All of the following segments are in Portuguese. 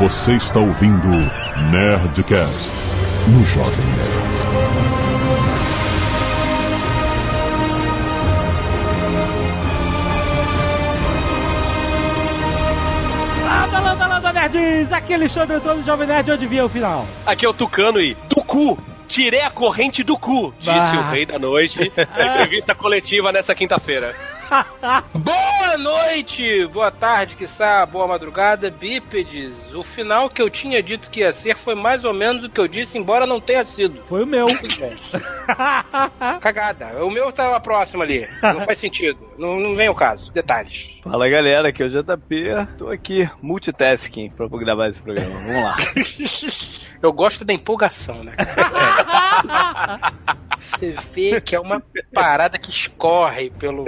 Você está ouvindo Nerdcast no Jovem Nerd. Landa, landa, landa, nerds! Aqui é Alexandre Antônio, Jovem Nerd, onde vinha o final. Aqui é o Tucano e do cu. Tirei a corrente do cu, disse Bah. o rei da noite na entrevista coletiva nessa quinta-feira. Boa noite, boa tarde, quiçá, boa madrugada, bípedes. O final que eu tinha dito que ia ser foi mais ou menos o que eu disse, embora não tenha sido. Foi o meu. Cagada. O meu tava próximo ali. Não faz sentido. Não, não vem o caso. Detalhes. Fala galera, aqui é o JP. Tô aqui multitasking pra gravar esse programa. Vamos lá. Eu gosto da empolgação, né? Você vê que é uma parada que escorre pelo.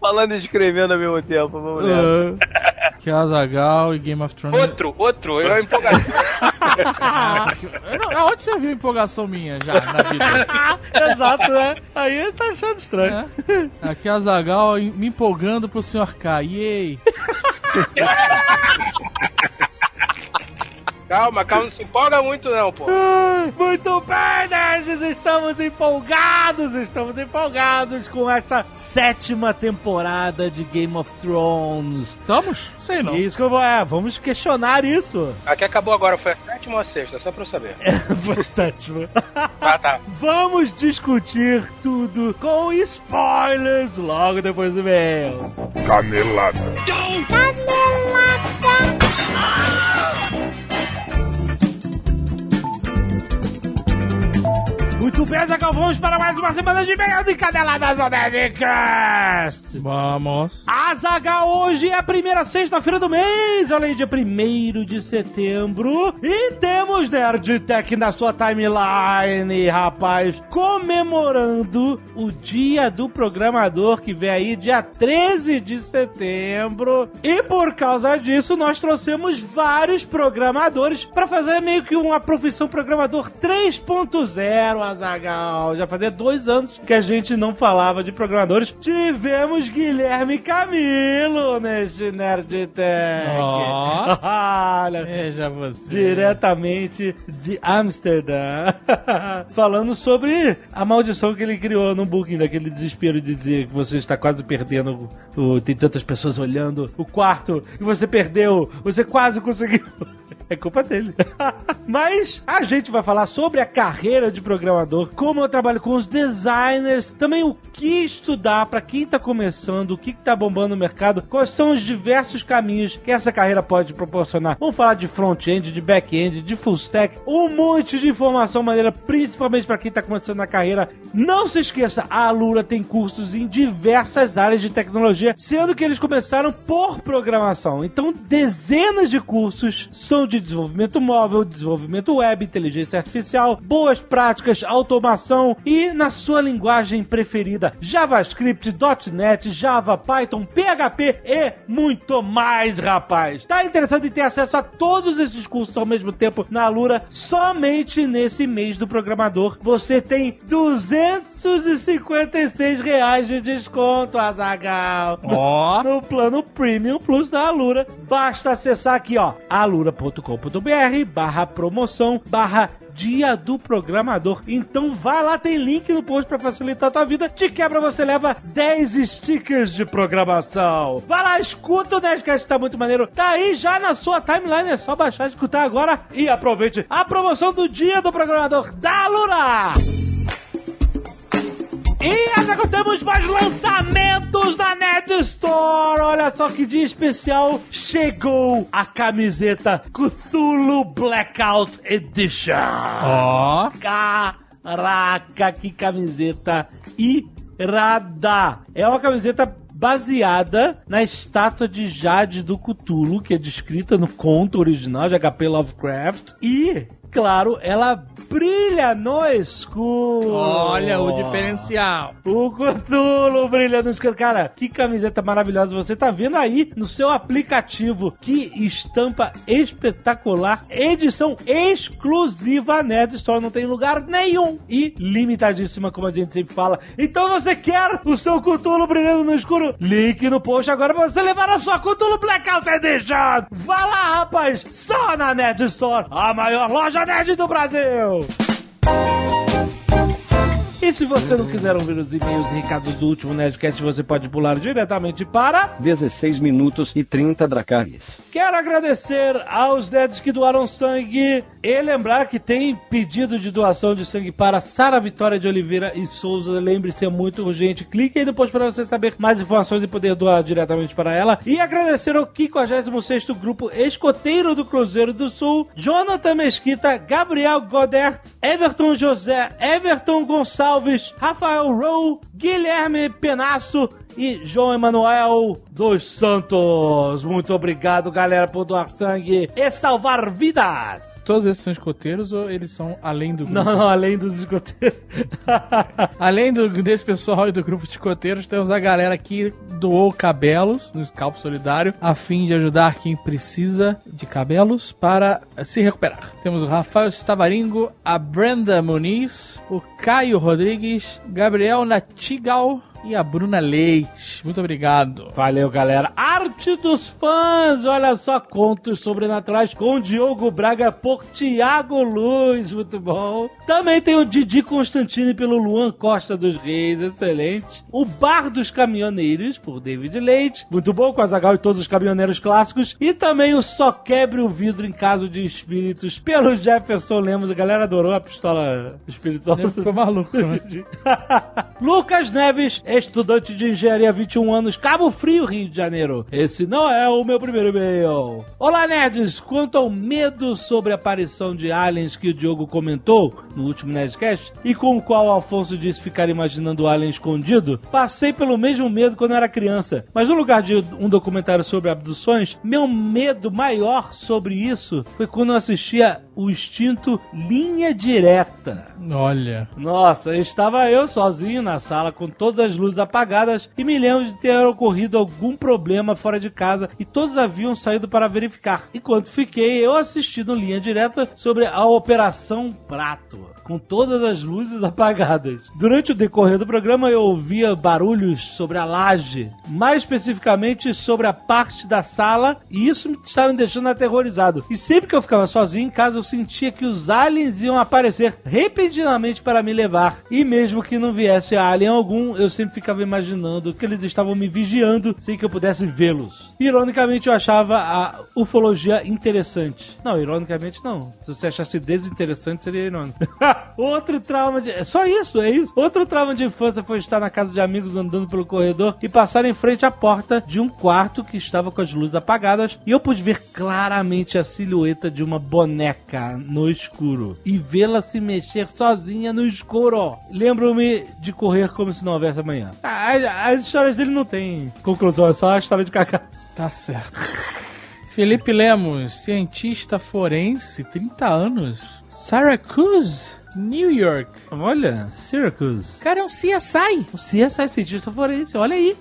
Falando e escrevendo ao mesmo tempo, vamos nessa. Que é Azagal e Game of Thrones. Outro, outro, é uma empolgação. Eu não- Aonde você viu empolgação minha já na vida? Exato, né? Aí tá achando estranho. É. Aqui é Azagal me empolgando pro Sr. K. Yay! Calma, calma, não se empolga muito, não, pô. Muito bem, nerds! Estamos empolgados, estamos empolgados com essa sétima temporada de Game of Thrones. Estamos? Sei não. Isso que eu vou. É, vamos questionar isso. A que acabou agora foi a sétima ou a sexta? Só pra eu saber. Foi a sétima. Ah, tá. Vamos discutir tudo com spoilers logo depois do e-mails. Canelada. Muito bem, Zagal, vamos para mais uma semana de e-mails e caneladas ao Nerdcast. Vamos. Azagal, hoje é a primeira sexta-feira do mês, além de 1 de setembro. E temos Nerd Tech na sua timeline, rapaz, comemorando o dia do programador que vem aí, dia 13 de setembro. E por causa disso, nós trouxemos vários programadores para fazer meio que uma profissão programador 3.0, Azagal. Já fazia dois anos que a gente não falava de programadores. Tivemos Guilherme Camilo neste Nerd Tech. Olha, Veja você. diretamente de Amsterdã, falando sobre a maldição que ele criou no Booking, daquele desespero de dizer que você está quase perdendo, o- tem tantas pessoas olhando o quarto e você perdeu, você quase conseguiu. É culpa dele. Mas a gente vai falar sobre a carreira de programador, como eu trabalho com os designers, também o que estudar para quem tá começando, o que, que tá bombando no mercado, quais são os diversos caminhos que essa carreira pode proporcionar. Vamos falar de front-end, de back-end, de full stack, um monte de informação maneira, principalmente para quem tá começando na carreira. Não se esqueça, a Alura tem cursos em diversas áreas de tecnologia, sendo que eles começaram por programação. Então, dezenas de cursos são de desenvolvimento móvel, desenvolvimento web, inteligência artificial, boas práticas, automação e na sua linguagem preferida, JavaScript, .NET, Java, Python, PHP e muito mais, rapaz. Tá interessado em ter acesso a todos esses cursos ao mesmo tempo na Alura? Somente nesse mês do programador você tem 256 reais de desconto, Azagal. Ó. No plano Premium Plus da Alura. Basta acessar aqui, ó, alura.com.br barra promoção barra Dia do Programador. Então vai lá, tem link no post pra facilitar a tua vida. De quebra você leva 10 stickers de programação. Vai lá, escuta o Nerdcast, tá muito maneiro. Tá aí já na sua timeline, é só baixar escutar agora. E aproveite a promoção do Dia do Programador da Alura. E agora temos mais lançamentos da Nerd Store. Olha só que dia especial. Chegou a camiseta Cthulhu Blackout Edition. Ó. Caraca, que camiseta irada. É uma camiseta baseada na estátua de Jade do Cthulhu, que é descrita no conto original de HP Lovecraft. E claro, ela brilha no escuro. Olha o diferencial. O Cthulhu brilha no escuro. Cara, que camiseta maravilhosa. Você tá vendo aí no seu aplicativo. Que estampa espetacular. Edição exclusiva Nerd Store. Não tem lugar nenhum. E limitadíssima, como a gente sempre fala. Então você quer o seu Cthulhu brilhando no escuro? Link no post agora pra você levar a sua Cthulhu Blackout Edition. Vá lá, rapaz. Só na Nerd Store. A maior loja nerd do Brasil. E se você não quiser ouvir os e-mails e recados do último Nerdcast, você pode pular diretamente para 16 minutos e 30 dracares. Quero agradecer aos nerds que doaram sangue e lembrar que tem pedido de doação de sangue para Sara Vitória de Oliveira e Souza. Lembre-se, é muito urgente. Clique aí depois para você saber mais informações e poder doar diretamente para ela. E agradecer ao 56º Grupo Escoteiro do Cruzeiro do Sul, Jonathan Mesquita, Gabriel Godert, Everton José, Everton Gonçalves, Rafael Rowe, Guilherme Penasso, e João Emanuel dos Santos. Muito obrigado, galera, por doar sangue e salvar vidas. Todos esses são escoteiros ou eles são além do grupo? Não, não, além dos escoteiros. Além do, desse pessoal e do grupo de escoteiros, temos a galera que doou cabelos no Scalpo Solidário a fim de ajudar quem precisa de cabelos para se recuperar. Temos o Rafael Stavaringo, a Brenda Muniz, o Caio Rodrigues, Gabriel Natigal e a Bruna Leite. Muito obrigado. Valeu, galera. Arte dos fãs. Olha só, contos sobrenaturais com Diogo Braga por Tiago Luz. Muito bom. Também tem o Didi Constantini pelo Luan Costa dos Reis. Excelente. O Bar dos Caminhoneiros por David Leite. Muito bom, com a Zagal e todos os caminhoneiros clássicos. E também o Só Quebre o Vidro em Caso de Espíritos pelo Jefferson Lemos. A galera adorou a pistola espiritual. Ele ficou maluco, né? Lucas Neves, estudante de engenharia, 21 anos, Cabo Frio, Rio de Janeiro. Esse não é o meu primeiro e-mail. Olá, nerds! Quanto ao medo sobre a aparição de aliens que o Diogo comentou no último Nerdcast, e com o qual o Afonso disse ficar imaginando o alien escondido, passei pelo mesmo medo quando era criança. Mas no lugar de um documentário sobre abduções, meu medo maior sobre isso foi quando eu assistia o extinto Linha Direta. Olha. Nossa, estava eu sozinho na sala com todas as luzes apagadas e me lembro de ter ocorrido algum problema fora de casa e todos haviam saído para verificar. Enquanto fiquei eu assistindo linha direta sobre a Operação Prato. Com todas as luzes apagadas. Durante o decorrer do programa, eu ouvia barulhos sobre a laje, mais especificamente sobre a parte da sala, e isso estava me deixando aterrorizado. E sempre que eu ficava sozinho em casa, eu sentia que os aliens iam aparecer repentinamente para me levar. E mesmo que não viesse alien algum, eu sempre ficava imaginando que eles estavam me vigiando sem que eu pudesse vê-los. Ironicamente, eu achava a ufologia interessante. Não, ironicamente não. Se você achasse desinteressante, seria irônico. Outro trauma de. É só isso, é isso. Outro trauma de infância foi estar na casa de amigos andando pelo corredor e passar em frente à porta de um quarto que estava com as luzes apagadas e eu pude ver claramente a silhueta de uma boneca no escuro e vê-la se mexer sozinha no escuro. Lembro-me de correr como se não houvesse amanhã. As, as histórias dele não tem conclusão, é só a história de cagaço. Tá certo. Felipe Lemos, cientista forense, 30 anos. Syracuse, New York. Olha, Syracuse. Cara, é um CSI. O CSI cientista forense, olha aí.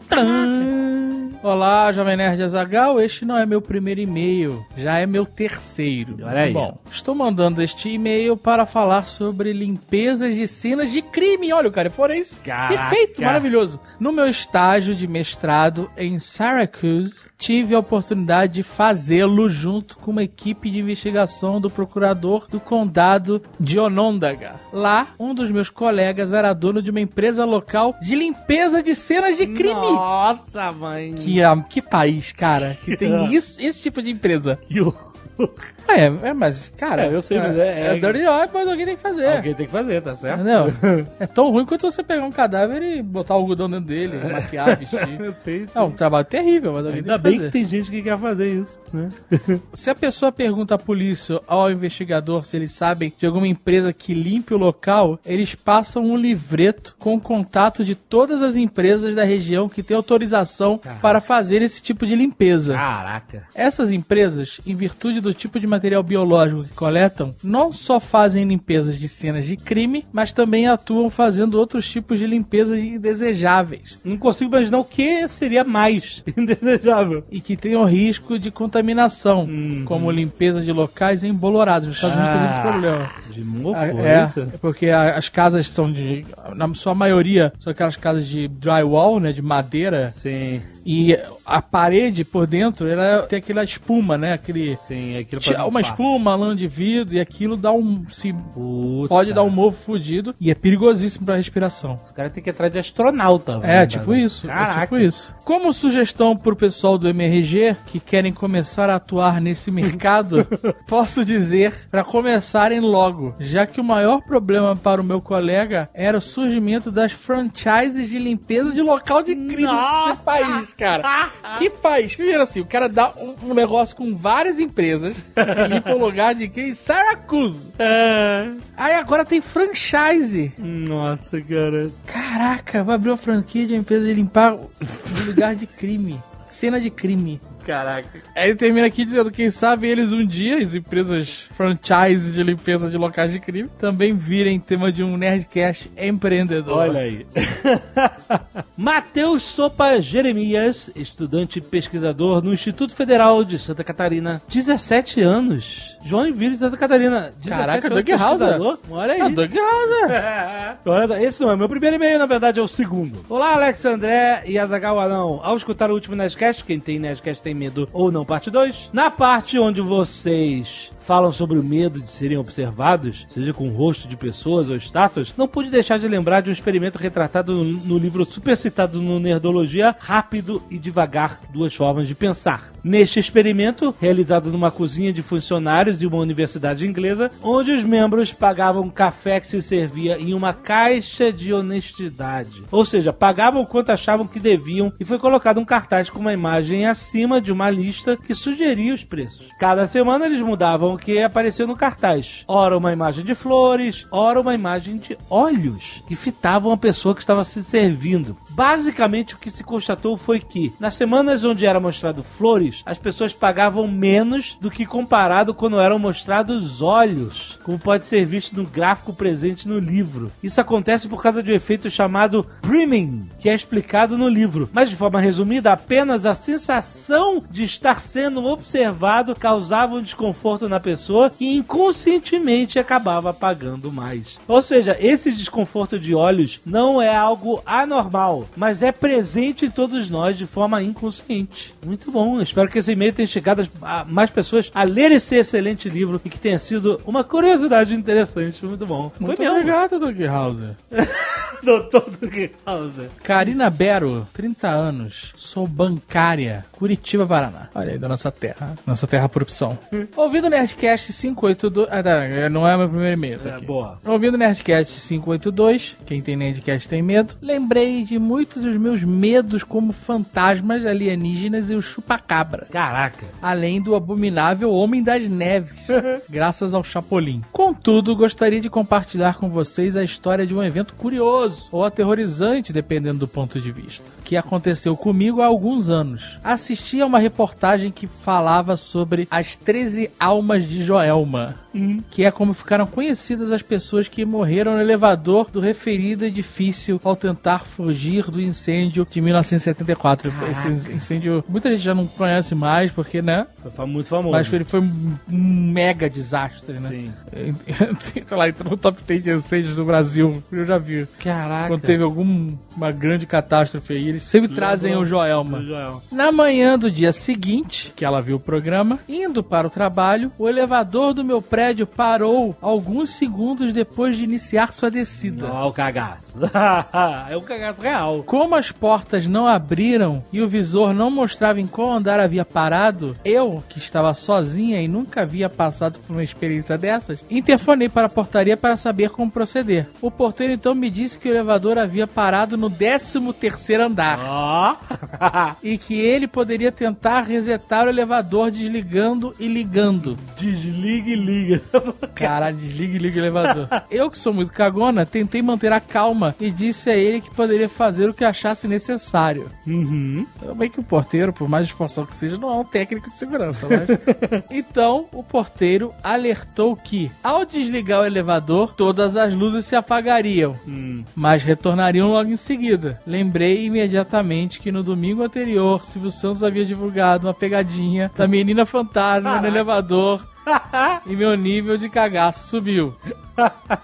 Olá, Jovem Nerd Azagal. Este não é meu primeiro e-mail, já é meu terceiro. Olha Muito aí. Bom, estou mandando este e-mail para falar sobre limpezas de cenas de crime. Olha, o cara é forense. Caraca. Perfeito, maravilhoso. No meu estágio de mestrado em Syracuse, tive a oportunidade de fazê-lo junto com uma equipe de investigação do procurador do condado de Onondaga. Lá, um dos meus colegas era dono de uma empresa local de limpeza de cenas de crime. Nossa, mãe. Que, ah, que país, cara, que tem isso, esse tipo de empresa. Que horror. É, é mas, cara. É, eu sei, mas é- É, é- dirty job, mas alguém tem que fazer. Alguém tem que fazer, tá certo? Entendeu? É tão ruim quanto você pegar um cadáver e botar algodão dentro dele, maquiar, vestir. Eu sei, É um trabalho terrível, mas alguém Ainda tem bem que que fazer. tem gente que quer fazer isso, né? Se a pessoa pergunta à polícia ou ao investigador se eles sabem de alguma empresa que limpe o local, eles passam um livreto com o contato de todas as empresas da região que têm autorização para fazer esse tipo de limpeza. Caraca. Essas empresas, em virtude do do tipo de material biológico que coletam, não só fazem limpezas de cenas de crime, mas também atuam fazendo outros tipos de limpezas indesejáveis. Não consigo imaginar o que seria mais indesejável. E que tenham risco de contaminação, Uhum. como limpeza de locais embolorados. Nos Estados Unidos tem muito problema. De mofo, Ah, é É, isso? é porque a- as casas são de. Na sua maioria, são aquelas casas de drywall, né? De madeira. Sim, E a parede por dentro, ela tem aquela espuma, né? Aquele. sim. Aquilo Tira pra Uma limpar. espuma, lã de vidro, e aquilo dá um. Se Puta. pode dar um mofo fudido e é perigosíssimo pra respiração. O cara tem que ir atrás de astronauta. É, tipo isso. É Caraca. tipo isso. Como sugestão pro pessoal do MRG que querem começar a atuar nesse mercado, posso dizer para começarem logo, já que o maior problema para o meu colega era o surgimento das franchises de limpeza de local de crime. Que país, cara. Que país. Primeiro assim, o cara dá um, um negócio com várias empresas e limpa o lugar de quem? Syracuse. É. Aí agora tem franchise. Nossa, cara. Caraca, vai abrir uma franquia de uma empresa de limpar o lugar de crime. Cena de crime. Caraca. Aí ele termina aqui dizendo, quem sabe eles um dia, as empresas franchise de limpeza de locais de crime, também virem tema de um Nerdcast empreendedor. Olha aí. Matheus Sopa Jeremias, estudante e pesquisador no Instituto Federal de Santa Catarina, 17 anos. Joinville, Santa Catarina. 17 Caraca, Doug Hauser. Olha aí. Ah, Doug Hauser. Esse não é meu primeiro e-mail, na verdade é o segundo. Olá, Alex André e Azagal Anão. Ao escutar o último Nerdcast, quem tem Nerdcast tem medo ou não, parte 2. Na parte onde vocês falam sobre o medo de serem observados, seja com o rosto de pessoas ou estátuas, não pude deixar de lembrar de um experimento retratado no, livro super citado no Nerdologia, Rápido e Devagar, Duas Formas de Pensar. Neste experimento, realizado numa cozinha de funcionários de uma universidade inglesa, onde os membros pagavam café que se servia em uma caixa de honestidade. Ou seja, pagavam quanto achavam que deviam e foi colocado um cartaz com uma imagem acima de uma lista que sugeria os preços. Cada semana eles mudavam o que apareceu no cartaz. Ora uma imagem de flores, ora uma imagem de olhos que fitavam a pessoa que estava se servindo. Basicamente o que se constatou foi que nas semanas onde era mostrado flores, as pessoas pagavam menos do que comparado quando eram mostrados olhos, como pode ser visto no gráfico presente no livro. Isso acontece por causa de um efeito chamado priming, que é explicado no livro. Mas de forma resumida, apenas a sensação de estar sendo observado causava um desconforto na pessoa e inconscientemente acabava pagando mais. Ou seja, esse desconforto de olhos não é algo anormal, mas é presente em todos nós de forma inconsciente. Muito bom, espero que esse e-mail tenha chegado a mais pessoas a ler esse excelente livro e que tenha sido uma curiosidade interessante. Muito bom. Muito Foi obrigado, Doug Hauser. Doutor do Hauser. Karina Bero, 30 anos, sou bancária, Curitiba, Paraná. Olha aí, da nossa terra, nossa terra por opção. Ouvindo o Nerdcast 582... Ah, tá, não é meu primeiro e-mail, tá É, aqui. boa. Ouvindo Nerdcast 582, quem tem Nerdcast tem medo, lembrei de muitos dos meus medos como fantasmas alienígenas e o chupacabra. Caraca. Além do abominável Homem das Neves, graças ao Chapolin. Contudo, gostaria de compartilhar com vocês a história de um evento curioso ou aterrorizante, dependendo do ponto de vista, que aconteceu comigo há alguns anos. Assisti a uma reportagem que falava sobre as 13 almas de Joelma, que é como ficaram conhecidas as pessoas que morreram no elevador do referido edifício ao tentar fugir do incêndio de 1974. Esse incêndio, muita gente já não conhece mais, porque, né? Foi muito famoso. Mas ele foi um mega desastre, né? Sim. Sei lá, entrou no top 10 de incêndios do Brasil. Eu já vi. Caraca. Quando teve alguma grande catástrofe aí, eles sempre trazem o Joelma. O Joel. Na manhã do dia seguinte, que ela viu o programa, indo para o trabalho, o elevador do meu prédio parou alguns segundos depois de iniciar sua descida. Não, o cagaço. é um cagaço real. Como as portas não abriram e o visor não mostrava em qual andar havia parado, eu, que estava sozinha e nunca havia passado por uma experiência dessas, interfonei para a portaria para saber como proceder. O porteiro então me disse que o elevador havia parado no 13 terceiro andar. Ó. E que ele poderia tentar resetar o elevador desligando e ligando. Desliga e liga. Caralho, desliga e liga o elevador. Eu, que sou muito cagona, tentei manter a calma e disse a ele que poderia fazer o que achasse necessário. Uhum. Bem que o porteiro, por mais esforçado que seja, não é um técnico de segurança, mas... então, o porteiro alertou que, ao desligar o elevador, todas as luzes se apagariam, mas retornariam logo em seguida. Lembrei imediatamente que no domingo anterior, Silvio Santos havia divulgado uma pegadinha da menina fantasma no elevador e meu nível de cagaço subiu.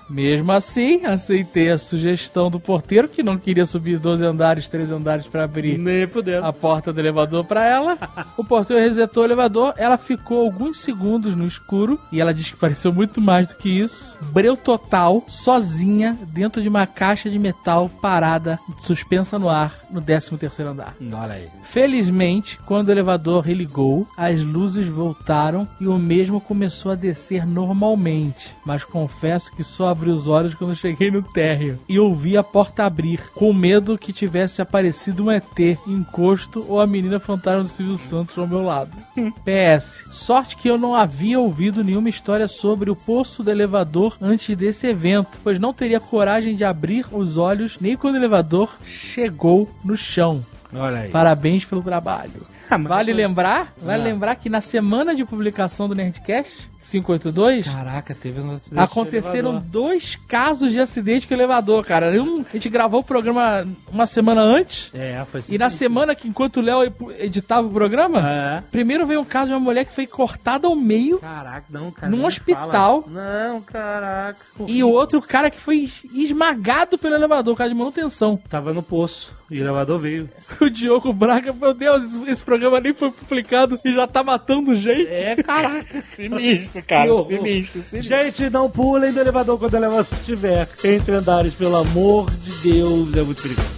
Mesmo assim, aceitei a sugestão do porteiro, que não queria subir 12 andares, 13 andares pra abrir Nem podendo. a porta do elevador pra ela. O porteiro resetou o elevador. Ela ficou alguns segundos no escuro. E ela disse que pareceu muito mais do que isso. Breu total, sozinha, dentro de uma caixa de metal parada, suspensa no ar, no 13 terceiro andar. Olha aí. Felizmente, quando o elevador religou, as luzes voltaram e o mesmo começou a descer normalmente. Mas confesso que só abri os olhos quando cheguei no térreo e ouvi a porta abrir, com medo que tivesse aparecido um ET, encosto ou a menina fantasma do Silvio Santos ao meu lado. PS. Sorte que eu não havia ouvido nenhuma história sobre o poço do elevador antes desse evento, pois não teria coragem de abrir os olhos nem quando o elevador chegou no chão. Olha aí. Parabéns pelo trabalho. Ah, Vale lembrar, vale Ah. lembrar que na semana de publicação do Nerdcast 582 Caraca, teve um acidente aconteceram dois casos de acidente com elevador, cara. Um, a gente gravou o programa uma semana antes É, foi e na semana que enquanto o Léo editava o programa, É. primeiro veio um caso de uma mulher que foi cortada ao meio Caraca, não, cara. Num hospital. fala. Não, caraca. e o outro cara que foi esmagado pelo elevador, cara de manutenção. Tava no poço e o elevador veio. O Diogo Braga, meu Deus, esse- esse programa nem foi publicado e já tá matando gente. É, caraca. Sinistro, Que cara. Sinistro, sinistro. Gente, não pulem do elevador quando o elevador estiver entre andares, pelo amor de Deus, é muito perigoso.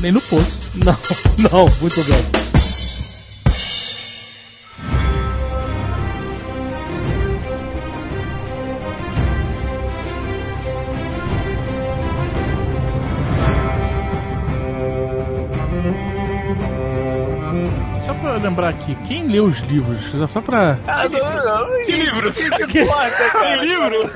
Nem no poço. Não, não, muito bem. Lembrar aqui, quem leu os livros? Só pra. Ah, não, não. Que livro? Que importa, cara? Que livro?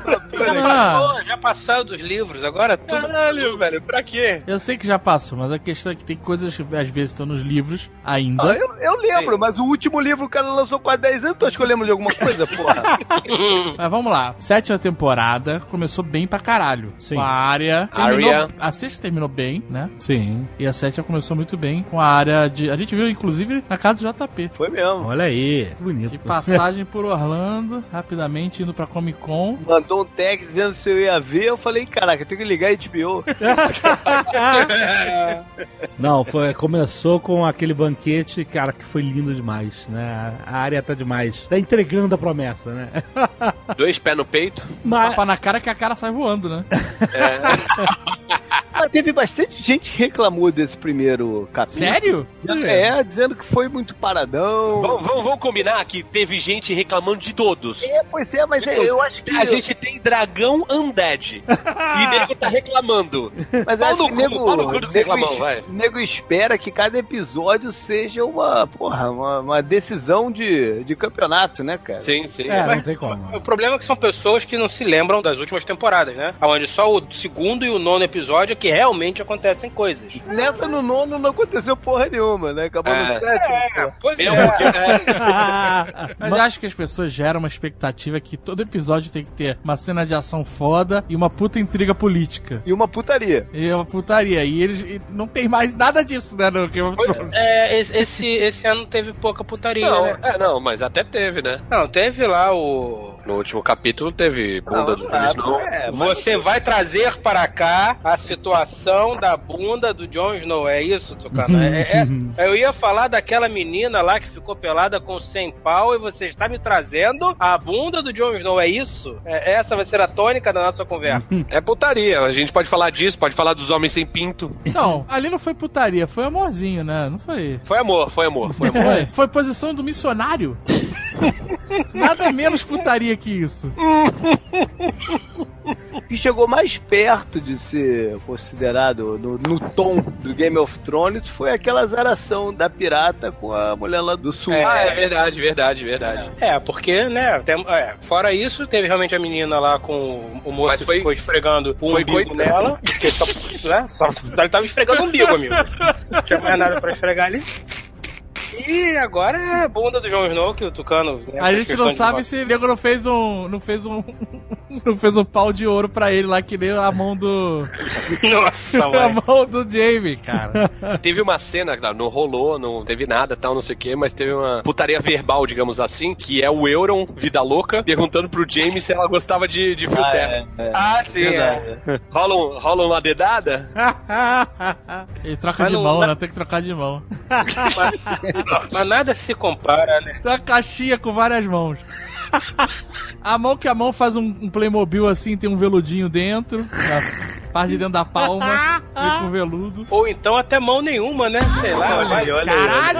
Já passou dos livros, agora tudo. Caralho, velho, pra quê? eu sei que já passou, mas a questão é que tem coisas que às vezes estão nos livros ainda. Ah, eu, eu lembro, Sim. mas o último livro o cara lançou com 10 anos, tu acha que eu lembro de alguma coisa, porra? Mas vamos lá. Sétima temporada começou bem pra caralho. Sim. Com a área. terminou-. A sexta terminou bem, né? Sim. E a sétima começou muito bem com a área de. A gente viu, inclusive, na casa do JP. Foi mesmo. Olha aí, que bonito. De passagem por Orlando, rapidamente indo pra Comic Con. Mandou um text dizendo se eu ia ver, eu falei, caraca, eu tenho que ligar a HBO. Não, foi, começou com aquele banquete, cara, que foi lindo demais, né? A área tá demais. Tá entregando a promessa, né? Dois pés no peito. Mas, Tapa na cara que a cara sai voando, né? Ah, teve bastante gente que reclamou desse primeiro capítulo. Sério? É, dizendo que foi muito paradão. Vamos, vamos, vamos combinar que teve gente reclamando de todos. É, pois é, mas é, eu acho que. A gente tem dragão undead. e nego tá reclamando. Mas eu acho no que cu, nego, no cu dos nego, es- vai. nego espera que cada episódio seja uma, porra, uma, uma decisão de, de campeonato, né, cara? Sim, sim. é, não Mas- tem como. O problema é que são pessoas que não se lembram das últimas temporadas, né? Onde só o segundo e o nono episódio é que realmente acontecem coisas. Nessa no nono não aconteceu porra nenhuma, né? Acabou É. no sétimo. É. pois Mesmo é. é, Mas eu acho que as pessoas geram uma expectativa que todo episódio tem que ter uma cena de ação foda e uma puta intriga política. E uma putaria. E uma putaria. E eles e não tem mais nada disso, né? No Game of Thrones. É, esse, esse, esse ano teve pouca putaria, não, né? é, não, mas até teve, né? Não, teve lá o. No último capítulo teve bunda Não, do Jon Snow. é, mas- Você vai trazer para cá a situação da bunda do Jon Snow, é isso, Tucano? É, é- eu ia falar daquela menina lá que ficou pelada com 100 pau e você está me trazendo a bunda do Jon Snow, é isso? É, essa vai ser a tônica da nossa conversa. É putaria. A gente pode falar disso, pode falar dos homens sem pinto. Não, ali não foi putaria, foi amorzinho, né? Não foi. Foi amor, foi amor, foi amor. Foi, foi posição do missionário. Nada menos putaria que isso. que chegou mais perto de ser considerado no, no tom do Game of Thrones foi aquela zaração da pirata com a mulher lá do sul. Ah, é verdade, verdade, verdade. É, porque, né, tem- é, fora isso, teve realmente a menina lá com o moço Mas que foi- ficou esfregando o umbigo coitado. nela. Que só, né, só, ele tava esfregando o umbigo, amigo. Não tinha mais nada pra esfregar ali. E agora é a bunda do Jon Snow, que o Tucano... né, A gente não sabe se o nego não fez um. Não fez um. Não fez um pau de ouro pra ele lá, que nem a mão do. Nossa, a mão do Jamie, cara. Teve uma cena, claro, não rolou, não teve nada, tal, não sei o que, mas teve uma putaria verbal, digamos assim, que é o Euron, vida louca, perguntando pro James se ela gostava de, de fio Ah, terra. é, é. Ah, sim, é. Verdade. Rola, um- rola uma dedada? Ele troca Mas de não mão, né? Tem que trocar de mão. Mas, mas nada se compara, né? Tem uma caixinha com várias mãos. A mão que a mão faz um, um Playmobil assim, tem um veludinho dentro. Na parte de dentro da palma, e com veludo. Ou então até mão nenhuma, né? Sei lá. vai- Caralho!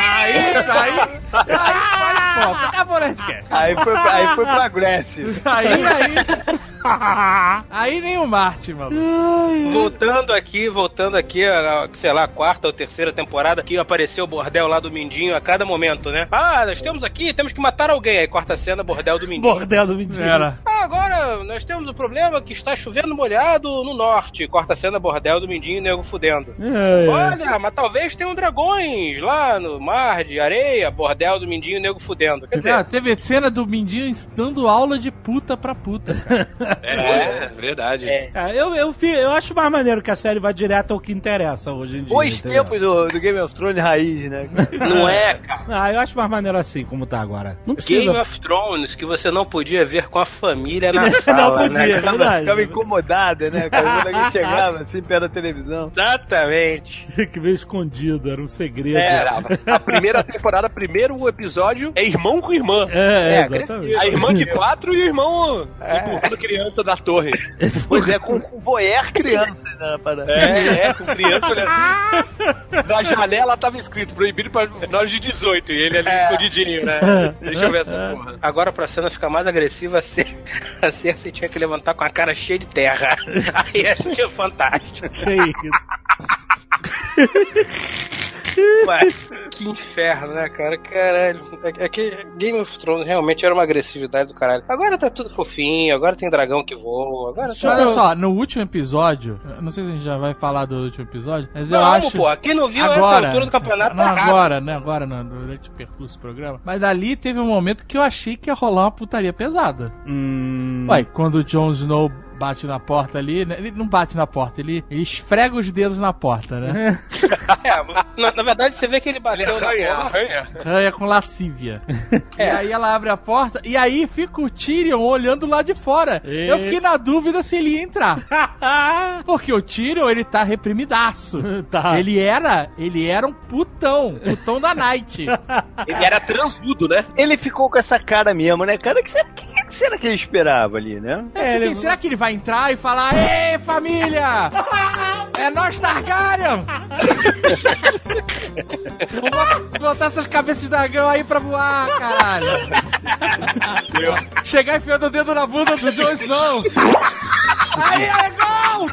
Aí, isso aí. Aí, pô, acabou o Nerdcast. Aí foi, aí foi pra Aggressive. Aí, aí. Aí nem o Marte, mano. Voltando aqui, voltando aqui, a, sei lá, quarta ou terceira temporada, que apareceu o bordel lá do Mindinho a cada momento, né? Ah, nós temos aqui, temos que matar alguém. Aí quarta cena, bordel do Mindinho. Bordel do mentira. Era. Ah, agora nós temos o problema que está chovendo molhado no norte. Quarta cena, bordel do Mindinho e nego fudendo. É, é. Olha, mas talvez tenham dragões lá no mar de areia, bordel do Mindinho e nego fudendo. Quer dizer, Ah, teve cena do Mindinho dando aula de puta pra puta. É, é verdade. É. É, eu, eu, eu acho mais maneiro que a série vá direto ao que interessa hoje em dia. Entendeu? tempos do, do Game of Thrones raiz, né? não é, cara. Ah, eu acho mais maneiro assim, como tá agora. Não Game precisa. of Thrones que você não podia ver com a família na Não sala, podia, né? é verdade. Ficava incomodada, né? Quando alguém chegava assim perto da televisão. Exatamente. Tinha que ver escondido, era um segredo. Era, a primeira temporada, primeiro episódio é irmão com irmã. É, É, exatamente. A irmã de quatro e o irmão empurrando criança da torre. Pois é, com, com voyeur criança, né? na parada. É, é, com criança olhando assim. Na janela tava escrito proibido pra menores de 18 e ele ali escondidinho, né? Deixa eu ver essa porra. Agora, pra cena ficar mais agressiva, a Cersei tinha que levantar com a cara cheia de terra. Aí achei fantástico. Que isso. Mas, que inferno, né, cara? Caralho. É é que Game of Thrones realmente era uma agressividade do caralho. Agora tá tudo fofinho, agora tem dragão que voa, agora tá... Olha só, no último episódio, eu não sei se a gente já vai falar do último episódio, mas eu Vamos, acho. pô, quem não viu essa agora, altura do campeonato não tá errado. agora, né? Agora não, durante o percurso do programa. Mas ali teve um momento que eu achei que ia rolar uma putaria pesada. Hum, Ué, quando o Jon Snow bate na porta ali, né? ele não bate na porta, ele, ele esfrega os dedos na porta, né? É, mas, na, na verdade, você vê que ele Ele bateu na arranha, porta. arranha. Arranha com lascívia. E É. aí ela abre a porta e aí fica o Tyrion olhando lá de fora. E- Eu fiquei na dúvida se ele ia entrar. Porque o Tyrion, ele tá reprimidaço. Tá. Ele era, ele era um putão, putão da Night. Ele era transudo, né? Ele ficou com essa cara mesmo, né, cara? Que será, que, que será que ele esperava ali, né? Eu fiquei, ele- Será que ele vai entrar e falar, Ei, família! É nós Targaryen! Vamos bot- botar essas cabeças de dragão aí pra voar, caralho! Chegar enfiando o dedo na bunda do Jon Snow! Aí é gol!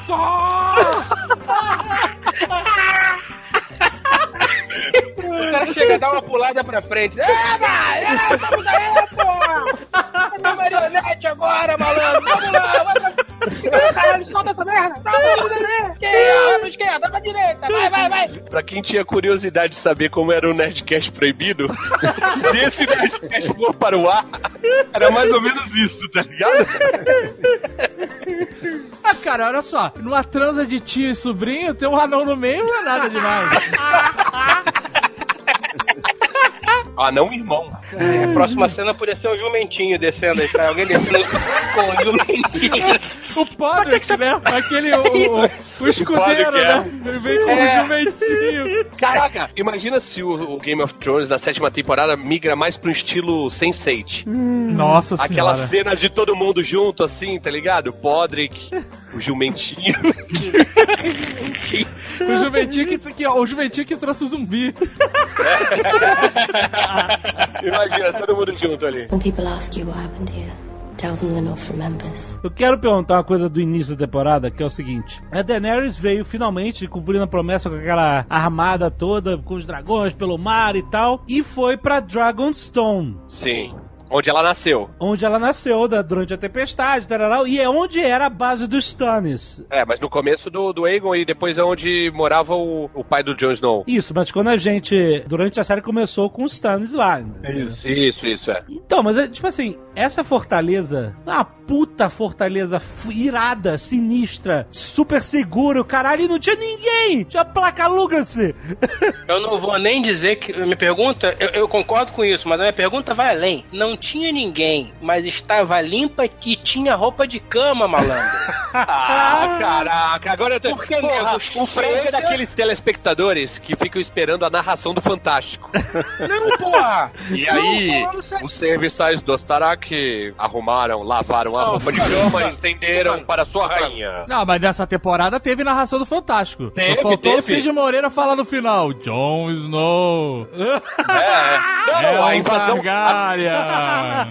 O cara chega dar uma pulada pra frente. É, vai! É, vamos aí, porra! É minha marionete agora, malandro! Vamos lá! Vamos... Caralho, solta essa merda! Dá uma esquerda, vai pra esquerda, pra direita! Vai, vai, vai! Pra quem tinha curiosidade de saber como era o Nerdcast proibido, se esse Nerdcast for para o ar, era mais ou menos isso, tá ligado? Ah, cara, olha só, numa transa de tio e sobrinho, ter um anão no meio não é nada demais. Ah, não, irmão. É, a próxima cena podia ser um jumentinho descendo aí, cara. Alguém descendo com um jumentinho. O Podrick, né? Aquele, o, o, o escudeiro, Podrick, é. né? Ele vem com É. um jumentinho. Caraca, imagina se o, o Game of Thrones na sétima temporada migra mais pro estilo Sense8. Nossa Aquela senhora. cena de todo mundo junto, assim, tá ligado? O Podrick, o jumentinho. O jumentinho que, que, ó, o jumentinho que trouxe o zumbi. Imagina, todo mundo junto ali. When people ask you what happened here. Eu quero perguntar uma coisa do início da temporada, que é o seguinte: a Daenerys veio finalmente cumprindo a promessa com aquela armada toda, com os dragões pelo mar e tal, e foi pra Dragonstone. Sim. Onde ela nasceu. Onde ela nasceu da- durante a tempestade, tararau, e é onde era a base dos Stannis. É, mas no começo do, do Aegon e depois é onde morava o, o pai do Jon Snow. Isso, mas quando a gente. Durante a série começou com os Stannis lá. Isso, isso, isso é. Então, mas é, tipo assim, essa fortaleza, uma puta fortaleza irada, sinistra, super seguro, caralho, e não tinha ninguém! Tinha placa Lugacy! Eu não vou nem dizer que. Me pergunta, eu, eu concordo com isso, mas a minha pergunta vai além. Não tinha ninguém, mas estava limpa que tinha roupa de cama, malandro. Ah, caraca, agora eu tô... Por que Porra, o Frank é daqueles telespectadores que ficam esperando a narração do Fantástico. não, porra! E Não, aí, os serviçais do Starak arrumaram, lavaram a roupa de cama e estenderam para sua rainha. Não, mas nessa temporada teve narração do Fantástico. Teve, Só faltou teve. o Cid Moreira falar no final: Jon Snow. É, não, é não, a invasão... Targaryen. A 妈妈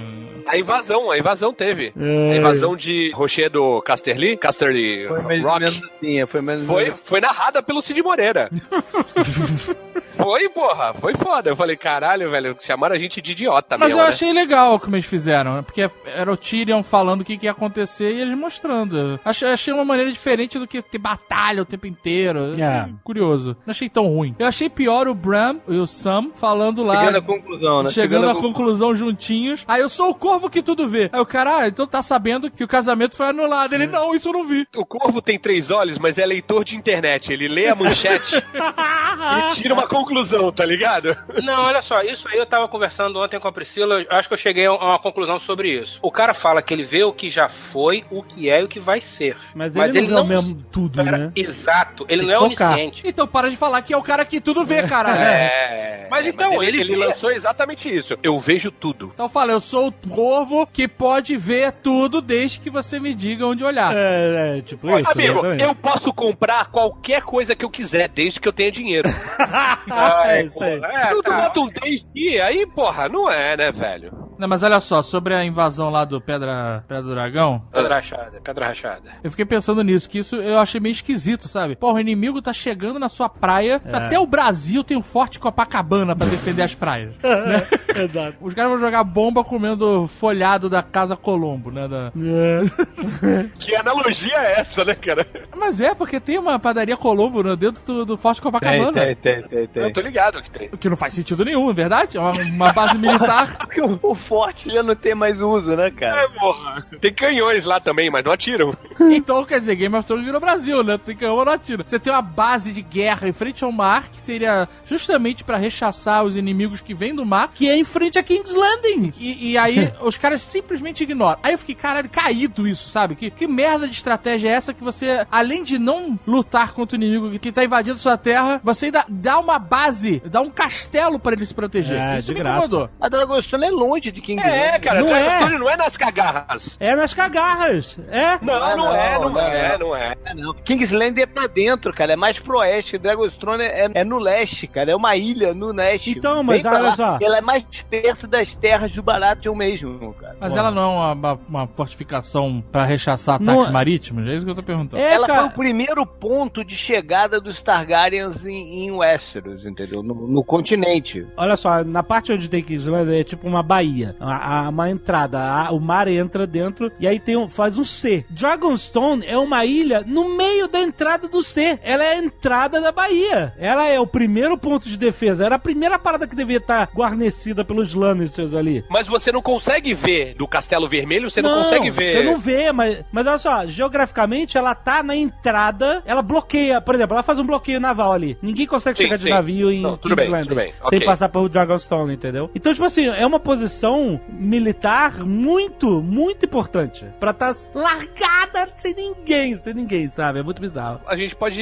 invasão, a invasão teve. A invasão de Rochedo Casterly, Casterly Foi mais Rock, menos assim, é, foi mais ou foi, menos- foi narrada pelo Cid Moreira. foi, porra, foi foda. Eu falei, caralho, velho, chamaram a gente de idiota Mas mesmo, eu né? achei legal o que eles fizeram, né? Porque era o Tyrion falando o que, que ia acontecer e eles mostrando. Achei, achei uma maneira diferente do que ter batalha o tempo inteiro. É. Curioso. Não achei tão ruim. Eu achei pior o Bram e o Sam falando lá. Chegando à conclusão, né? Chegando à à conclusão juntinhos. Aí eu sou o corvo que tudo vê. Aí o cara, ah, então tá sabendo que o casamento foi anulado. Ele, não, isso eu não vi. O Corvo tem três olhos, mas é leitor de internet. Ele lê a manchete e tira uma conclusão, tá ligado? Não, olha só, isso aí eu tava conversando ontem com a Priscila, eu acho que eu cheguei a uma conclusão sobre isso. O cara fala que ele vê o que já foi, o que é e o que vai ser. Mas ele não vê o mesmo tudo, Pera, né? Exato, ele Tem não é focar. onisciente. Então para de falar que é o cara que tudo vê, cara. É. Mas então, ele, ele ele vê. lançou exatamente isso. Eu vejo tudo. Então fala, eu sou o corvo que pode ver tudo desde que você me diga onde olhar. É, é, tipo Olha, isso. Amigo, exatamente. eu posso comprar qualquer coisa que eu quiser, desde que eu tenha dinheiro. é isso aí. É, Tudo tá. bota um desde, aí, porra, não é, né, velho? Não, mas olha só, sobre a invasão lá do Pedra, Pedra do Dragão, Pedra rachada, pedra rachada. eu fiquei pensando nisso, que isso eu achei meio esquisito, sabe? Pô, o inimigo tá chegando na sua praia, até o Brasil tem um forte Copacabana pra defender as praias. Exato. Os caras vão jogar bomba comendo folhado da Casa Colombo, né? da- Que analogia é essa, né, cara? Mas é, porque tem uma padaria Colombo né, dentro do, do Forte Tem, Copacabana. tem, tem, tem, tem. Eu tô ligado que tem. Que não faz sentido nenhum, é verdade? É uma, uma base militar. Porque o, o forte já não tem mais uso, né, cara? É, porra. Tem canhões lá também, mas não atiram. Então, quer dizer, Game of Thrones virou Brasil, né? Tem que não atira. Você tem uma base de guerra em frente ao mar, que seria justamente pra rechaçar os inimigos que vêm do mar, Que é em frente a King's Landing. e, e aí os caras simplesmente ignoram. Aí eu fiquei, caralho, caído isso, sabe? Que, que merda de estratégia é essa que você, além de não lutar contra o inimigo que, tá invadindo sua terra, você ainda dá uma base, dá um castelo pra ele se proteger. É, isso de me graça. incomodou. A Dragostone é longe de King É, cara, Não não é. é. não é nas cagarras. É nas cagarras. É. Não, não, não, é, não, não, é, não é. É, não. Kingsland é pra dentro, cara. É mais pro oeste. Dragonstone é, é no leste, cara. É uma ilha no leste. Então, mas olha lá. só. Ela é mais perto das terras do Baratheon mesmo, cara. Mas ela não é uma, uma- uma fortificação pra rechaçar Não ataques é. marítimos? É isso que eu tô perguntando. É, ela cara. foi o primeiro ponto de chegada dos Targaryens em, em Westeros, entendeu? No, no continente. Olha só, na parte onde tem King's Landing é tipo uma baía, a- a- uma entrada, a- o mar entra dentro e aí tem um, faz um C. Dragonstone é uma ilha no meio da entrada do C. Ela é a entrada da baía. Ela é o primeiro ponto de defesa. Era a primeira parada que devia estar guarnecida pelos Lannisters ali. Mas você não consegue ver do Castelo Vermelho, você não, consegue ver. Você não vê, mas, mas olha só, geograficamente ela tá na entrada, ela bloqueia, por exemplo, ela faz um bloqueio naval ali. Ninguém consegue Sim, chegar de sim. navio em Não, tudo King's bem, tudo bem, sem ok. passar por Dragonstone, entendeu? Então, tipo assim, é uma posição militar muito, muito importante. Pra tá largada sem ninguém, sem ninguém, sabe? É muito bizarro. A gente pode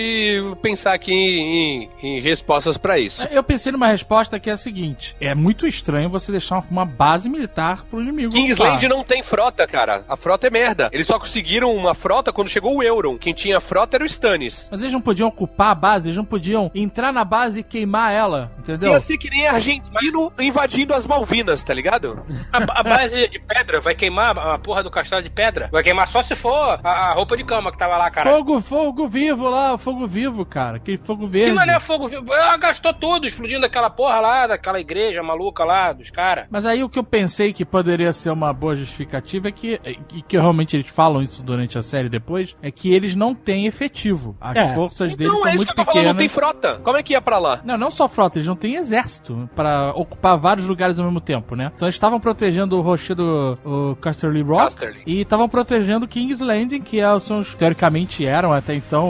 pensar aqui em, em respostas pra isso. Eu pensei numa resposta que é a seguinte: é muito estranho estranho você deixar uma, uma base militar pro inimigo. Kingsland lutar. não tem frota, cara. A frota é merda. Eles só conseguiram uma frota quando chegou o Euron. Quem tinha frota era o Stannis. Mas eles não podiam ocupar a base, eles não podiam entrar na base e queimar ela, entendeu? Ia ser que nem argentino invadindo as Malvinas, tá ligado? A, a base de pedra vai queimar a porra do castelo de pedra? Vai queimar só se for a, a roupa de cama que tava lá, cara. Fogo, fogo vivo lá, fogo vivo, cara. Aquele fogo Que verde. mané fogo vivo? Ela gastou tudo explodindo aquela porra lá, daquela igreja maluca lá, dos caras. Mas aí o que eu pensei que poderia ser uma boa justificativa é que, e que realmente eles falam isso durante a série depois, é que eles não têm efetivo. As É. forças deles Não, são é isso muito que eu tô falando, pequenas. não tem frota. Como é que ia pra lá? Não, não só frota, eles não têm exército pra ocupar vários lugares ao mesmo tempo, né? Então eles estavam protegendo o rochedo, o Casterly Rock, Casterly. e estavam protegendo King's Landing, que é, são, os- teoricamente eram até então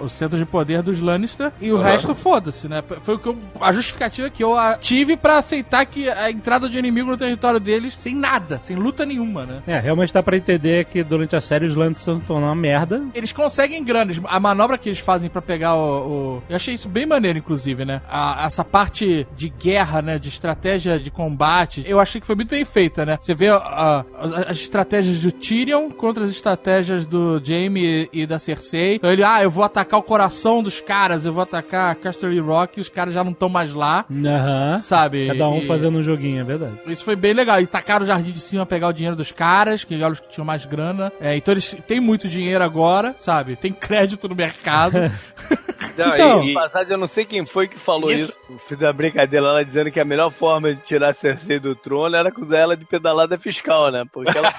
o, o centro de poder dos Lannister, e o resto foda-se, né? Foi o que eu, a justificativa que eu tive pra aceitar que a entrada de inimigo no território deles sem nada, sem luta nenhuma, né? É, realmente dá pra entender que durante a série os Lannister estão numa merda. Eles conseguem grandes. A manobra que eles fazem pra pegar o, o- Eu achei isso bem maneiro, inclusive, né? A- essa parte de guerra, né? De estratégia de combate. Eu achei que foi muito bem feita, né? Você vê a- as, as estratégias do Tyrion contra as estratégias do Jaime e, e da Cersei. Então ele, ah, eu vou atacar o coração dos caras, eu vou atacar Casterly Rock e os caras já não estão mais lá, Aham. sabe? Cada um E- fazendo um joguinho, é verdade. isso foi bem legal. E tacaram o jardim de cima pegar o dinheiro dos caras, que eram os que tinham mais grana. É, então eles têm muito dinheiro agora, sabe? Tem crédito no mercado. Não, Então- e, e passagem, eu não sei quem foi que falou Isso- isso. Fiz uma brincadeira lá dizendo que a melhor forma de tirar a Cersei do trono era usar ela de pedalada fiscal, né? Porque ela.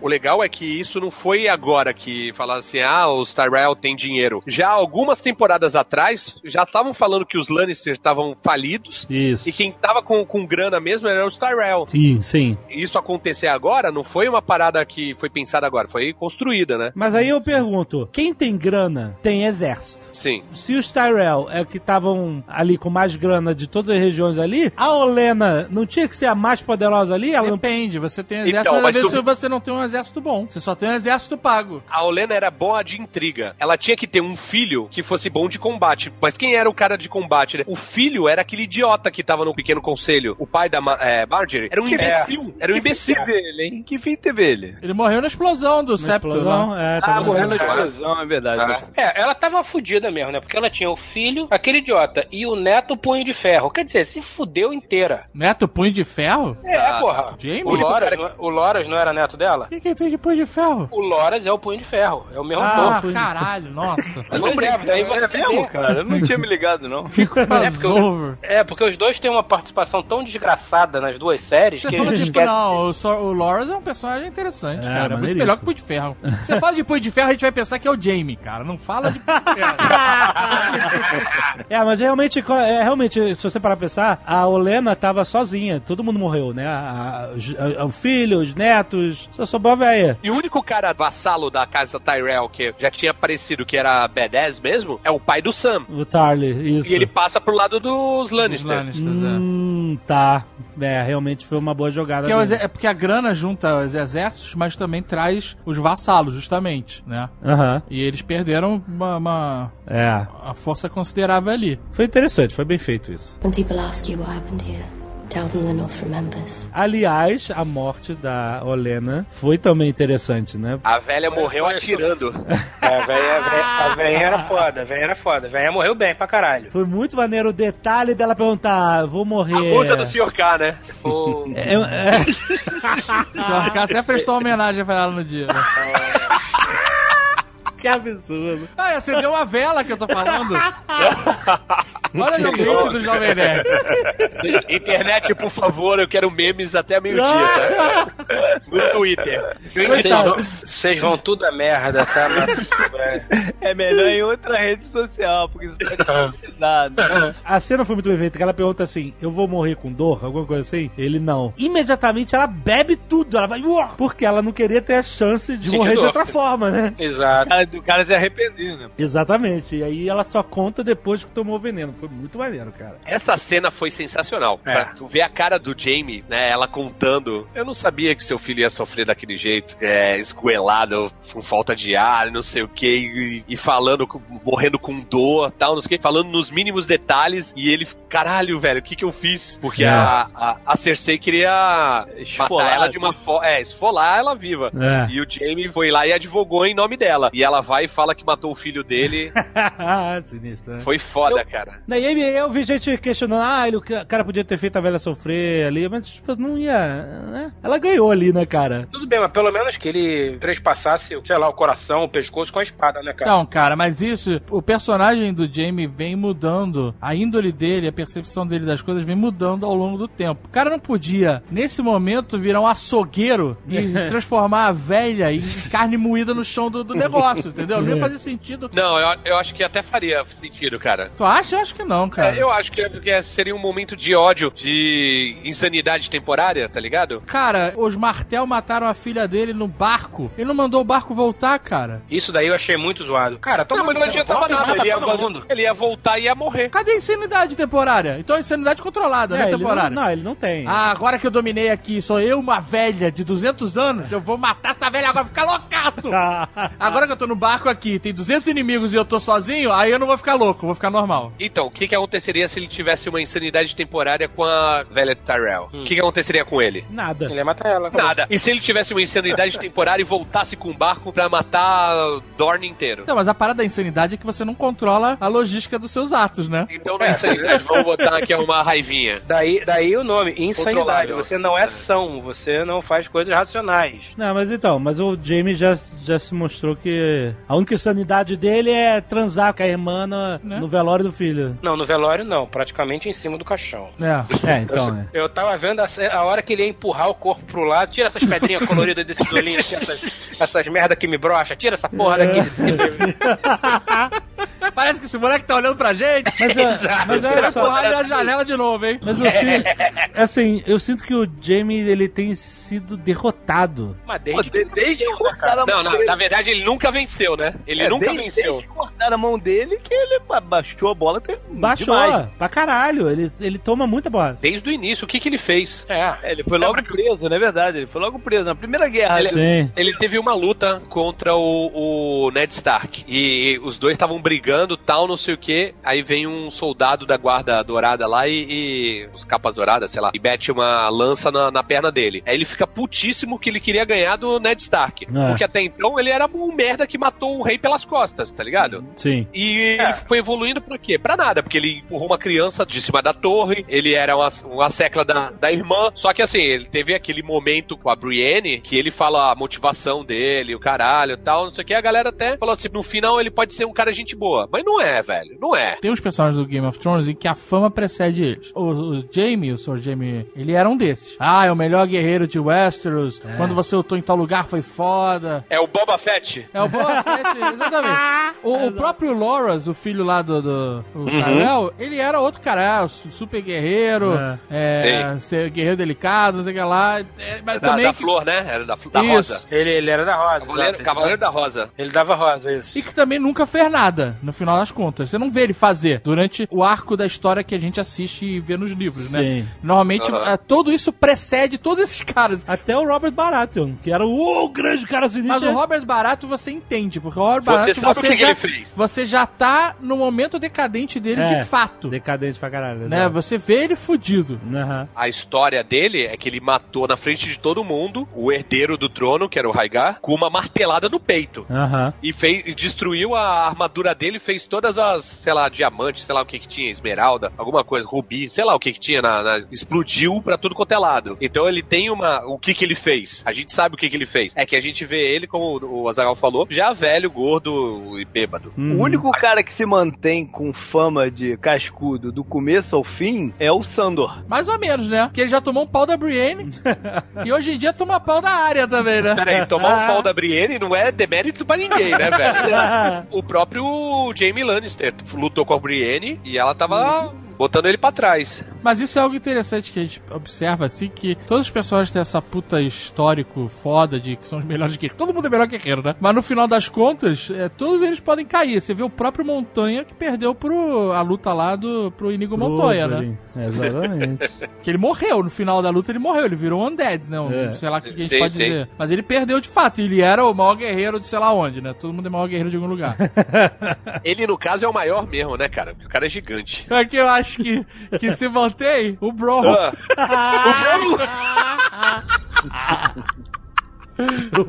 O legal é que isso não foi agora que falaram assim, ah, os Tyrell têm dinheiro. Já algumas temporadas atrás, já estavam falando que os Lannister estavam falidos Isso. e quem tava com, com grana mesmo eram os Tyrell. Sim, sim. Isso acontecer agora não foi uma parada que foi pensada agora, foi construída, né? Mas aí eu pergunto, quem tem grana tem exército. Sim. Se os Tyrell é que estavam ali com mais grana de todas as regiões ali, a Olena não tinha que ser a mais poderosa ali? Ela não... Depende, você tem exército, Então, mas às mas vezes tu- você não tem um exército bom. Você só tem um exército pago. A Olena era boa de intriga. Ela tinha que ter um filho que fosse bom de combate. Mas quem era o cara de combate, né? O filho era aquele idiota que tava no pequeno conselho. O pai da Ma é, Marjorie era um Que imbecil. Era um Que fim imbecil. teve ele, hein? Que fim teve ele? Ele morreu na explosão do Na septo explosão? lá. É, Ah, morreu na explosão, é verdade. Ah. É, ela tava fudida mesmo, né? Porque ela tinha o filho, aquele idiota, e o neto punho de ferro. Quer dizer, se fudeu inteira. Neto punho de ferro? É, Ah, porra. Jamie? O Loras, não é- o Loras não era neto dela? O que, que tem de punho de ferro? O Loras é o punho de ferro. É o mesmo Ah. Ah, caralho, nossa. Não é, daí você É mesmo, cara? Eu não tinha me ligado, não. Crossover. É, porque os dois têm uma participação tão desgraçada nas duas séries Você que a fala gente tipo, esquece. não, o, Sor- o Loras é um personagem interessante, É, cara. É muito melhor que o Punho de Ferro. Você fala de Punho de Ferro, a gente vai pensar que é o Jamie, cara. Não fala de Punho de Ferro. É, mas realmente, é, realmente, se você parar pra pensar, a Olena tava sozinha, todo mundo morreu, né? A- a- os- a- o filho, os netos, só sobrou a véia. E o único cara vassalo da casa Tyrell que já tinha aparecido que era badass mesmo é o pai do Sam. O Tarly, isso. E ele passa pro lado dos Os Lannister. Lannisters, é. Hum, tá. É, realmente foi uma boa jogada. É, é porque a grana junta os exércitos, mas também traz os vassalos, justamente, né? Aham, E eles perderam uma, uma, é. uma força considerável ali. Foi interessante, foi bem feito isso. When people ask you what happened here, Aliás, a morte da Olena foi também interessante, né? A velha morreu atirando. É, a velha, a velha- a velha era foda, a velha era foda. A velha morreu bem pra caralho. Foi muito maneiro o detalhe dela perguntar, vou A morrer. musa do Sr. K, né? O- É, é, Só que ela até prestou uma homenagem pra ela no dia. né? que absurdo. Ah, acendeu uma vela que eu tô falando. Olha no grito do Jovem Nerd. Internet, por favor, eu quero memes até meio-dia, tá? No Twitter. Vocês vão- Vocês vão tudo a merda, tá? Mas- É melhor em outra rede social, porque isso ser nada. A cena foi muito bem feita, que ela pergunta assim, eu vou morrer com dor? Alguma coisa assim? Ele não. Imediatamente ela bebe tudo, ela vai... Porque ela não queria ter a chance de Sentir morrer de outra forma, né? Exato. Cara, do cara se arrepender, né? Exatamente. E aí ela só conta depois que tomou o veneno. Foi muito maneiro, cara. Essa cena foi sensacional. É. Pra tu ver a cara do Jamie, né? Ela contando. Eu não sabia que seu filho ia sofrer daquele jeito, é, esgoelado, com falta de ar, não sei o que, e, e falando, morrendo com dor tal, não sei o que, falando nos mínimos detalhes. E ele, caralho, velho, o que que eu fiz? Porque É. a, a, a Cersei queria Esfolar, matar ela de uma forma. É, esfolar ela viva. É. E o Jamie foi lá e advogou em nome dela. E ela vai e fala que matou o filho dele. Sinistro, né? Foi foda, cara. Daí eu, eu vi gente questionando, ah, ele, o cara podia ter feito a velha sofrer ali, mas tipo, não ia. Né? Ela ganhou ali, né, cara? Tudo bem, mas pelo menos que ele trespassasse, sei lá, o coração, o pescoço com a espada, né, cara? Então, cara, mas isso, o personagem do Jamie vem mudando, a índole dele, a percepção dele das coisas vem mudando ao longo do tempo. O cara não podia, nesse momento, virar um açougueiro e transformar a velha em carne moída no chão do, do negócio, entendeu? Não ia fazer sentido. Não, eu, eu acho que até faria sentido, cara. Tu acha? Eu acho que não, cara. É, eu acho que, é porque seria um momento de ódio, de insanidade temporária, tá ligado? Cara, os Martel mataram a filha dele no barco. Ele não mandou o barco voltar, cara. Isso daí eu achei muito zoado. Cara, Não, mas não adiantava e nada, ele ia, todo mundo. ele ia voltar e ia morrer. Cadê a insanidade temporária? Então a insanidade controlada, né, É, ele temporária? não, não, ele não tem. Ah, agora que eu dominei aqui, sou eu uma velha de 200 anos, eu vou matar essa velha agora, ficar loucato! Agora que eu tô no barco aqui, tem 200 inimigos e eu tô sozinho, aí eu não vou ficar louco, vou ficar normal. Então, o que, que aconteceria se ele tivesse uma insanidade temporária com a velha Tyrell? O que, que aconteceria com ele? Nada. Ele ia matar ela. acabou. Nada. E se ele tivesse uma insanidade temporária e voltasse com um barco pra matar Dorne inteiro? Então, mas a parada da insanidade é que você não controla a logística dos seus atos, né? Então, na insanidade, vamos botar aqui uma raivinha. Daí, daí o nome, insanidade. Você não é são, você não faz coisas racionais. Não, mas então, mas o Jamie já, já se mostrou que a única sanidade dele é transar com a irmã no, Né? no velório do filho. Não, no velório não, praticamente em cima do caixão. É. É, então, é. Eu tava vendo a, a hora que ele ia empurrar o corpo pro lado, tira essas pedrinhas coloridas desses olhinhos, aqui, essas, essas merda que me brocha, tira essa porra daqui de cima. Parece que esse moleque tá olhando pra gente. Mas, é, mas olha só, porrada na janela de novo, hein? mas eu sinto, assim, eu sinto que o Jamie, ele tem sido derrotado. Mas Pô, desde de- que desde que cortaram a Não, mão na, dele. na verdade, ele nunca venceu, né? Ele É, nunca desde, venceu. Desde que cortaram a mão dele, que ele ba- baixou a bola. Baixou demais. pra caralho, ele, ele toma muita bola. Desde o início, o que, que ele fez? É. É, ele foi logo preso, não é verdade? Ele foi logo preso na primeira guerra. Ele- Sim. Ele teve uma luta contra o, o Ned Stark. E os dois estavam brigando, tal, não sei o que. Aí vem um soldado da guarda dourada lá e, e- Os capas douradas, sei lá. E mete uma lança na, na perna dele. Aí ele fica putíssimo que ele queria ganhar do Ned Stark. É. Porque até então ele era um merda que matou o rei pelas costas, tá ligado? Sim. E ele foi evoluindo pra quê? Pra nada, porque ele empurrou uma criança de cima da torre, ele era uma, uma secla da, da irmã, só que assim, ele teve aquele momento com a Brienne, que ele fala a motivação dele, o caralho e tal, não sei o que, a galera até falou assim, no final ele pode ser um cara gente boa, mas não é, velho, não é. Tem uns personagens do Game of Thrones em que a fama precede eles. O, o Jamie, o Sr. Jamie, ele era um desses. Ah, é o melhor guerreiro de Westeros. Quando você lutou em tal lugar foi foda. É o Boba Fett. É o Boba Fett, exatamente. O, o próprio Loras, o filho lá do, do o Tyrell, ele era outro cara, su- super guerreiro, é, ser guerreiro delicado, não sei o que lá. É, mas Da, também. da que- flor, né? Era da, da rosa. Ele, ele era da rosa. Cavaleiro. Cavaleiro da Rosa. Ele dava rosa, isso. E que também nunca fez nada, no final das contas. Você não vê ele fazer durante o arco da história que a gente assiste e vê nos livros, né? Sim. Normalmente, Aham. é, tudo isso precede todos esses caras. Até o Robert Baratheon, que era o, grande cara sinistro. Mas o Robert Barato você entende, porque o Robert Você Barato sabe você, o que, que já, ele fez. você já tá no momento decadente dele É, de fato. Decadente pra caralho. Né? Você vê ele fudido. Aham. A história dele é que ele matou na frente de todo mundo o herdeiro do trono, que era o Rhaegar, com uma martelada no peito. Aham. E fez, e destruiu a armadura dele, fez todas as, sei lá, diamantes, sei lá o que que tinha, esmeralda, alguma coisa, rubi, sei lá o que que tinha, na, na- explodiu pra tudo quanto é lado. Então ele tem uma, o que que ele fez? A gente sabe o que que ele fez. É que a gente vê ele, como o Azaghal falou, já velho, gordo e bêbado. Uhum. O único cara que se mantém com fama de cascudo do começo ao fim é o Sandor. Mais ou menos, né? Porque ele já tomou um pau da Brienne e hoje em dia toma pau da área também, né? Peraí, tomar um pau da Brienne não é demérito pra ninguém, né, velho? O próprio Jamie Lannister. Lutou com a Brienne e ela tava botando ele pra trás. Mas isso é algo interessante que a gente observa, assim, que todos os personagens têm essa puta histórico foda de que são os melhores guerreiros. Todo mundo é melhor guerreiro, né? Mas no final das contas, é, todos eles podem cair. Você vê o próprio Montanha que perdeu pro, a luta lá do, pro Inigo Montoya, né? Wolverine. É, Exatamente. Que ele morreu. No final da luta ele morreu. Ele virou um undead, né? Um, É. Sei lá o que a gente Sim, pode sim. dizer. Mas ele perdeu de fato. Ele era o maior guerreiro de sei lá onde, né? Todo mundo é maior guerreiro de algum lugar. Ele, no caso, é o maior mesmo, né, cara? Porque o cara é gigante. É que eu acho que, que se mantém o Bro. Ah, o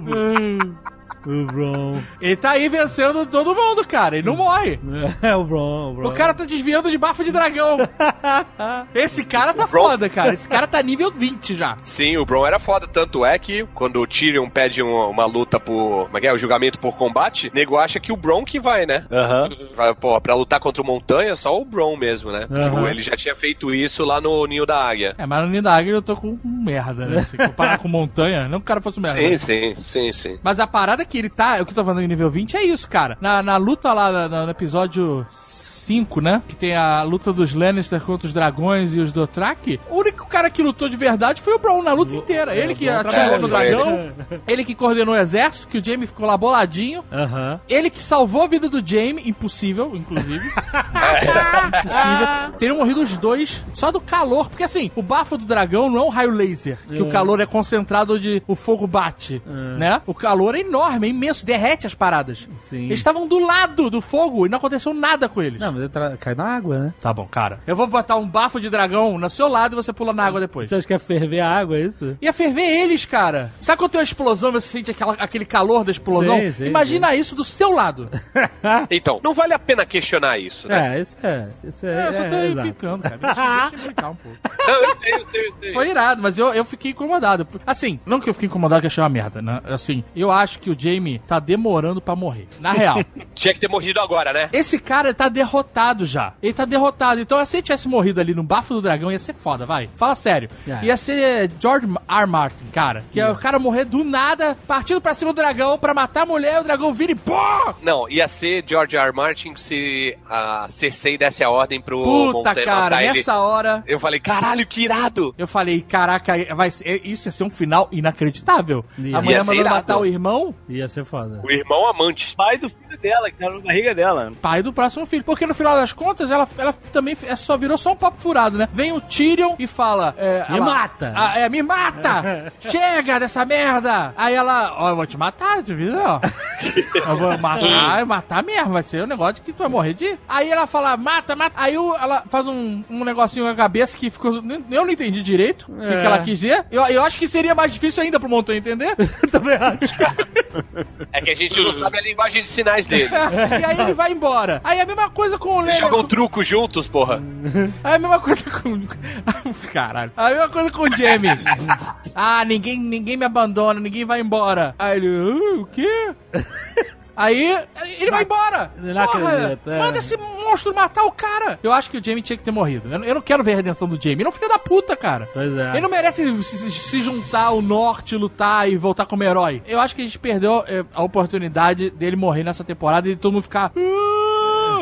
Bron. Ele tá aí vencendo todo mundo, cara. Ele não morre. É, o Bron, o Bron. O cara tá desviando de bafo de dragão. Esse cara tá Bron- foda, cara. Esse cara tá nível 20 já. Sim, o Bron era foda, tanto é que quando o Tyrion pede um- uma luta por. Como é que é? O julgamento por combate, nego acha que o Bron que vai, né? Aham. Vai, Pô, pra lutar contra o Montanha, só o Bron mesmo, né? Tipo, ele já tinha feito isso lá no Ninho da Águia. É, mas no Ninho da Águia eu tô com merda, né? Se comparar com montanha, não que o cara fosse merda. Sim, né? sim, sim, sim. Mas a parada que ele tá, o que eu tô falando em nível 20 é isso, cara. Na, na luta lá, na- no episódio 5, né? Que tem a luta dos Lannister contra os dragões e os Dothraki. O único cara que lutou de verdade foi o Bron na luta inteira. Ele que atirou no dragão, ele que coordenou o exército, que o Jaime ficou lá boladinho. Ele que salvou a vida do Jaime, impossível, inclusive. impossível. Teriam morrido os dois só do calor, porque assim, o bafo do dragão não é um raio laser, que o calor é concentrado onde o fogo bate, né? O calor é enorme, é imenso, derrete as paradas. Sim. Eles estavam do lado do fogo e não aconteceu nada com eles. Não, mas ele tra- cai na água, né? Tá bom, cara. Eu vou botar um bafo de dragão no seu lado e você pula na água depois. Você acha que é ferver a água, é isso? Ia ferver eles, cara. Sabe quando tem uma explosão, você sente aquela- aquele calor da explosão? Sei, sei, Imagina isso do seu lado. Então, não vale a pena questionar isso, né? É, isso é. Isso é. É, eu só tô é, picando, cara. Deixa, deixa eu brincar um pouco. Não, eu sei, eu sei, eu sei. Foi irado, mas eu, eu fiquei incomodado. Assim, não que eu fiquei incomodado que achei uma merda, né? Assim, eu acho que o Jamie tá demorando pra morrer. Na real. Tinha que ter morrido agora, né? Esse cara tá derrotado já. Ele tá derrotado. Então, se ele tivesse morrido ali no bafo do dragão, ia ser foda, vai. Fala sério. É. Ia ser George R. Martin, cara. Que é o cara morrer do nada, partindo pra cima do dragão pra matar a mulher, o dragão vira e pô! Não, ia ser George R. Martin se a Cersei desse a ordem pro Puta, Montanha cara, nessa hora. Eu falei, caralho, que irado! Eu falei, caraca, vai ser, isso ia ser um final inacreditável. Ia. A mulher Ia ser mandando irado. matar o irmão, Ia ser foda. O irmão amante. Pai do filho dela, que tava na barriga dela. pai do próximo filho. Porque no final das contas, ela, ela também é, só virou só um papo furado, né? Vem o Tyrion e fala... É, Me ela- mata. Ah, é, me mata! Chega dessa merda! Aí ela, ó, eu vou te matar, tu viu? ó? Eu vou matar, eu matar mesmo, vai ser um negócio que tu vai morrer de... Aí ela fala, mata, mata. Aí o- ela faz um, um negocinho com a cabeça que ficou... Eu não entendi direito o que, É. que ela quis dizer. Eu, eu acho que seria mais difícil ainda pro Montanha entender. Também acho. É que a gente não sabe a linguagem de sinais deles. e aí ele vai embora. Aí a mesma coisa com o Lennon. jogam truco juntos, porra. Aí a mesma coisa com. Caralho. A mesma coisa com o Jamie. ah, ninguém, ninguém me abandona, ninguém vai embora. Aí ele. "Ah, o quê? Aí ele vai embora. Não Porra, acredito, é. Manda esse monstro matar o cara. Eu acho que o Jamie tinha que ter morrido. Eu, não- eu não quero ver a redenção do Jamie. Ele é um filho da puta, cara. Pois é. Ele não merece se, se juntar ao norte, lutar e voltar como herói. Eu acho que a gente perdeu eh, a oportunidade dele morrer nessa temporada e todo mundo ficar.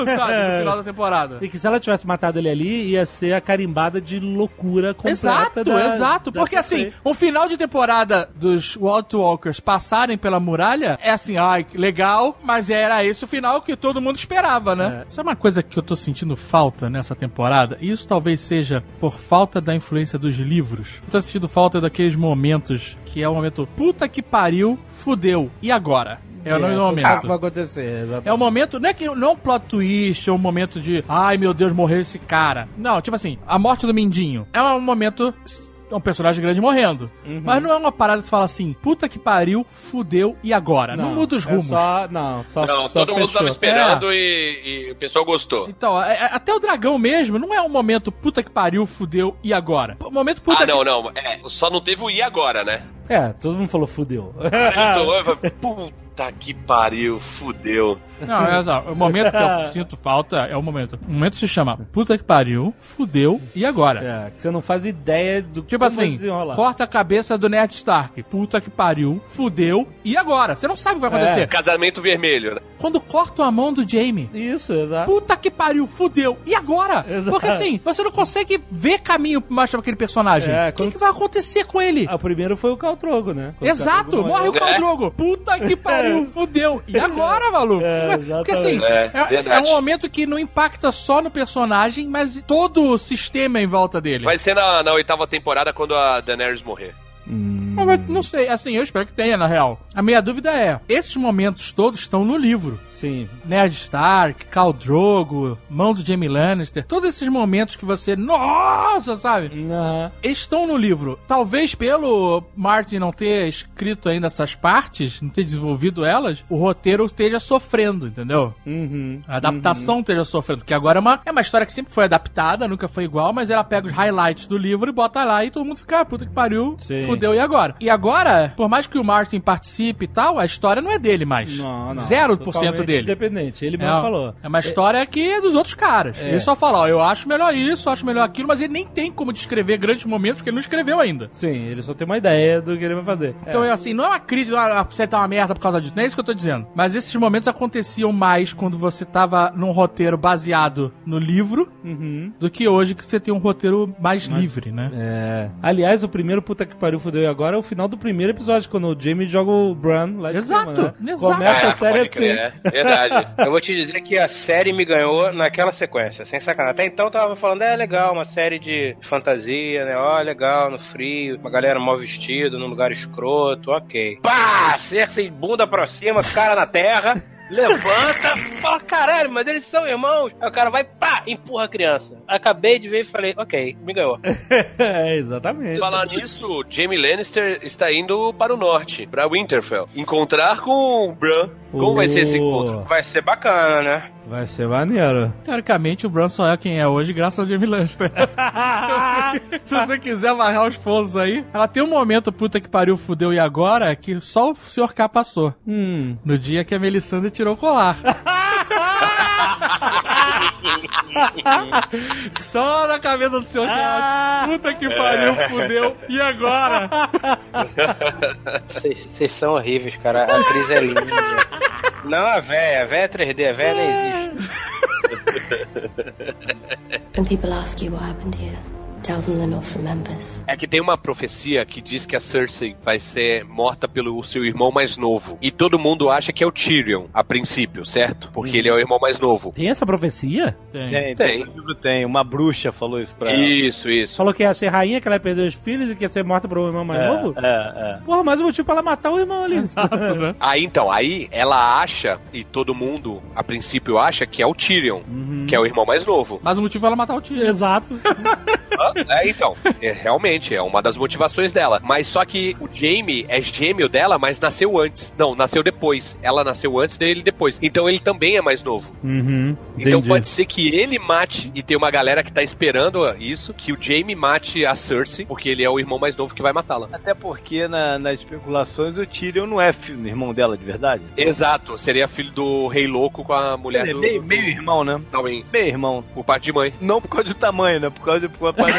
Sabe, no final da temporada. E que se ela tivesse matado ele ali, ia ser a carimbada de loucura completa. Exato, da- exato. da Porque assim, um final de temporada dos Walt Walkers passarem pela muralha é assim, ai, legal, mas era esse o final que todo mundo esperava, né? É. Sabe uma coisa que eu tô sentindo falta nessa temporada? E isso talvez seja por falta da influência dos livros. Eu tô sentindo falta daqueles momentos que é o momento puta que pariu, fudeu. E agora? É o nome do Isso sabe o que momento. vai acontecer, exatamente. É o momento, não é que não é um plot twist, é um momento de, ai meu Deus, morreu esse cara. Não, tipo assim, a morte do Mindinho é um momento é um personagem grande morrendo. Uhum. Mas não é uma parada que você fala assim, puta que pariu, fudeu e agora? Não, muda os é rumos. só, não, só, Não, só todo mundo fechou. tava esperando e, e o pessoal gostou. Então, é- é- até o dragão mesmo não é um momento puta que pariu, fudeu e agora. O momento puta ah, não, que... não. É, só não teve o I agora, né? É, todo mundo falou fudeu. Falei, Puta Puta que pariu, fudeu. Não, é só, o momento que eu sinto falta é o momento. O momento se chama puta que pariu, fudeu, e agora? É, que você não faz ideia do Tipo assim, desenrolar. corta a cabeça do Ned Stark. Puta que pariu, fudeu, e agora? Você não sabe o que vai acontecer. Casamento vermelho, né? Quando cortam a mão do Jamie. Isso, exato. Puta que pariu, fudeu. E agora? Exato. Porque assim, você não consegue ver caminho mais pra aquele personagem. É, o que, quando- que vai acontecer com ele? Ah, o primeiro foi o Caltrogo, né? Quando o Exato, morre o. Khal Drogo. Puta que pariu, fudeu. E agora, maluco? É, Porque assim, exatamente. É, é, é um momento que não impacta só no personagem, mas todo o sistema em volta dele. Vai ser na, na oitava temporada quando a Daenerys morrer. Não, mas não sei, assim, eu espero que tenha, na real. A minha dúvida é, esses momentos todos estão no livro. Sim. Ned Stark, Khal Drogo, mão do Jaime Lannister, todos esses momentos que você, nossa, sabe? Aham. Estão no livro. Talvez pelo Martin não ter escrito ainda essas partes, não ter desenvolvido elas, o roteiro esteja sofrendo, entendeu? Uhum. A adaptação esteja sofrendo. Porque agora é uma, é uma história que sempre foi adaptada, nunca foi igual, mas ela pega os highlights do livro e bota lá e todo mundo fica, ah, puta que pariu, Sim. fudeu, e agora? E agora, por mais que o Martin participe e tal, a história não é dele mais. Não, não. 0% Totalmente dele. Independente. Ele É, mesmo falou. é uma história que é dos outros caras. É. Ele só fala, ó, eu acho melhor isso, eu acho melhor aquilo, mas ele nem tem como descrever grandes momentos, porque ele não escreveu ainda. Sim, ele só tem uma ideia do que ele vai fazer. Então, é assim, não é uma crítica, ah, você tá uma merda por causa disso, não é isso que eu tô dizendo. Mas esses momentos aconteciam mais quando você tava num roteiro baseado no livro, Uhum. do que hoje que você tem um roteiro mais livre, né? É. Aliás, o primeiro puta que pariu fudeu e agora é o final do primeiro episódio, quando o Jamie joga o Bran lá de Exato, cima, né? exato. Começa a É, série assim. crer, É, verdade. Eu vou te dizer que a série me ganhou naquela sequência, sem sacanagem. Até então eu tava falando, é legal, uma série de fantasia, né? Ó, legal, no frio, uma galera mal vestida, num lugar escroto, ok. Pá! Cersei bunda pra cima, cara na terra. Levanta, fala, caralho, mas eles são irmãos. Aí o cara vai, pá, empurra a criança. Acabei de ver e falei, ok, me ganhou. é, exatamente. Falar nisso, Jamie Lannister está indo para o norte, para Winterfell. Encontrar com o Bran. Como vai ser esse encontro? Vai ser bacana, né? Vai ser maneiro. Teoricamente, o Bran só é quem é hoje, graças ao Jamie Lannister. Se você quiser amarrar os pontos aí, ela tem um momento, puta que pariu, fudeu e agora, que só o Sr. K passou. Hum. No dia que a Melisandre tirou o colar. Só na cabeça do senhor K. Puta que pariu, fudeu. E agora? Vocês são horríveis, cara. A atriz é linda. Não, a véia. A véia é 3D. A véia nem existe. When people ask you what happened here, É que tem uma profecia que diz que a Cersei vai ser morta pelo seu irmão mais novo. E todo mundo acha que é o Tyrion, a princípio, certo? Porque ele é o irmão mais novo. Tem essa profecia? Tem. Tem, Tem. tem. O livro tem. Uma bruxa falou isso pra ela. Isso, isso. Falou que ia ser rainha, que ela ia perder os filhos e que ia ser morta um irmão mais É, novo? É, é. Porra, mais um motivo pra ela matar o irmão ali. Exato, né? Aí então, aí ela acha, e todo mundo a princípio acha que é o Tyrion, que é o irmão mais novo. Mas o motivo é ela matar o tio. Exato. Ah, é, então, é, realmente, é uma das motivações dela. Mas só que o Jamie é gêmeo dela, mas nasceu antes. Não, nasceu depois. Ela nasceu antes dele depois. Então ele também é mais novo. Uhum. Então pode ser que ele mate, e tem uma galera que tá esperando isso, que o Jamie mate a Cersei, porque ele é o irmão mais novo que vai matá-la. Até porque na- nas especulações o Tyrion não é filho, irmão dela de verdade. Exato, seria filho do Rei Louco com a mulher Ele é do... meio, do- meio irmão, né? Também, Meio irmão. por parte de mãe. Não por causa do tamanho, né? Por causa de por causa de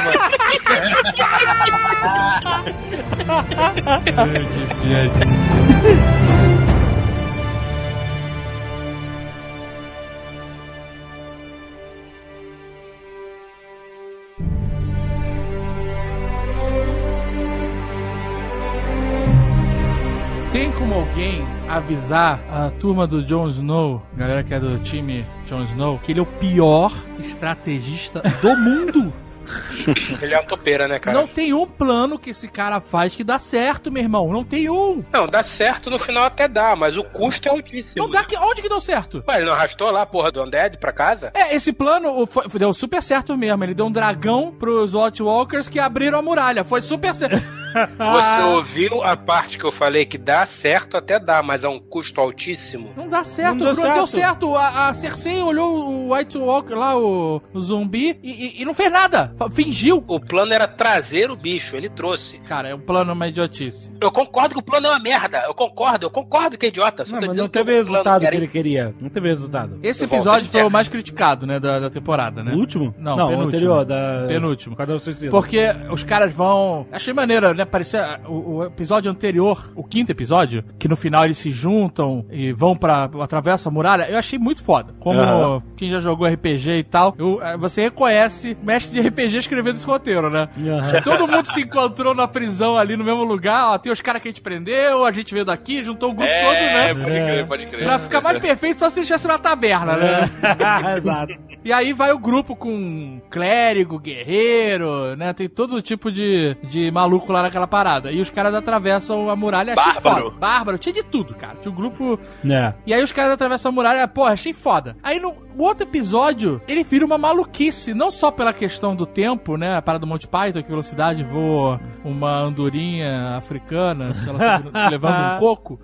Tem como alguém avisar a turma do Jon Snow, galera que é do time Jon Snow, que ele é o pior estrategista do mundo? Ele é uma topeira, né, cara? Não tem um plano que esse cara faz que dá certo, meu irmão. Não tem um. Não, dá certo no final até dá, mas o custo é altíssimo. Não dá que, onde que deu certo? Ué, ele não arrastou lá a porra do Undead pra casa? É, esse plano foi- deu super certo mesmo. Ele deu um dragão pros White Walkers que abriram a muralha. Foi super certo. Você ouviu a parte que eu falei que dá certo, até dá, mas é um custo altíssimo. Não dá certo, Não deu Bruno, deu certo. certo. A, a Cersei olhou o White Walker lá, o, o zumbi, e, e- e não fez nada. Fingiu. O plano era trazer o bicho, ele trouxe. Cara, é um plano uma idiotice. Eu concordo que o plano é uma merda. Eu concordo, eu concordo que é idiota. Só Não, tô mas não teve que o resultado que ele queria. Não teve resultado. Esse episódio foi o mais criticado, né, da, da temporada, né? O último? Não, não o penúltimo. anterior. Da... Penúltimo. Cadê o suicídio? Porque os caras vão. Achei maneiro, né? Parecia o, o episódio anterior, o quinto episódio, que no final eles se juntam e vão pra. atravessam a muralha. Eu achei muito foda. Como Aham. quem já jogou RPG e tal, eu- eh, você reconhece mestre de RPG escrevendo esse roteiro, né? Aham. Todo mundo se encontrou na prisão ali no mesmo lugar. Ó, tem os caras que a gente prendeu, a gente veio daqui, juntou o grupo todo, É, né? pode É. crer, pode crer. Pra ficar mais perfeito, só se eles estivessem na taberna, né? Exato. E aí vai o grupo com clérigo, guerreiro, né? Tem todo tipo de, de maluco lá naquela parada. E os caras atravessam a muralha. Achei Bárbaro. foda. Bárbaro. Tinha de tudo, cara. Tinha um grupo... É. E aí os caras atravessam a muralha. Porra, achei foda. Aí no outro episódio, ele vira uma maluquice. Não só pela questão do tempo, né? A parada do Monty Python, que velocidade voa uma andorinha africana, sei lá, segura- levando um coco.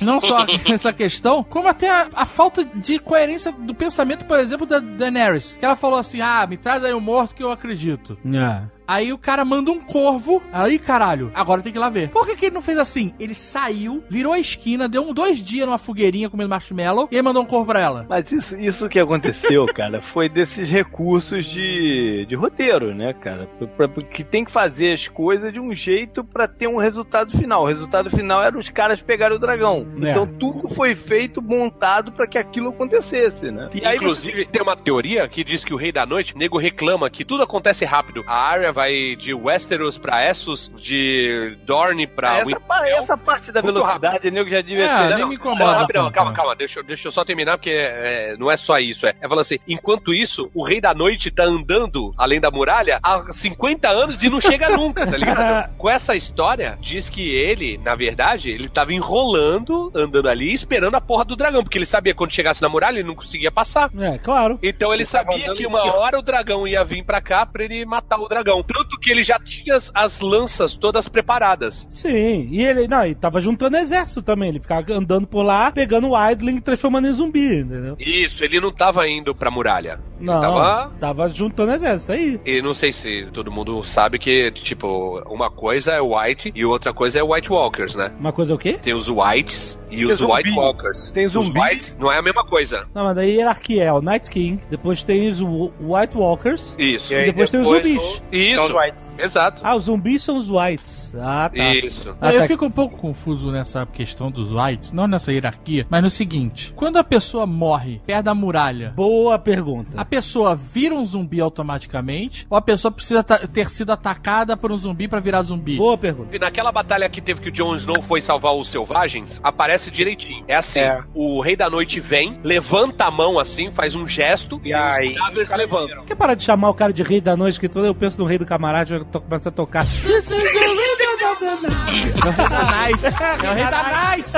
Não só essa questão, como até a, a falta de coerência do pensamento, por exemplo, da Daenerys. Que ela falou assim: ah, me traz aí o morto que eu acredito. É. Aí o cara manda um corvo. Aí, caralho, agora tem que ir lá ver. Por que, que ele não fez assim? Ele saiu, virou a esquina, deu um dois dias numa fogueirinha comendo marshmallow e aí mandou um corvo pra ela. Mas isso, isso que aconteceu, cara, foi desses recursos de, de roteiro, né, cara? Pra- pra- Que tem que fazer as coisas de um jeito pra ter um resultado final. O resultado final era os caras pegarem o dragão. É. Então tudo foi feito, montado pra que aquilo acontecesse, né? E aí você- Inclusive, tem uma teoria que diz que o Rei da Noite, nego reclama que tudo acontece rápido. A Arya vai de Westeros pra Essos, de Dorne pra essa, pa- essa parte da Muito velocidade, o nego já devia É, ter. nem Não, me incomoda não, rapidão, tanto, calma, né? calma, deixa, eu- deixa eu só terminar, porque é, não é só isso. É, é falando assim: enquanto isso, o Rei da Noite tá andando além da muralha há 50 anos e não chega nunca, tá ligado? Com essa história, diz que ele, na verdade, ele tava enrolando, andando ali, esperando a porra do dragão, porque ele sabia que quando chegasse na muralha ele não conseguia passar. É, claro. Então ele, Ele sabia que uma hora o dragão ia vir pra cá pra ele matar o dragão. Tanto que ele já tinha as, as lanças todas preparadas. Sim, e ele, não, ele tava juntando exército também. Ele ficava andando por lá, pegando o Idling e transformando em zumbi, entendeu? Isso, ele não tava indo pra muralha. Não, Tava- tava juntando exército aí. E não sei se todo mundo sabe que, tipo, uma coisa é White e outra coisa é White Walkers, né? Uma coisa é o quê? Tem os Whites e Tem os zumbi. White Walkers. Tem Os zumbi. Whites não é a mesma coisa. Não, mas daí hierarquia é o Night King, depois tem os White Walkers, Isso. E aí depois tem os depois zumbis. o- Isso. São os whites. Exato. Ah, os zumbis são os Whites. Ah, tá. Isso. Ah, eu fico um pouco confuso nessa questão dos whites, não nessa hierarquia, mas no seguinte: quando a pessoa morre perto da muralha, Boa pergunta. a pessoa vira um zumbi automaticamente ou a pessoa precisa ter sido atacada por um zumbi pra virar zumbi? Boa pergunta. E naquela batalha que teve que o Jon Snow foi salvar os selvagens, aparece direitinho. É assim, É. o Rei da Noite vem, levanta a mão assim, faz um gesto e, E aí, os cadáveres levantam. Quer parar de chamar o cara de rei da noite, que toda eu penso no rei do camarada, já tô começando a tocar. This is the rhythm of the night. da Night! É o rei da Night!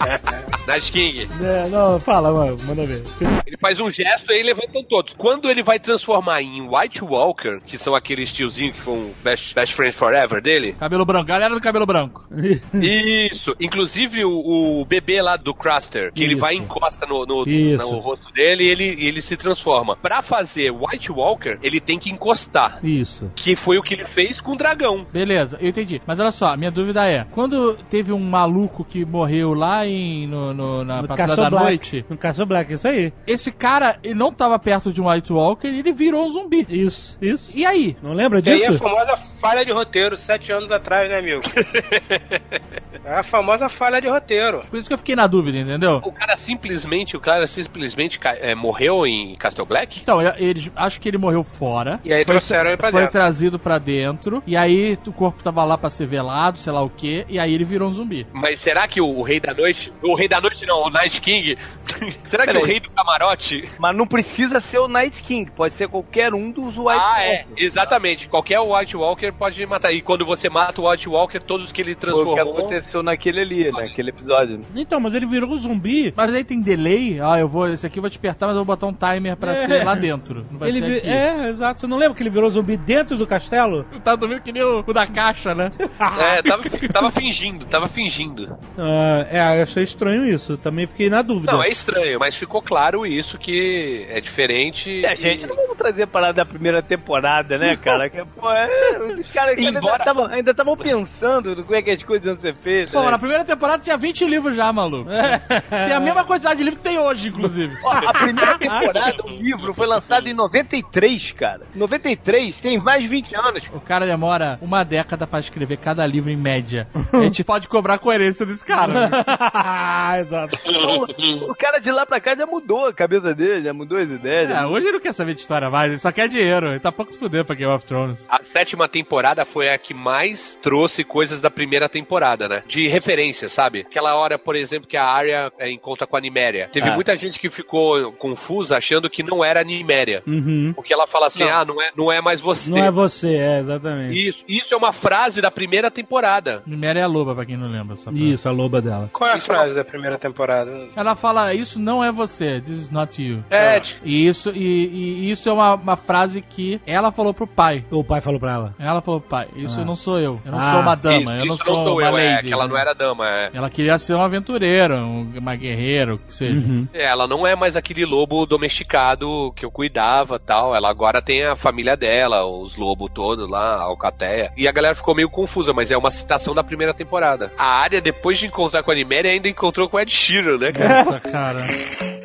Night King. É, não, fala, mano, manda ver. Ele faz um gesto e aí levantam todos. Quando ele vai transformar em White Walker, que são aqueles tiozinhos que foram best, best friends forever dele, Cabelo branco, galera do cabelo branco. Isso. Inclusive o, o bebê lá do Craster, que ele Isso. vai e encosta no, no, Isso. no rosto dele e ele, e ele se transforma. Pra fazer White Walker, ele tem que encostar. Isso. Que foi o que ele fez com o dragão. Beleza, eu entendi. Mas olha só, minha dúvida é: quando teve um maluco que morreu lá em, no, no- na No Patrulha Castle da Black. Noite, No Castle Black, isso aí. esse cara ele não tava perto de um White Walker e ele virou um zumbi. Isso, isso. E aí? Não lembra E aí a disso? famosa falha de roteiro, sete anos atrás, né, amigo? é a famosa falha de roteiro. Por isso que eu fiquei na dúvida, entendeu? O cara simplesmente, o cara simplesmente é, morreu em Castle Black? Então, ele- eles acho que ele morreu fora. E aí foi, trouxeram ele pra foi dentro. trazido pra dentro. E aí o corpo tava lá pra ser velado, sei lá o quê. E aí ele virou um zumbi. Mas será que o, o Rei da Noite Noite. O Rei da Noite não, o Night King. Será que Peraí. o Rei do Camarote? Mas não precisa ser o Night King, pode ser qualquer um dos White ah, é. Walkers. Exatamente. Qualquer White Walker pode matar. E quando você mata o White Walker, todos que ele Foi o que transformou. aconteceu naquele ali, naquele episódio. Então, mas ele virou um zumbi. Mas aí tem delay. Ah, eu vou. Esse aqui eu vou despertar, mas eu vou botar um timer pra É. ser lá dentro. Não vai Ele ser aqui. É, exato. Você não lembra que ele virou zumbi dentro do castelo? Tá dormindo que nem o, o da caixa, né? É, tava, tava fingindo, tava fingindo. Ah, é, eu achei estranho isso. Também fiquei na dúvida. Não, é estranho, mas ficou claro isso que é diferente. E a gente não vamos trazer a parada da primeira temporada, né, cara? Que, pô, é, os caras ainda Embora- estavam ainda estavam pensando no como é que as coisas iam ser feitas. Pô, né? na primeira temporada tinha 20 livros já, maluco. Tem a mesma quantidade de livro que tem hoje, inclusive. Ó, a primeira temporada, o livro, foi lançado em 93, cara. 93 tem mais de 20 anos. O cara demora uma década pra escrever cada livro em média. A gente pode cobrar a coerência desse cara. exato. Então, o cara de lá pra cá já mudou a cabeça dele, já mudou as ideias. já É, hoje ele não quer saber de história mais, ele só quer dinheiro. Ele tá pouco se fuder pra Game of Thrones. A sétima temporada foi a que mais trouxe coisas da primeira temporada, né? De referência, sabe? Aquela hora, por exemplo, que a Arya é, encontra com a Niméria. Teve Ah. muita gente que ficou confusa achando que não era a Niméria. Uhum. Porque ela fala assim, Não. ah, não é, não é mais você. Não é você, é, exatamente. Isso, isso é uma frase da primeira temporada. Niméria é a loba, pra quem não lembra. Só pra- Isso, a loba dela. Qual é a frase da primeira temporada? Ela fala, isso não é você, this is not you. É, E isso, e, e isso é uma, uma frase que ela falou pro pai. O pai falou pra ela. Ela falou, pai, isso Ah. não sou eu. Eu não Ah. sou uma dama, eu isso não sou, não sou uma eu, lady. é, que ela não era dama, é. Ela queria ser uma aventureira, um- uma guerreira, o que seja. Uhum. É, Ela não é mais aquele lobo domesticado que eu cuidava tal. Ela agora tem a família dela, os lobos todos lá, a alcateia. E a galera ficou meio confusa, mas é uma citação da primeira temporada. A área, depois de encontrar com a Niméria, ainda encontrou com o Ed Sheeran, né, cara? Nossa, cara.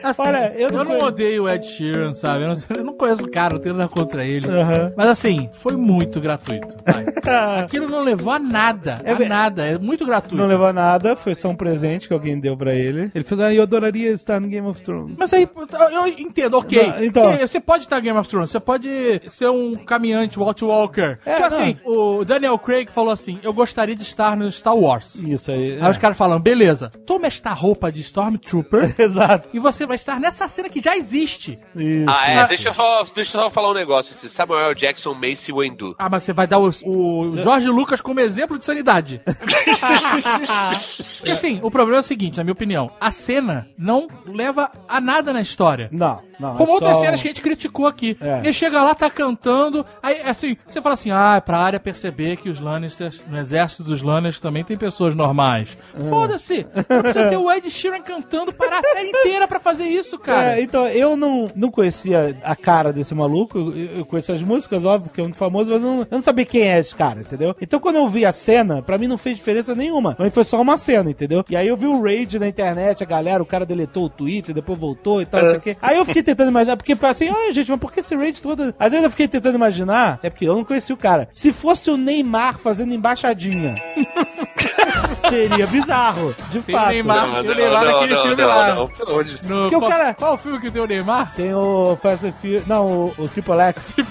Assim, Olha, eu eu não não, conheço- odeio o Ed Sheeran, sabe? Eu não, eu não conheço o cara, não tenho nada contra ele. Aham. Mas assim, foi muito gratuito. Aquilo não levou a nada, a bem- nada. É muito gratuito. Não levou nada, foi só um presente que alguém deu pra ele. Ele falou, ah, eu adoraria estar no Game of Thrones. Mas aí, eu entendo, ok. Não, então- Você pode estar Game of Thrones, você pode ser um caminhante, Walt Walker. É, tipo não. assim, o Daniel Craig falou assim: eu gostaria de estar no Star Wars. Isso aí. Aí os caras falam, beleza, toma esta roupa de Stormtrooper Exato. e você vai estar nessa cena que já existe. Isso. Ah, é, deixa eu, só, deixa eu só falar um negócio. Esse Samuel Jackson Macy Wendu. Ah, mas você vai dar o, o Jorge Lucas como exemplo de sanidade. Porque assim, o problema é o seguinte, na minha opinião, a cena não leva a nada na história. Não, não. Como é outras só- cenas que a gente criticou aqui. É. Ele chega lá, tá cantando, aí assim, você fala assim, ah, é pra área perceber que os Lannisters, no exército dos Lannisters também tem pessoas normais. É. Foda-se! Não precisa ter o Ed Sheeran cantando para a série inteira pra fazer isso, cara. É, então, eu não, não conhecia a cara desse maluco, eu, eu conhecia as músicas, óbvio, que é muito famoso, mas eu não, eu não sabia quem é esse cara, entendeu? Então quando eu vi a cena, pra mim não fez diferença nenhuma, mas foi só uma cena, entendeu? E aí eu vi o raid na internet, a galera, o cara deletou o Twitter, depois voltou e tal, não sei o quê. Aí eu fiquei tentando imaginar, porque foi assim, ai gente, mas por que esse raid todo? Às vezes eu fiquei tentando imaginar, é porque eu não conhecia o cara. Se fosse o Neymar fazendo embaixadinha, seria bizarro, de Tem o fato. Neymar, tem o Neymar naquele filme lá. não, No- Porque o qual, cara- qual o filme que tem o Neymar? Tem o Fast and Furious, não, o, o Triple X.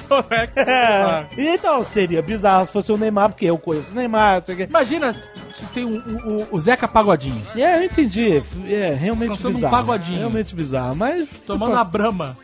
É. Então, seria bizarro se fosse o Neymar, porque eu conheço o Neymar, não sei o quê. Imagina se tem o, o- o Zeca Pagodinho É, eu entendi. É realmente Cantando um bizarro. pagodinho. Realmente bizarro, mas. tomando a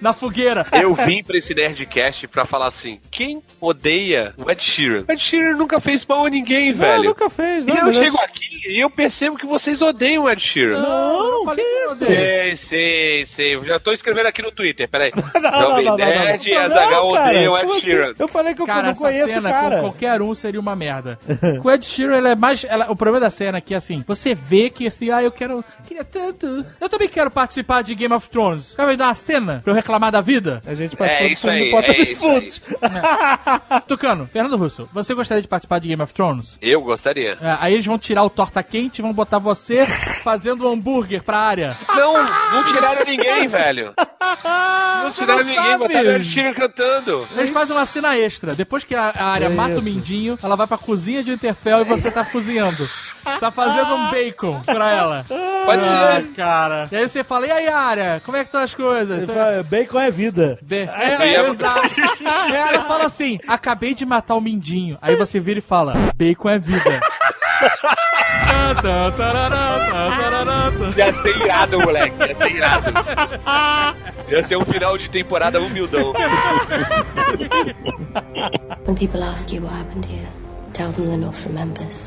na fogueira. Eu vim pra esse Nerdcast pra falar assim: quem odeia o Ed Sheeran? O Ed Sheeran nunca fez mal a ninguém, Não, velho. nunca fez, E não. eu mas chego aqui e eu percebo que vocês odeiam o Ed Sheeran. Não, eu falei que isso? odeio. Sei, sei, sei. Eu Já tô escrevendo aqui no Twitter, peraí. Não, não, não, não, não, Nerd e não. Azaghal Não, odeiam o Ed assim? Sheeran. Eu falei que eu Cara, não essa conheço o cena cara. com qualquer um seria uma merda. com o Ed Sheeran, ele é mais. ela- o problema da cena é que, assim, você vê que, assim, ah, eu quero. Queria tanto. Eu também quero participar de Game of Thrones. Quer me dar uma cena pra eu reclamar da vida? A gente participou É do fundo aí, do Porta é dos. Fundos. Tucano, Fernando Russo, você gostaria de participar de Game of Thrones? Eu gostaria. É, aí eles vão tirar o torta quente vão botar você fazendo um hambúrguer pra área. Não, não tiraram ninguém, velho. Não Você tiraram não ninguém, sabe. botaram o Ed Sheeran cantando. Eles fazem uma cena extra. Depois que a, a área É mata o isso. mindinho, ela vai pra cozinha de Interfell e você tá cozinhando. Tá fazendo um bacon pra ela. Pode Ah, ser. cara. E aí você fala, e aí, área? Como é que estão as coisas? Você- fala, Bacon é vida. Be- É, ia- exato. E aí ela fala assim, acabei de matar o mindinho. Aí você vira e fala, bacon é vida. Ia ser irado, moleque. Ia ser irado. Ia ser um final de temporada humildão. When people ask you what happened here,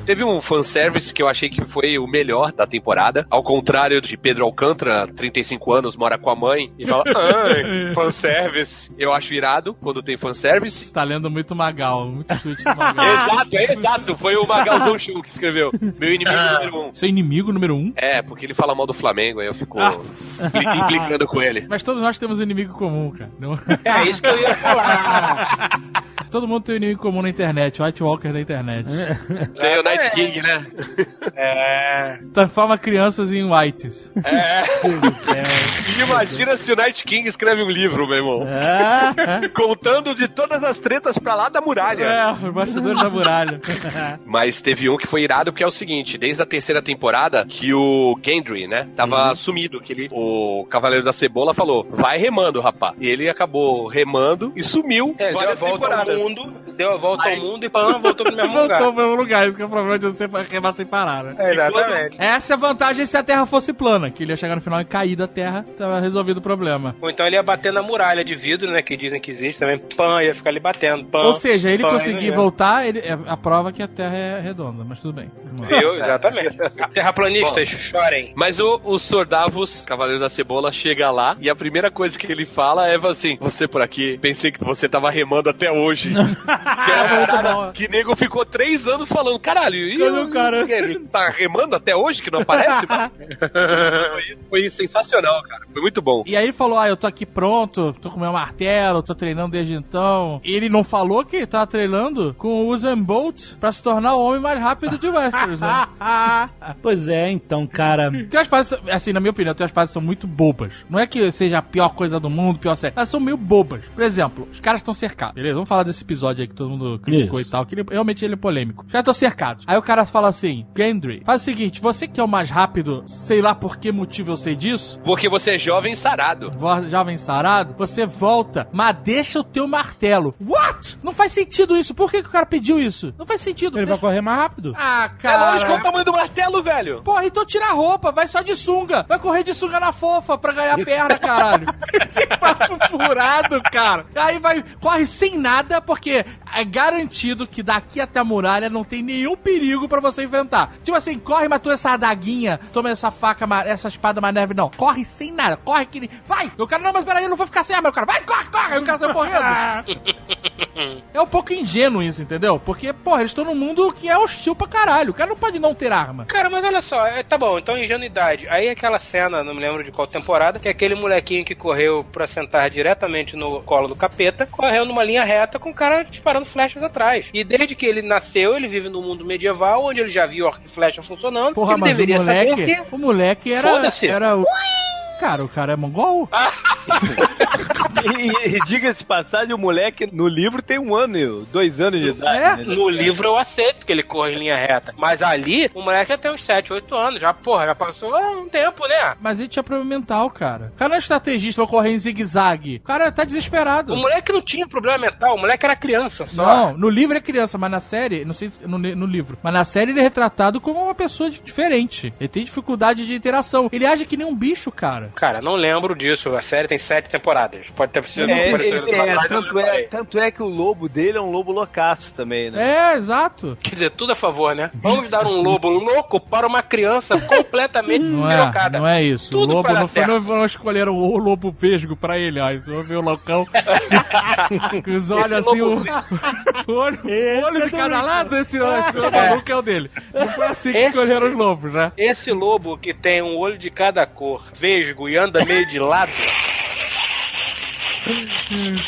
Teve um fanservice que eu achei que foi o melhor da temporada. Ao contrário de Pedro Alcântara, 35 anos, mora com a mãe e fala: Ai, fanservice. Eu acho irado quando tem fanservice. Você tá lendo muito Magal, muito chute do Magal. Exato, é exato. Foi o Magalzão Chu que escreveu. Meu inimigo número um. Seu inimigo número um? É, porque ele fala mal do Flamengo, aí eu fico Ah. impli- implicando com ele. Mas todos nós temos um inimigo comum, cara. Não- É isso que eu ia falar. Todo mundo tem um inimigo comum na internet, o White Walker da internet. Tem o Night King, né? É. Transforma crianças em whites. Imagina se o Night King escreve um livro, meu irmão. É. Contando de todas as tretas pra lá da muralha. É, os bastidores da muralha. Mas teve um que foi irado, porque é o seguinte, desde a terceira temporada, que o Gendry, né, tava sumido, que ele, o Cavaleiro da Cebola falou, vai remando, rapá. E ele acabou remando e sumiu É, várias temporadas. Mundo, deu a volta ao mundo e pam, voltou pro mesmo Voltou lugar. pro mesmo lugar, isso que é o problema de você remar sem parar, né? É, exatamente. Essa é a vantagem se a Terra fosse plana, que ele ia chegar no final e cair da Terra, tava resolvido o problema. Ou então ele ia bater na muralha de vidro, né? Que dizem que existe também. Pam, ia ficar ali batendo. Pam, Ou seja, ele pam, conseguir ia. voltar, ele, é a prova que a Terra é redonda, mas tudo bem. Viu? Exatamente. Terraplanistas, chorem. Mas o, o Sordavos, Cavaleiro da Cebola, chega lá e a primeira coisa que ele fala é assim: Você por aqui, pensei que você tava remando até hoje. que era uma parada que nego ficou três anos falando: Caralho, e Cadê o cara? Ele tá remando até hoje que não aparece? foi, foi sensacional, cara. Foi muito bom. E aí ele falou: Ah, eu tô aqui pronto, tô com meu martelo, tô treinando desde então. E ele não falou que ele tava treinando com o Usain Bolt pra se tornar o homem mais rápido de Westeros, né? Pois é, então, cara. Tem umas partes, assim, na minha opinião, tem umas partes que são muito bobas. Não é que seja a pior coisa do mundo, pior série. Elas são meio bobas. Por exemplo, os caras estão cercados, beleza? Vamos falar desse episódio aí que todo mundo criticou Isso. e tal, que ele- realmente ele é polêmico. Já estão cercados. Aí o cara fala assim, Gendry, faz o seguinte, você que é o mais rápido, sei lá por que motivo eu sei disso, Porque você é jovem sarado. vo- jovem sarado, você volta, mas deixa o teu martelo. What? Não faz sentido isso. Por que, que o cara pediu isso? Não faz sentido. Ele vai Deixa- correr mais rápido. Ah, É cara. lógico, olha o tamanho do martelo, velho. Porra, então tira a roupa, vai só de sunga. Vai correr de sunga na fofa pra ganhar perna, caralho. que papo furado, cara. Aí vai, corre sem nada, porque é garantido que daqui até a muralha não tem nenhum perigo pra você enfrentar. Tipo assim, corre, matou essa adaguinha, toma essa faca, essa espada mais neve. Não, corre sem nada, corre que nem... Vai! O cara, não, mas peraí, eu não vou ficar sem arma. Cara, vai, corre, corre! Aí o cara sai correndo. É um pouco ingênuo isso, entendeu? Porque, porra, eles estão num mundo que é hostil pra caralho. O cara não pode não ter arma. Cara, mas olha só, é, tá bom, então ingenuidade. Aí aquela cena, não me lembro de qual temporada, que é aquele molequinho que correu pra sentar diretamente no colo do capeta, correu numa linha reta com o cara disparando flechas atrás. E desde que ele nasceu, ele vive num mundo medieval, onde ele já viu arco e flecha funcionando. Porra, ele mas deveria o moleque, saber que... o moleque era, Foda-se. era o... Cara, o cara é mongol? E, e diga-se de passagem, o moleque no livro tem um ano, e dois anos de idade. É, né? No livro eu aceito que ele corre em linha reta. Mas ali, o moleque já tem uns 7, 8 anos. Já, porra, já passou um tempo, né? Mas ele tinha problema mental, cara. O cara não é estrategista, vai correr em zigue-zague. O cara tá desesperado. O moleque não tinha problema mental, o moleque era criança só. Não, no livro é criança, mas na série, não sei se no, no livro, mas na série ele é retratado como uma pessoa di- diferente. Ele tem dificuldade de interação. Ele age que nem um bicho, cara. Cara, não lembro disso. A série tem sete temporadas. Pode ter sido É, é, tanto, é, tanto é que o lobo dele é um lobo loucaço também, né? É, exato. Quer dizer, tudo a favor, né? Vamos dar um lobo louco para uma criança completamente Não é, pirocada. não é isso. Tudo o lobo não, foi, não, não escolheram o lobo vesgo pra ele, ó. Isso ver o loucão. Com os olhos assim, o, lobo o olho, o olho de cada lado, esse, esse outro É. maluco é o dele. Não foi assim que Esse- escolheram os lobos, né? Esse lobo que tem um olho de cada cor, vesgo e anda meio de lado.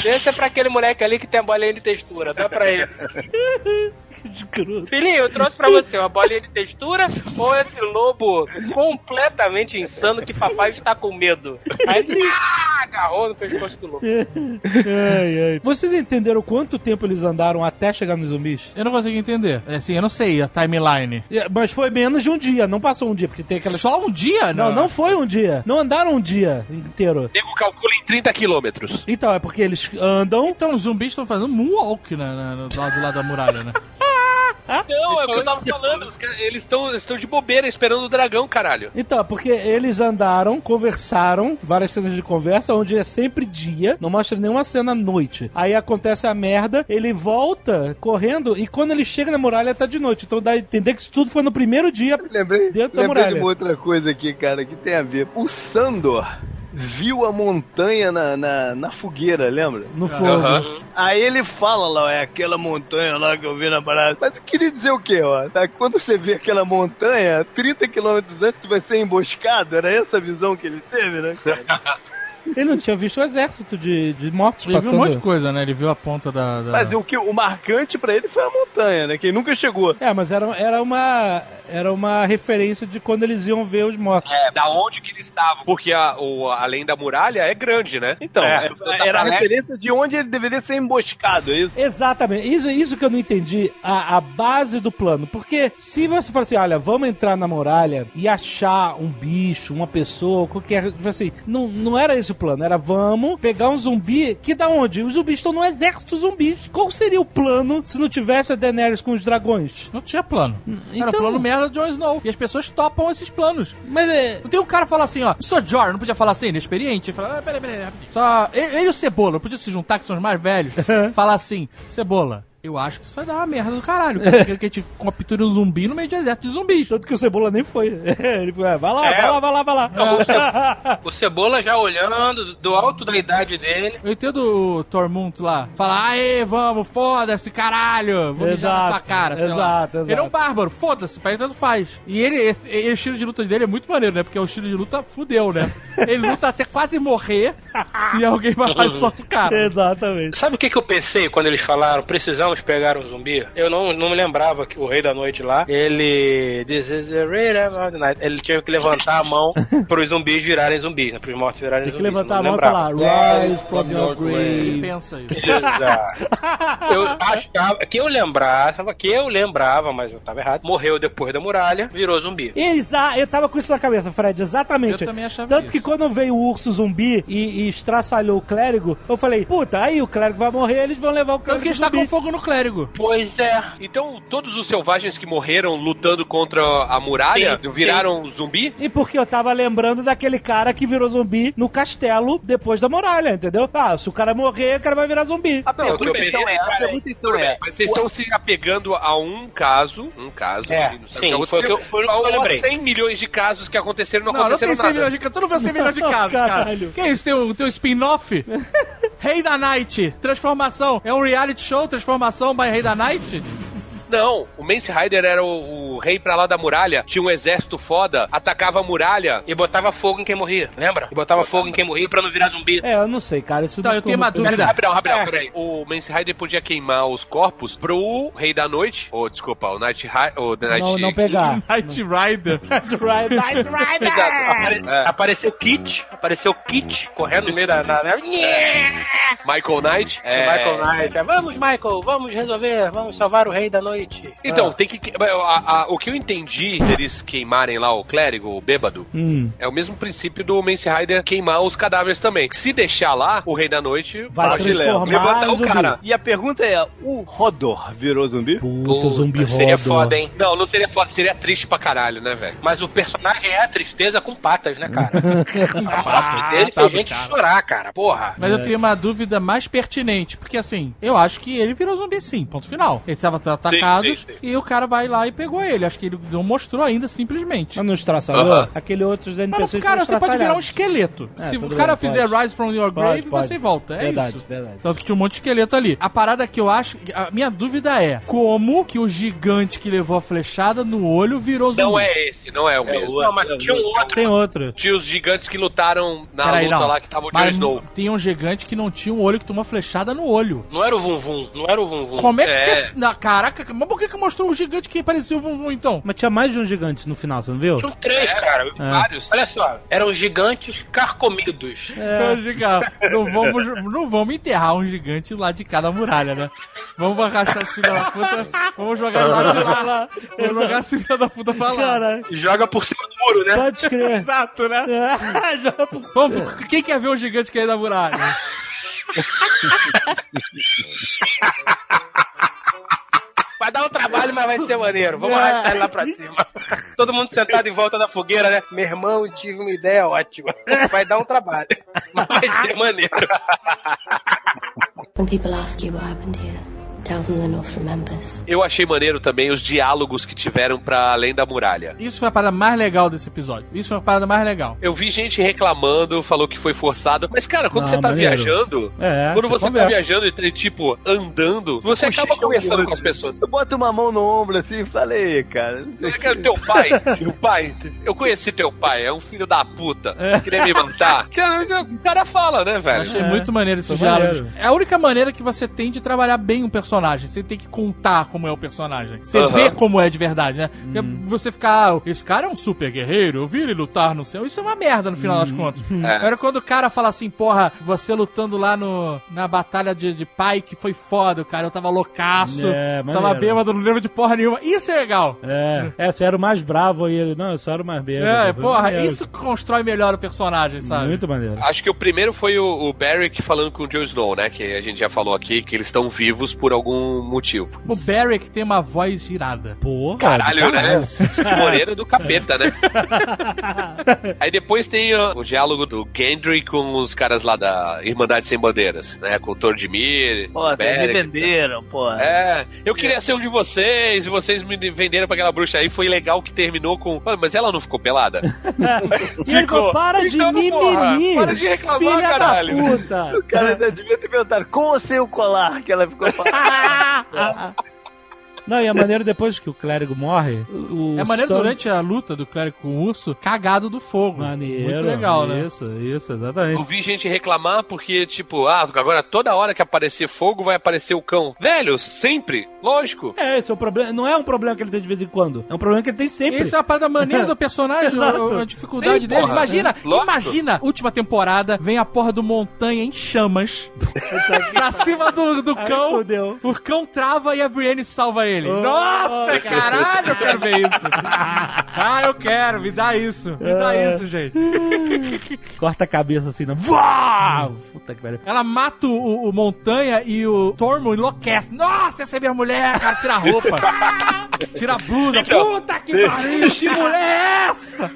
Esse é pra aquele moleque ali que tem a bolinha de textura, dá pra ele. Escroto. Filhinho, eu trouxe pra você uma bolinha de textura ou esse lobo completamente insano que papai está com medo? Aí ele ah, agarrou no pescoço do lobo. Ai, ai. Vocês entenderam quanto tempo eles andaram até chegar nos zumbis? Eu não consegui entender. É, Assim, eu não sei a timeline. É, Mas foi menos de um dia, não passou um dia, porque tem aquela. Só um dia? Não, não foi um dia. Não andaram um dia inteiro. O nego calcula em 30 quilômetros. Então, é porque eles andam. Então os zumbis estão fazendo moonwalk na, na, no lado de lá da muralha, né? Não, é o que eu tava falando. Eles estão estão de bobeira esperando o dragão, caralho. Então, porque eles andaram, conversaram, várias cenas de conversa, onde é sempre dia, não mostra nenhuma cena à noite. Aí acontece a merda, ele volta correndo e quando ele chega na muralha tá de noite. Então dá a entender que isso tudo foi no primeiro dia. Lembrei, Dentro da lembrei de muralha. uma outra coisa aqui, cara, que tem a ver. O Sandor viu a montanha na, na, na fogueira, lembra? No fogo. Aham. Aí ele fala lá, é aquela montanha lá que eu vi na parada. Mas queria dizer o quê, ó? Tá? Quando você vê aquela montanha, 30 quilômetros antes vai ser emboscado, era essa a visão que ele teve, né? Ele não tinha visto o exército de, de mortos Ele viu passando. um monte de coisa, né? Ele viu a ponta da. da- Mas o, que, o marcante pra ele foi a montanha, né? Quem nunca chegou. É, mas era, era uma era uma referência de quando eles iam ver os mortos. É, da onde que eles estavam. Porque a, o, além da muralha é grande, né? Então, É, é- era a referência de onde ele deveria ser emboscado, é isso? Exatamente. Isso, isso que eu não entendi, a, a base do plano. Porque se você falar assim, olha, vamos entrar na muralha e achar um bicho, uma pessoa, qualquer. tipo Assim, não, não era esse o plano. Era vamos pegar um zumbi que da onde? Os zumbis estão no exército zumbis. Qual seria o plano se não tivesse a Daenerys com os dragões? Não tinha plano. Era então- o plano merda de Jon Snow. E as pessoas topam esses planos. Mas é. Não tem um cara que fala assim, ó, sou Jor, não podia falar assim, inexperiente? Ele fala, ah, peraí, peraí, rapidinho. Só, ele, ele e o Cebola, não podiam se juntar, que são os mais velhos, falar assim, Cebola, eu acho que isso vai dar uma merda do caralho. Porque que a gente captura um zumbi no meio de exército de zumbis. Tanto que o Cebola nem foi. Ele foi, "Ah, vai lá, É. vai lá, vai lá, vai lá. Não, o, Ce- o Cebola já olhando, do alto da idade dele. Eu entendo o Tormund lá. Fala, aê, vamos, foda-se, caralho. Vou mijar na tua Exato, cara, sei lá. exato, exato. Ele é um bárbaro, foda-se, pra ele tanto faz. E ele, esse, e o estilo de luta dele é muito maneiro, né? Porque o estilo de luta fudeu, né? Ele luta até quase morrer e alguém vai lá e solta o cara. Exatamente. Sabe o que, que eu pensei quando eles falaram precisamos pegar um zumbi? Eu não, não me lembrava que o Rei da Noite lá, ele. This is the Raid of the Night. Ele tinha que levantar a mão pros zumbis virarem zumbis, né? Pros mortos virarem Tem que zumbis. levantar a mão e falar, Rise from your grave. pensa isso. Exato. Eu achava que eu lembrava, que eu lembrava, mas eu tava errado. Morreu depois da muralha, virou zumbi. Exa eu tava com isso na cabeça, Fred, exatamente. Eu também achava Tanto isso. que quando veio o urso zumbi e, e estraçalhou o clérigo, eu falei, puta, aí o clérigo vai morrer, eles vão levar o Tanto clérigo que está zumbi. com fogo no clérigo. Pois é. Então, todos os selvagens que morreram lutando contra a muralha Sim, viraram zumbi? E porque eu tava lembrando daquele cara que virou zumbi no castelo depois da muralha, entendeu? Ah, se o cara morrer, o cara vai virar zumbi. A Não, o que eu pergunta então pensei, é, a cara, pergunta então Tudo bem, é, Mas vocês estão se apegando a um caso, um caso, É, não sabe sim, o que foi o que eu- foi o que eu lembrei. 100 milhões de casos que aconteceram não, Não, não aconteceram tem 100 nada. milhões de casos. Tu não viu 100 milhões de casos, cara. Caralho. Que isso? Tem o tem o spin-off? Rei da Night, transformação. É um reality show, transformação by Rei da Night? Não, o Mance Rider era o, o rei pra lá da muralha, tinha um exército foda, atacava a muralha. E botava fogo em quem morria, lembra? E botava fogo em quem morria pra não virar zumbi. É, eu não sei, cara. Isso Então, não eu tenho uma dúvida. Rapidão, rapidão, É. peraí. O Mance Rider podia queimar os corpos pro Rei da Noite, ou desculpa, o Night Rider, Night Não, não pegar. Night Rider. That's right, Night Rider! Exato. Apare- É. Apareceu Kit, apareceu Kit correndo no meio da. Na, na- Michael Knight. É... Michael Knight. Vamos, Michael, vamos resolver, vamos salvar o rei da noite. Então, tem que. a- a- o que eu entendi deles queimarem lá o clérigo, o bêbado, Hum. é o mesmo princípio do Mance Rider queimar os cadáveres também. Que se deixar lá, o Rei da Noite Vai transformar levantar o zumbi. cara. E a pergunta é, o Rodor virou zumbi? Puta, zumbi Seria foda, hein? Não, não seria foda, seria triste pra caralho, né, velho? Mas o personagem é a tristeza com patas, né, cara? a morte dele fez gente chorar, cara. Porra. Mas eu tenho uma dúvida mais pertinente, porque assim, eu acho que ele virou zumbi sim, ponto final. Eles e o cara vai lá e pegou ele. Acho que ele não mostrou ainda, simplesmente. Mas não estraçalhou? Aham. Aquele outro da Mas, NPC cara, você pode virar um esqueleto. É, Se o cara bem, fizer pode. Rise from Your Pode, Grave, pode. você volta. É Verdade, isso. verdade. Tanto que tinha um monte de esqueleto ali. A parada que eu acho. A minha dúvida é: como que o gigante que levou a flechada no olho virou zumbi? Não é esse, não é o mesmo. Não, mas tinha um outro. Tem outro. Tinha os gigantes que lutaram na Peraí, luta não. lá que tava o Jon Mas Snow. Tinha um gigante que não tinha um olho que tomou flechada no olho. Não era o Vum Vum, não era o Vum Vum. Como é que É. você. Na, caraca, mas por que, que mostrou o gigante que parecia o Vum então? Mas tinha mais de um gigante no final, você não viu? Tinham três, cara. Vários. Olha só, eram gigantes carcomidos. É. Gigante. Não vamos, não vamos enterrar um gigante lá de cada muralha, né? Vamos arrastar esse filho da puta. Vamos jogar lá de lá. Vamos jogar esse filho da puta pra lá. Joga por cima do muro, né? Pode crer. Exato, né? Joga por Vamos, quem quer ver o gigante cair da muralha? Vai dar um trabalho, mas vai ser maneiro. Vamos arrastar ele lá pra cima. Todo mundo sentado em volta da fogueira, né? Meu irmão, tive uma ideia ótima. Vai dar um trabalho, mas vai ser maneiro. When people ask you what happened here, Eu achei maneiro também os diálogos que tiveram pra além da muralha. Isso foi a parada mais legal desse episódio. Isso foi a parada mais legal. Eu vi gente reclamando, falou que foi forçado. Mas, cara, quando Não, você tá maneiro. viajando, É, quando você tá conversa. viajando e, tipo, andando, você acaba conversando com as pessoas. Eu boto uma mão no ombro assim e falei, cara. Eu quero teu pai. Teu pai. Eu conheci teu pai. É um filho da puta. Queria me matar. O cara fala, né, Eu velho? achei É, muito maneiro esses diálogos. É a única maneira que você tem de trabalhar bem um personagem. Você tem que contar como é o personagem. Você Aham. vê como é de verdade, né? Uhum. Você ficar, ah, esse cara é um super guerreiro, eu vi ele lutar no céu. Isso é uma merda no final das Uhum. contas. É. Era quando o cara fala assim, porra, você lutando lá no, na batalha de, de pai que foi foda, o cara. Eu tava loucaço, É, tava bêbado, não lembro de porra nenhuma. Isso é legal. É, é, você era o mais bravo e ele, não, eu só era o mais bêbado. É, porra, maneiro. isso constrói melhor o personagem, sabe? Muito maneiro. Acho que o primeiro foi o, o Barrick falando com o Jon Snow, né? Que a gente já falou aqui, que eles estão vivos por algum motivo. O Barrick tem uma voz girada. Porra, Caralho, de né? Cid Moreira do capeta, né? Aí depois tem ó, o diálogo do Gendry com os caras lá da Irmandade Sem Bandeiras, né? Com o Tordimir, Pô, o vocês me venderam, porra. É, eu queria ser um de vocês e vocês me venderam pra aquela bruxa aí. Foi legal que terminou com. "Ah, Mas ela não ficou pelada? E ele falou, para de Então, porra, mimimi, para de reclamar, filha caralho." da puta. O cara ainda devia ter perguntado com ou sem o colar que ela ficou falando. Não, e a maneira depois que o clérigo morre, o É maneiro Sam- durante a luta do clérigo com o urso, cagado do fogo. Maneiro. Muito legal, né? Isso, isso, exatamente. Eu vi gente reclamar porque, tipo, ah, agora toda hora que aparecer fogo vai aparecer o cão. Velho, sempre, lógico. É, esse é o problema. Não é um problema que ele tem de vez em quando. É um problema que ele tem sempre. Essa é a parada maneira do personagem, a, a dificuldade Sim, dele. porra. Imagina, É, imagina, última temporada, vem a porra do montanha em chamas pra cima do, do Ai, cão. fudeu. O cão trava e a Brienne salva ele. Oh, Nossa, cara. caralho, eu quero ver isso. ah, eu quero, me dá isso. Me dá É. isso, gente. Corta a cabeça assim, não. Vá! Puta que pariu. Ela mata o, o Montanha e o Tormund enlouquece. Nossa, essa é minha mulher, cara. Tira a roupa. Tira a blusa. Então, Puta que pariu, que mulher é essa?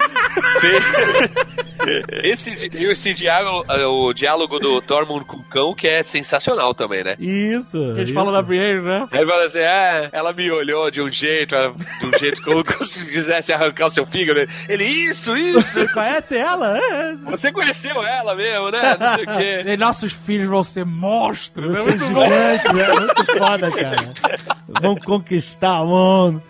esse, esse diálogo, o diálogo do Tormund com o cão, que é sensacional também, né? Isso. Que eles isso. falam da Brienne, né? Aí ele fala assim, é, ela me olhou de um jeito, ela- de um jeito como se quisesse arrancar o seu fígado. Ele, isso, isso, Você conhece ela? É. você conheceu ela mesmo, né? Não sei o quê. E nossos filhos vão ser monstros. É Você é muito bom. gigante, né? Muito foda, cara. Vamos conquistar o mundo.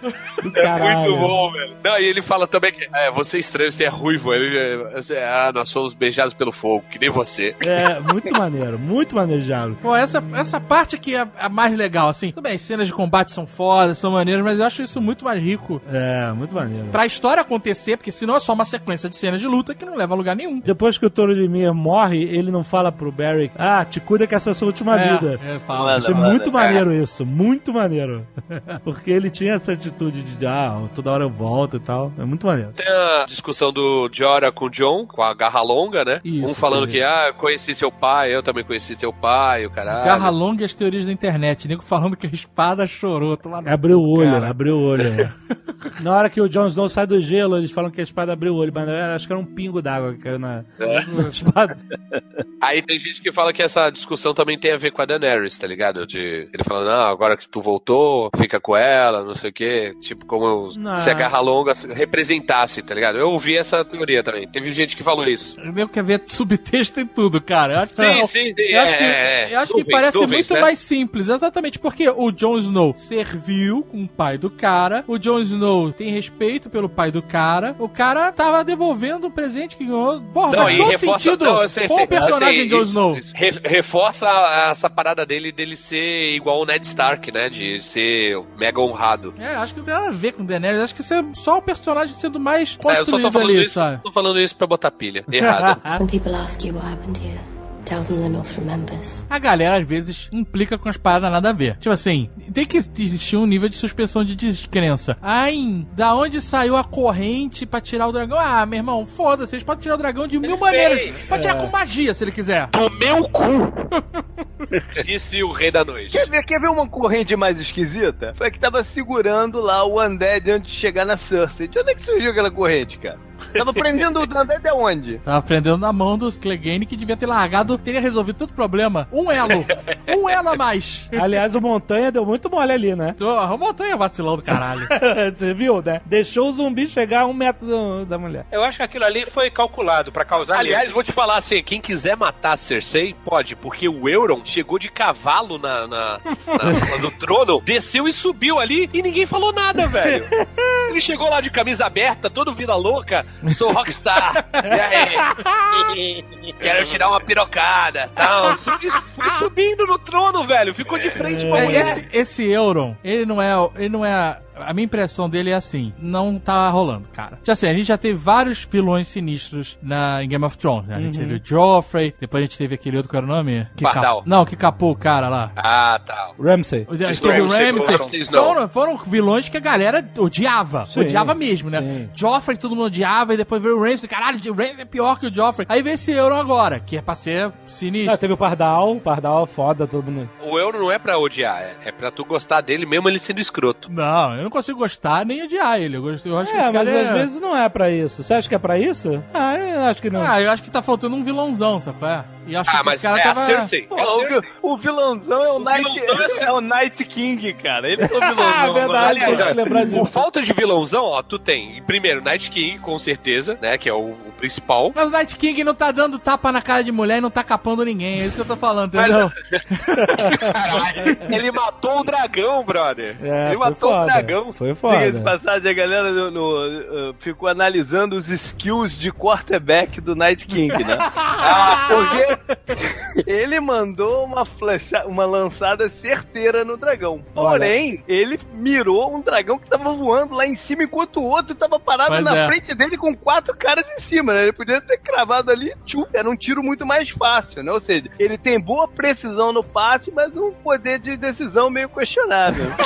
Do É muito bom, velho. Não, e ele fala também que é, você é estranho, você é ruivo. Ele, é, você- ah, nós somos beijados pelo fogo, que nem você. É, muito maneiro. Muito diálogo. Pô, essa, essa parte aqui é a mais legal, assim. Tudo bem, as cenas de combate são fodas, são maneiras, mas eu acho isso muito mais rico É, muito maneiro. pra história acontecer, porque senão é só uma sequência de cenas de luta que não leva a lugar nenhum. Depois que o Toro de Mir morre, ele não fala pro Barry, ah, te cuida que essa é a sua última vida. É, fala. Achei manda. muito maneiro isso, muito maneiro. Porque ele tinha essa atitude de, ah, toda hora eu volto e tal. É muito maneiro. Tem a discussão do Jorah com o John, com a garra longa, né? Isso, um falando que, ah, eu conheci seu pai, eu também conheci seu pai, o caralho. Garra longa e as teorias da internet. Nego falando que a espada chorou. No Abriu o olho, cara. abriu o olho. na hora que o Jon Snow sai do gelo, eles falam que a espada abriu o olho, mas eu acho que era um pingo d'água que caiu na, na espada. Aí tem gente que fala que essa discussão também tem a ver com a Daenerys, tá ligado? De ele falando, não, agora que tu voltou, fica com ela, não sei o quê. Tipo, como Não. se a garra longa representasse, tá ligado? Eu ouvi essa teoria também. Teve gente que falou isso. O nego quer ver subtexto em tudo, cara. Eu acho que, Sim, sim, sim. eu acho é, que, é, é. eu acho que parece muito né? mais simples. Exatamente porque o Jon Snow serviu com o pai do cara. O Jon Snow tem respeito pelo pai do cara. O cara tava devolvendo um presente que ganhou. Porra, Não, faz todo reforça- sentido não, sei, com sei. o personagem Assim, Jon Snow. isso. Re- reforça a- essa parada dele dele ser igual o Ned Stark, né? De ser mega honrado. É, acho que não tem nada a ver com o Daenerys. Acho que isso é só o personagem sendo mais É, eu só construído tô falando ali, isso, sabe? tô falando isso pra botar pilha. Errado. When people ask you what happened here, A galera, às vezes, implica com as paradas nada a ver. Tipo assim, tem que existir um nível de suspensão de descrença. Ai, da onde saiu a corrente pra tirar o dragão? Ah, meu irmão, foda-se, vocês podem tirar o dragão de mil maneiras. Pode tirar com magia, se ele quiser. Do meu cu! Disse o rei da noite. Quer ver, quer ver uma corrente mais esquisita? Foi a que tava segurando lá o Undead antes de chegar na Cersei. De onde é que surgiu aquela corrente, cara? Tava prendendo o Undead aonde? Tava prendendo na mão dos Clegane que devia ter largado, teria resolvido todo o problema. Um elo. um elo a mais. Aliás, o Montanha deu muito mole ali, né? Tô, a montanha vacilão do caralho. Você viu, né? Deixou o zumbi chegar a um metro do- da mulher. Eu acho que aquilo ali foi calculado pra causar Aliás, medo. vou te falar assim, quem quiser matar a Cersei, pode, porque o Euron chegou de cavalo na, na, na- no trono, desceu e subiu ali e ninguém falou nada, velho. Ele chegou lá de camisa aberta, todo vida louca, sou rockstar. E aí? Quero tirar uma pirocada. Tal. Subi- subindo no trono, velho. Ficou de frente pra É, mulher. esse, esse Euron, ele não é. Ele não é. A minha impressão dele é assim, não tá rolando, cara. Já assim, a gente já teve vários vilões sinistros na, em Game of Thrones, né? A gente teve o Joffrey, depois a gente teve aquele outro, qual era o nome? Que Pardal. cap- Não, que capou o cara lá. Ah, tá. Ramsey. O- Teve o Snow. Foram, foram vilões que a galera odiava. Sim, odiava mesmo, né? sim. Joffrey todo mundo odiava, e depois veio o Ramsay. Caralho, o Ramsay é pior que o Joffrey. Aí veio esse Euron agora, que é pra ser Ah, sinistro. teve o Pardal. O Pardal é foda, todo mundo. O Euron não é pra odiar, é, é pra tu gostar dele mesmo ele sendo escroto. Não, eu não consigo gostar nem odiar ele. Eu, gosto, eu acho que É, esse mas cara às é... vezes não é pra isso. Você acha que é pra isso? Ah, eu acho que não. Ah, eu acho que tá faltando um vilãozão, sabe? E acho Ah, que mas esse cara é tava... a Cersei. Pô, É a o, Cersei. o vilãozão é o, Night, vilãozão é é o Night King, cara. Ele é o vilãozão. Ah, verdade, Aliás, ó, lembrar por disso. falta de vilãozão, ó, tu tem, primeiro, Night King, com certeza, né, que é o, o principal. Mas o Night King não tá dando tapa na cara de mulher e não tá capando ninguém. É isso que eu tô falando, entendeu? Caralho, ele matou o dragão, brother. É, ele foi matou foda. o dragão. Foi Diga de foda. passagem, a galera no, no, uh, ficou analisando os skills de quarterback do Night King, né? ah, porque ele mandou uma flecha, uma lançada certeira no dragão. Porém, ele mirou um dragão que tava voando lá em cima, enquanto o outro tava parado Pois na é. frente dele com quatro caras em cima, né? Ele podia ter cravado ali, tchum, era um tiro muito mais fácil, né? Ou seja, ele tem boa precisão no passe, mas um poder de decisão meio questionável.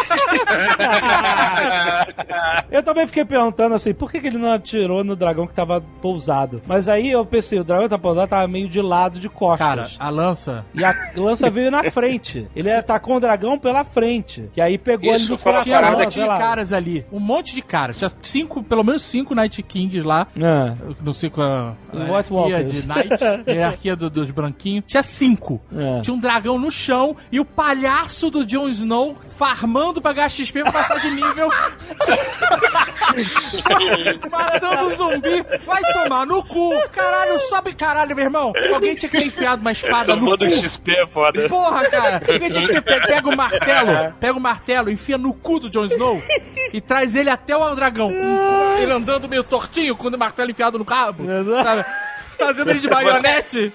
Eu também fiquei perguntando assim, por que, que ele não atirou no dragão que tava pousado? Mas aí eu pensei, o dragão que tava pousado tava meio de lado de costas. Cara, a lança... E a lança veio na frente. Ele atacou o dragão pela frente. Que aí pegou Isso ele no foi uma coração. Tinha um parada monte de caras ali. Um monte de caras. Tinha cinco, pelo menos cinco Night Kings lá. É. Não sei qual a, a White hierarquia Walkers. de Night, a hierarquia do- dos branquinhos. Tinha cinco. É. Tinha um dragão no chão e o palhaço do Jon Snow farmando pra ganhar XP pra passar de nível. Matando o zumbi. Vai tomar no cu. Caralho, sobe caralho, meu irmão. Alguém tinha que ter enfiado uma espada no cu. XP é foda. Porra, cara! Alguém tinha que ter pego, pega o martelo, pega o martelo, enfia no cu do Jon Snow e traz ele até o dragão. Com- ele andando meio tortinho, com o martelo enfiado no cabo. Sabe? Fazendo ele de marionete.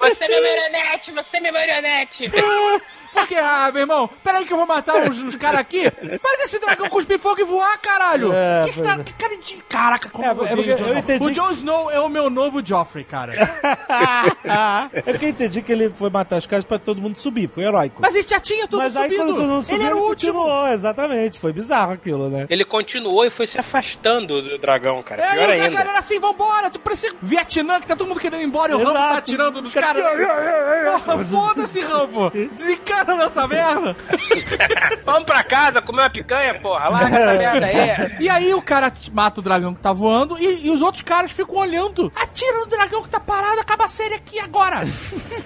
Você é minha marionete, você é minha marionete. Porque, ah, meu irmão, peraí que eu vou matar os, os caras aqui. Faz esse dragão cuspir fogo e voar, caralho. É, que, estra- que cara de... Caraca, como É, eu é odeio eu entendi O Jon Snow é o meu novo Joffrey, cara. é porque eu entendi que ele foi matar os caras pra todo mundo subir. Foi heróico. Mas ele já tinha tudo Mas aí subido. quando todo mundo subiu, ele era o último. continuou, exatamente. Foi bizarro aquilo, né? Ele continuou e foi se afastando do dragão, cara. É, Pior e a ainda. galera assim, vambora, tipo, parece Vietnã, que tá todo mundo querendo ir embora e o Rambo tá atirando nos caras. Foda-se, Rambo! Desencana nessa merda! Vamos pra casa comer uma picanha, porra. Larga essa merda aí. E aí o cara mata o dragão que tá voando e, e os outros caras ficam olhando. Atira no dragão que tá parado, acaba a série aqui agora!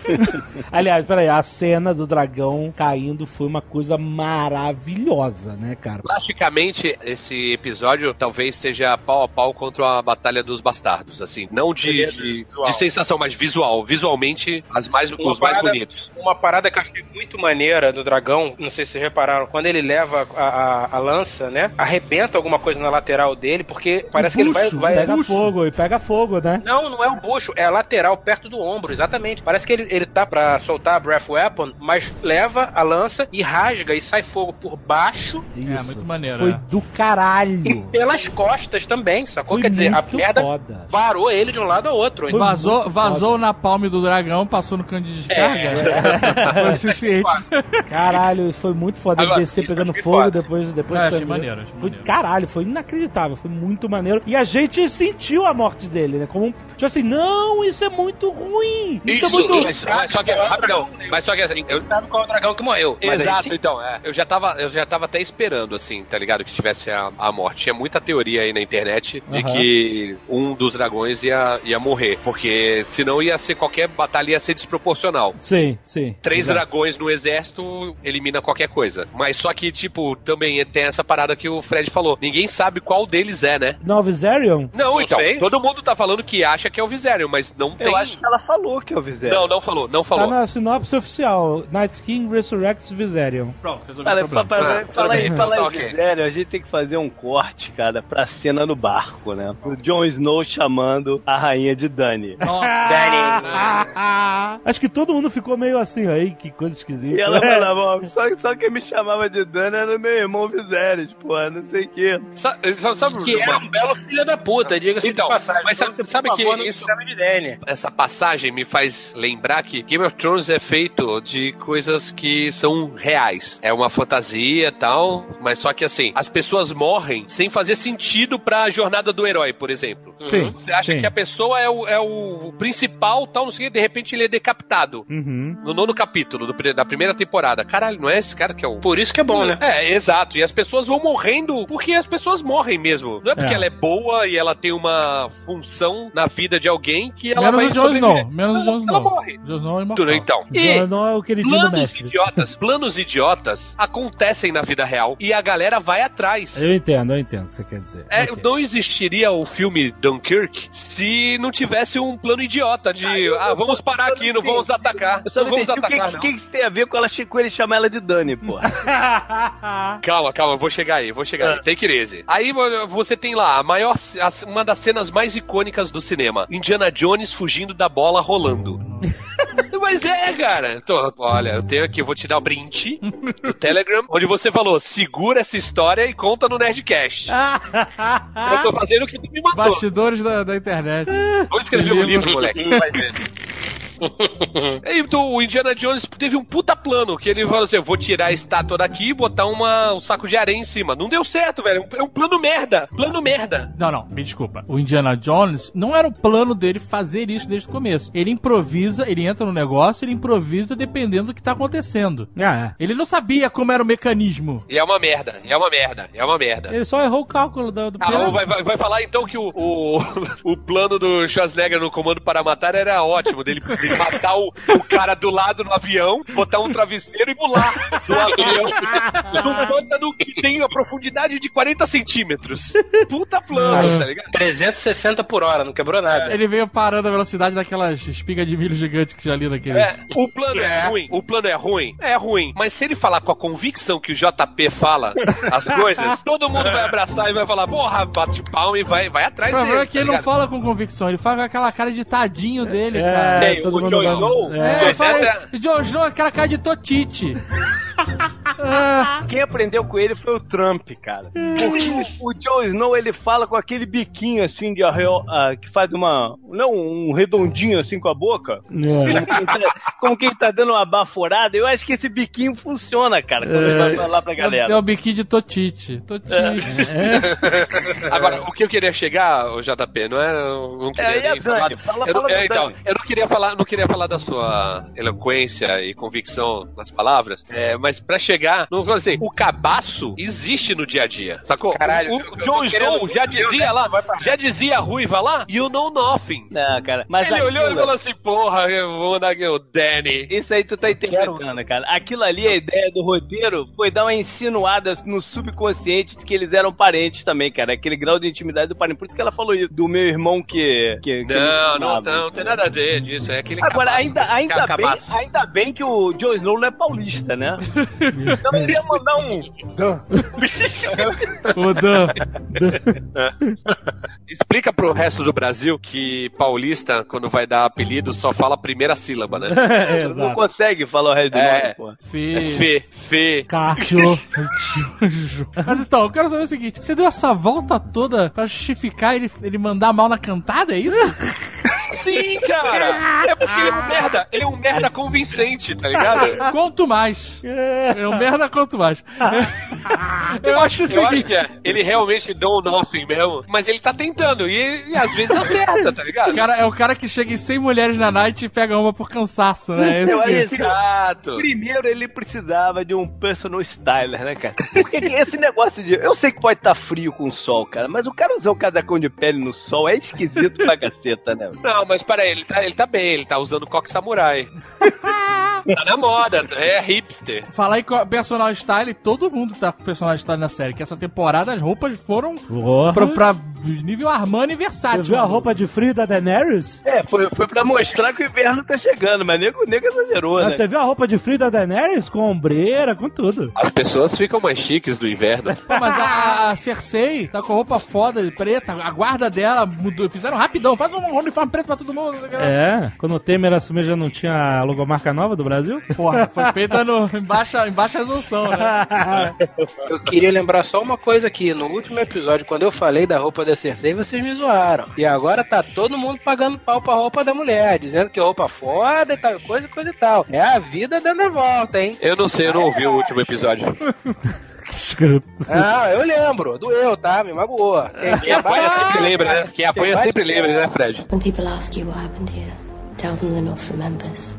Aliás, peraí, a cena do dragão caindo foi uma coisa maravilhosa, né, cara? Plasticamente, esse episódio talvez seja pau a pau contra a Batalha dos Bastardos, assim, não de, de, de sensação, mas visual. Visualmente, as mais, Uma os mais parada- bonitos. Uma parada que eu achei muito maneira do dragão, não sei se vocês repararam, quando ele leva a, a- a lança, né? Arrebenta alguma coisa na lateral dele, porque parece que ele vai. Bucho, vai- pega bucho. fogo e pega fogo, né? Não, não é o bucho, é a lateral, perto do ombro, exatamente. Parece que ele, ele tá pra soltar a Breath Weapon, mas leva a lança e rasga e sai fogo por baixo Isso. muito maneiro, Foi é. do e caralho. pelas costas também, sacou? Foi Quer dizer, a merda foda. varou ele de um lado ao outro. Foi Vazou, vazou foda. na palme do dragão, passou no cano de descarga. É. Foi o suficiente Caralho, foi muito foda ele Agora, descer isso pegando foi fogo, foda. depois, depois É, achei maneiro, achei Foi, maneiro. caralho, foi inacreditável, foi muito maneiro. E a gente sentiu a morte dele, né? Como um, tipo assim, não, isso é muito ruim. Isso, é muito. mas, mas só que, rapidão, mas só que assim, eu, qual é o dragão que morreu? Mas aí Exato, sim. então, é. Eu já, tava, eu já tava até esperando, assim, tá ligado? Que tivesse a, a morte. Tinha muita teoria aí na internet de que um dos dragões ia, ia morrer. Porque senão ia ser qualquer batalha ia ser desproporcional. Sim, sim. Três Exato. dragões no exército elimina qualquer coisa. Mas só que, tipo, também tem essa parada que o Fred falou. Ninguém sabe qual deles é, né? Não, Viserion? Não, Não então. sei. Todo mundo tá falando que acha que é o Viserion, mas não tem. Eu acho que ela falou que é o Viserion. Não, não falou, não Tá falou. na sinopse oficial. Night King Resurrects Viserion. Pronto, resolvi Cara, o problema. pra, pra, Ah, tudo fala aí, fala aí, Tá ok. Viserion, a gente tem que fazer um corte, cara, pra cena no barco, né? O Jon Snow chamando a rainha de Dani. Acho que todo mundo ficou meio assim, aí, que coisa esquisita. E ela falava, ó, só, só quem me chamava de Dani era meu irmão Viserys, porra, não sei o quê. Sa- sa- Sabe, Que é um belo filho da puta, diga-se Então, de passagem. mas Então sabe- você, sabe que isso- essa passagem me faz lembrar que Game of Thrones é feito de coisas que são reais. É uma fantasia e tal, mas só que assim, as pessoas morrem sem fazer sentido pra jornada do herói, por exemplo. Sim, Você acha sim. que a pessoa é o, é o principal, tal, não sei o que, de repente ele é decapitado. Uhum. No nono capítulo do da primeira temporada. Caralho, não é esse cara que é o. Por isso que é bom, né? É, exato. E as pessoas vão morrendo porque as pessoas morrem mesmo. Não é porque É. ela é boa e ela tem uma função na vida de alguém que ela Menos vai o Jon sobreviver. Snow. Menos o Jon Ela Snow. morre. Jon Snow é imortal. Tudo, então. E Snow é o queridinho planos mestre. idiotas, planos idiotas acontecem na vida real e a galera vai atrás. Eu entendo, eu entendo o que você quer dizer. É, Ok. Não existiria o filme Dunkirk se não tivesse um plano idiota de ah, vamos parar aqui, não vamos atacar. Eu só Não não vamos entendi o que, atacar, que, não. que tem a ver com, ela, com ele chamar ela de Dani, porra. Calma, calma, eu vou chegar aí, vou chegar aí. Take it easy. Aí vo- você tem lá a maior, uma das cenas mais icônicas do cinema: Indiana Jones fugindo da bola rolando. Mas é, cara. Tô- olha, eu tenho aqui, eu vou te dar o print do Telegram, onde você falou: segura essa história e conta no Nerdcast. Eu tô fazendo o que tu me mandou. Bastidores da, da internet. Vou escrever um livro, livro. moleque. Vai ver. E, então, o Indiana Jones teve um puta plano, que ele falou assim, eu vou tirar a estátua daqui e botar uma, um saco de areia em cima. Não deu certo, velho. É um plano merda. Plano merda. Não, não, me desculpa. O Indiana Jones não era o plano dele fazer isso desde o começo. Ele improvisa, ele entra no negócio, ele improvisa dependendo do que tá acontecendo. Ah, Ele não sabia como era o mecanismo. E é uma merda, é uma merda, é uma merda. é. Ele só errou o cálculo do, do Ah, plano. vai, vai- vai falar então que o, o, o plano do Schwarzenegger no Comando para Matar era ótimo, dele, dele matar o, o cara do lado no avião, botar um travesseiro e pular do avião num pântano que tem a profundidade de 40 centímetros. Puta plano, tá ligado? 360 por hora, não quebrou nada. Ele veio parando a velocidade daquelas espigas de milho gigantes que já li naquele. É, o plano é ruim, o plano é ruim, é ruim, mas se ele falar com a convicção que o JP fala as coisas, todo mundo vai abraçar e vai falar, porra, bate palma e vai, vai O atrás problema dele. é que ele tá não ligado? fala com convicção, ele fala com aquela cara de tadinho dele, É, cara. Todo o mundo Jon vai- Snow, É, É. fala, Essa Jon Snow é aquela cara de Totite. Ah, Quem aprendeu com ele foi o Trump, cara. Porque o, o Jon Snow, ele fala com aquele biquinho assim de arreo, ah, que faz uma. Não, um redondinho assim com a boca. É. Como quem, tá, como quem tá dando uma baforada. Eu acho que esse biquinho funciona, cara, quando ele vai falar pra é galera. o biquinho de Totite. Totite. Agora, o que eu queria chegar, o JP, não é. Eu não queria É, falar. Fala- eu, fala é, então, eu não queria falar, não queria falar da sua eloquência e convicção nas palavras, é, mas pra chegar, não vou assim, o cabaço existe no dia a dia, sacou? Caralho, o, o Jon Snow já dizia lá, já dizia a ruiva lá, you know nothing. Não, cara. Mas Ele olhou e aquilo- falou assim, porra, eu vou o Danny. Isso aí tu tá interpretando, cara. Aquilo ali, a ideia do roteiro, foi dar uma insinuada no subconsciente de que eles eram parentes também, cara. Aquele grau de intimidade do parente. Por isso que ela falou isso, do meu irmão que. que, que Não, não, não, não tem nada a ver disso, é aquele Agora, ainda, ainda, bem, ainda bem que o Jon Snow não é paulista, né? Então ele ia mandar um. O Dan. Explica pro resto do Brasil que paulista, quando vai dar apelido, só fala a primeira sílaba, né? É, Não exato. consegue falar o resto do É. nome, pô. É Fê. Fê, Fê. Cacho. Mas então, eu quero saber o seguinte: você deu essa volta toda pra justificar ele, ele mandar mal na cantada, é isso? Sim, cara! É porque ele é um merda. Ele é um merda convincente, tá ligado? Quanto mais. É um merda quanto mais. Eu acho o Eu acho seguinte. que é. Ele realmente don't nothing mesmo. Mas ele tá tentando. E, e às vezes acerta, tá ligado? Cara, é o cara que chega em 100 mulheres na night e pega uma por cansaço, né? Esse Eu que- acho que- Exato. Primeiro ele precisava de um personal styler, né, cara? Porque esse negócio de. Eu sei que pode estar frio com o sol, cara, mas o cara usar um casacão de pele no sol é esquisito pra caceta, né? Não, mas peraí, ele tá, ele tá bem, ele tá usando coque samurai. tá na moda, é hipster. Falar em personal style, todo mundo tá com personal style na série. Que essa temporada as roupas foram pra, pra nível Armani e Você versátil. viu a roupa de frio da Daenerys? É, foi, foi pra mostrar que o inverno tá chegando, mas nego, nego exagerou, Mas né? você viu a roupa de frio da Daenerys? Com ombreira, com tudo. As pessoas ficam mais chiques do inverno. Pô, mas a, a Cersei tá com roupa foda, preta, a guarda dela mudou, fizeram rapidão, faz um uniforme preto pra todo mundo. É, quando o Temer assumiu já não tinha a logomarca nova do Brasil? Porra, foi feita no, em, baixa, em baixa resolução, né? Eu queria lembrar só uma coisa aqui. No último episódio, quando eu falei da roupa da Cersei, vocês me zoaram. E agora tá todo mundo pagando pau pra roupa da mulher, dizendo que roupa foda e tal, coisa, coisa e tal. É a vida dando a volta, hein? Eu não sei, eu não ouvi o último episódio. Escroto. Ah, eu lembro. Doeu, tá? Me magoou. Quem, Quem apanha sempre lembra, né? Quem apanha sempre lembra, né, Fred? When people ask you what happened here,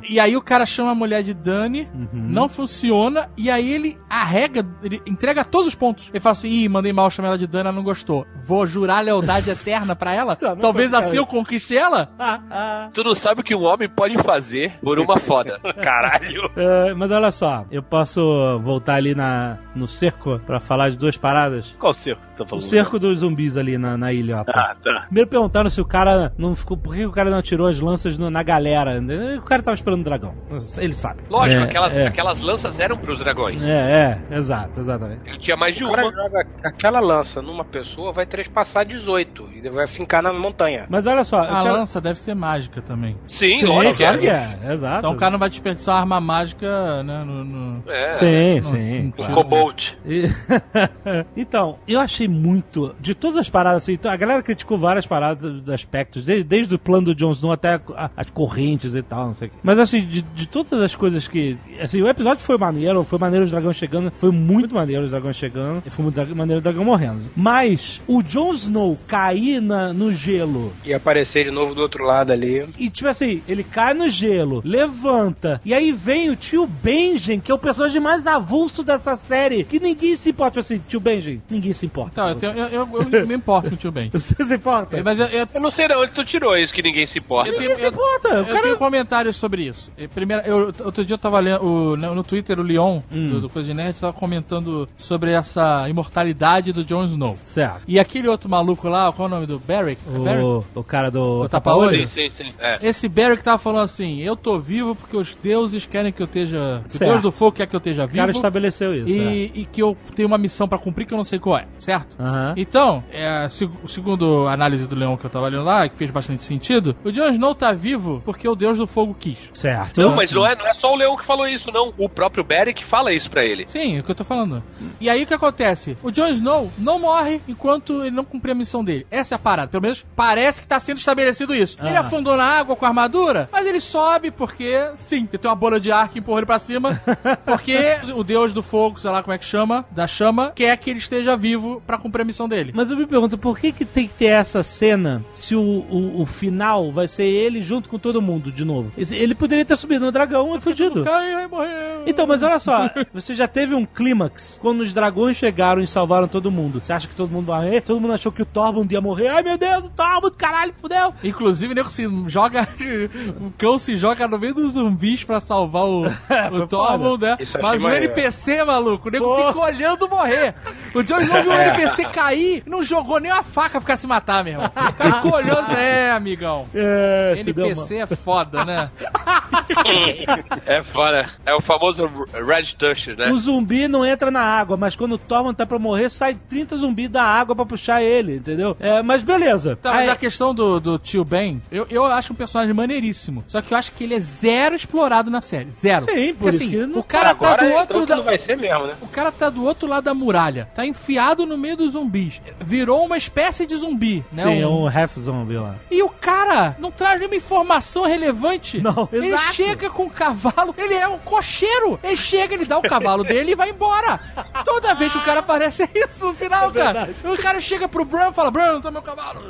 E aí o cara chama a mulher de Dani, não funciona, e aí ele arrega, ele entrega todos os pontos. Ele fala assim, ih, mandei mal, chamei ela de Dani, ela não gostou. Vou jurar lealdade eterna pra ela? Talvez assim eu conquiste ela? Tu não sabe o que um homem pode fazer por uma foda. Caralho. É, mas olha só, eu posso voltar ali na, no cerco pra falar de duas paradas? Qual cerco que tá O falando? cerco dos zumbis ali na, na ilha. ó. Ah, tá. Primeiro perguntaram se o cara não ficou. Por que o cara não tirou as lanças no- na galera? O cara tava esperando o dragão. Ele sabe. Lógico, É, aquelas, é. aquelas lanças eram pros dragões. É, é, exato, exatamente. Ele tinha mais de O cara uma. joga aquela lança numa pessoa, vai trespassar 18 e vai fincar na montanha. Mas olha só, A quero- lança deve ser mágica também. Sim, Sim, lógico. claro que é. é, exato. Então o cara não vai desperdiçar uma arma mágica, né, no... no- É. Sim, no- sim. no tiro. Cobalt. E- então, eu achei muito. De todas as paradas, assim, a galera criticou várias paradas dos aspectos, desde, desde o plano do Jon Snow até as correntes e tal, não sei o quê. Mas assim, de, de todas as coisas que. Assim, o episódio foi maneiro, foi maneiro os dragões chegando, foi muito maneiro os dragões chegando, e foi muito maneiro o dragão morrendo. Mas o Jon Snow cair na, no gelo E aparecer de novo do outro lado ali. e, tipo assim, ele cai no gelo, levanta, e aí vem o tio Benjen, que é o personagem mais avulso dessa série, que ninguém se importa. Tipo assim, tio Benjen, ninguém se importa. Então, eu, eu, eu, eu me importo com o tio Ben. Você se importa? Mas eu, eu, Eu não sei de onde tu tirou isso que ninguém se importa. eu Ninguém se importa. O Eu cara... tenho comentários sobre isso. E Primeiro, eu, outro dia eu tava lendo o- no, Twitter, o Leon, Hum. do, do Coisa de Nerd, tava comentando sobre essa imortalidade do Jon Snow. Certo. E aquele outro maluco lá, qual é o nome do Barrick? É Barrick? O, o cara do O tapa-olho? Sim, sim, sim. É. Esse Barrick tava falando assim: eu tô vivo porque os deuses querem que eu esteja. O Certo. Deus do fogo quer que eu esteja O cara vivo. estabeleceu isso. é. E, e que eu tenho uma missão pra cumprir que eu não sei qual é, certo? Então, é, seg- segundo a análise do Leão que eu tava lendo lá, que fez bastante sentido, o Jon Snow tá vivo porque o Deus do fogo quis. Certo. Não, mas não é, não é só o Leão que falou isso, não. O próprio Beric fala isso pra ele. Sim, é o que eu tô falando. E aí o que acontece? O Jon Snow não morre enquanto ele não cumprir a missão dele. Essa é a parada. Pelo menos parece que tá sendo estabelecido isso. Ele Ah. afundou na água com a armadura, mas ele sobe porque, sim, ele tem uma bola de ar que empurra ele pra cima. Porque o deus do fogo, sei lá como é que chama, da chama, quer que ele esteja vivo pra cumprir a missão dele. Mas eu me pergunto, por que, que tem que ter essa cena se o, o, o final vai ser ele junto com todo mundo de novo? Ele poderia ter subido no dragão e fugido. Ai, ai, morreu. Então, mas olha só, você já teve um clímax quando os dragões chegaram e salvaram todo mundo. Você acha que todo mundo vai morrer? Todo mundo achou que o Tormund ia morrer. Ai meu Deus, o Tormund, caralho, fudeu. Inclusive, o nego se joga. O cão se joga no meio dos zumbis pra salvar o, o Tormund, né? Mas o. NPC, maluco, o nego Pô. fica olhando morrer. O Snow viu o NPC cair e não jogou nem a faca pra ficar se matar, meu irmão. O cara ficou olhando. É, amigão. É, NPC é foda, né? É fora. É o famoso Red Touch, né? O zumbi não entra na água, mas quando o Tormund tá pra morrer, sai 30 zumbis da água pra puxar ele, entendeu? É, mas beleza. Tá, mas Aí- a questão do, do tio Ben, eu, eu acho um personagem maneiríssimo. Só que eu acho que ele é zero explorado na série. Zero. Sim, por Porque, isso assim, que não- o cara tá Agora do entrou outro da... não vai ser mesmo, né? O cara tá do outro lado da muralha. Tá enfiado no meio dos zumbis. Virou uma espécie de zumbi, né? Sim, Um- um half zombie lá. E o cara não traz nenhuma informação relevante. Não, Ele exato. chega com o cavalo, ele é um cocheiro. Ele chega, ele dá o cavalo dele e vai embora. Toda vez que o cara aparece é isso no final, cara. O cara chega pro Bran e fala: Bran, toma meu cavalo.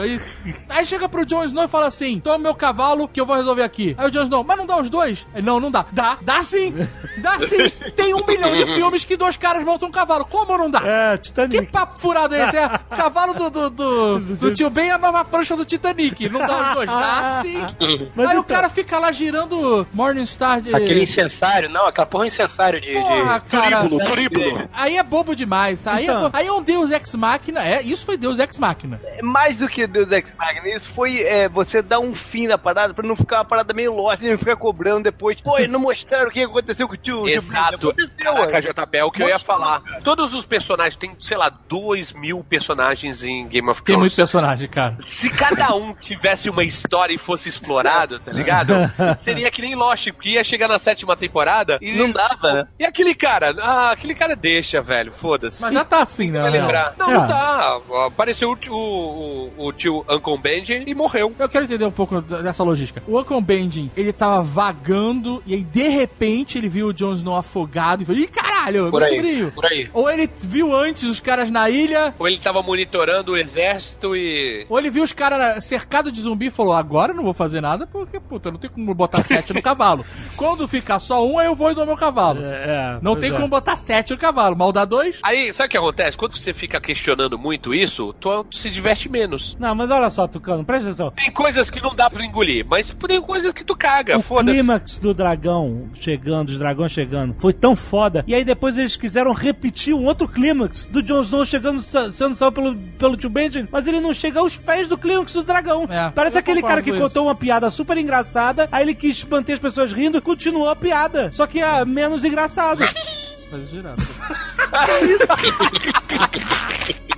Aí, aí chega pro Jon Snow e fala assim: toma meu cavalo que eu vou resolver aqui. Aí o Jon Snow, mas não dá os dois? Ele, não, não dá. Dá, dá sim. Dá sim. Tem um milhão de filmes que dois caras montam um cavalo. Como não dá? É, Que Titanic. papo furado é esse? É cavalo do, do, do, do tio Ben é a nova prancha do Titanic. Não dá os dois. Dá sim. Mas Aí o então- cara fica lá girando Morningstar de. Aquele incensário, não, aquela porra incensário de. Porra, de... cara. Turíbulo. Aí é bobo demais. Aí, Então. é, bo- aí é um Deus Ex Machina. É, isso foi Deus Ex Machina. É Mais do que Deus Ex Machina, isso foi é, você dar um fim na parada pra não ficar uma parada meio lost, não ficar cobrando depois. Pô, e não mostraram o que aconteceu com o tio. Exato. Aconteceu, Caraca, é o que eu ia falar. Todos os personagens, tem, sei lá, 2 mil personagens em Game of Tem muito Thrones. personagem, cara. Se cada um tivesse uma história e fosse explorado, tá ligado? Seria que nem Lost, que ia chegar na sétima temporada e. Não dava, tipo, né? E aquele cara? Ah, aquele cara deixa, velho. Foda-se. Mas já tá assim, né? Lembrar. Não, É. não tá. Apareceu o, tio- o, o, tio Uncle Benji e morreu. Eu quero entender um pouco dessa logística. O Uncle Benjen, ele tava vagando e aí, de repente, ele viu o Jon Snow afogado e falou, ih, caralho, Por meu aí, sobrinho. por aí. Ou ele viu antes os caras na ilha, Ou ele tava monitorando o exército e. ou ele viu os caras cercados de zumbi e falou, agora eu não vou fazer nada porque, puta, não tem como botar sete no cavalo. Quando ficar só um, aí eu vou e dou meu cavalo. É, Não pois tem é. como botar sete no cavalo, mal dá dois. Aí, sabe o que acontece? Quando você fica questionando muito isso, tu se diverte menos. Não, mas olha só, Tucano, presta atenção. Tem coisas que não dá pra engolir, mas tem coisas que tu caga, O foda-se. clímax do dragão chegando, os dragões chegando, foi tão foda. E aí depois eles quiseram repetir um outro clímax do Jon Snow chegando, sendo salvo pelo, pelo tio Benjen, mas ele não chega aos pés do clímax do dragão. É, Parece aquele cara que contou uma piada super engraçada, aí ele quis manter as pessoas rindo, continuou a piada. Só que é menos engraçado. Faz girar.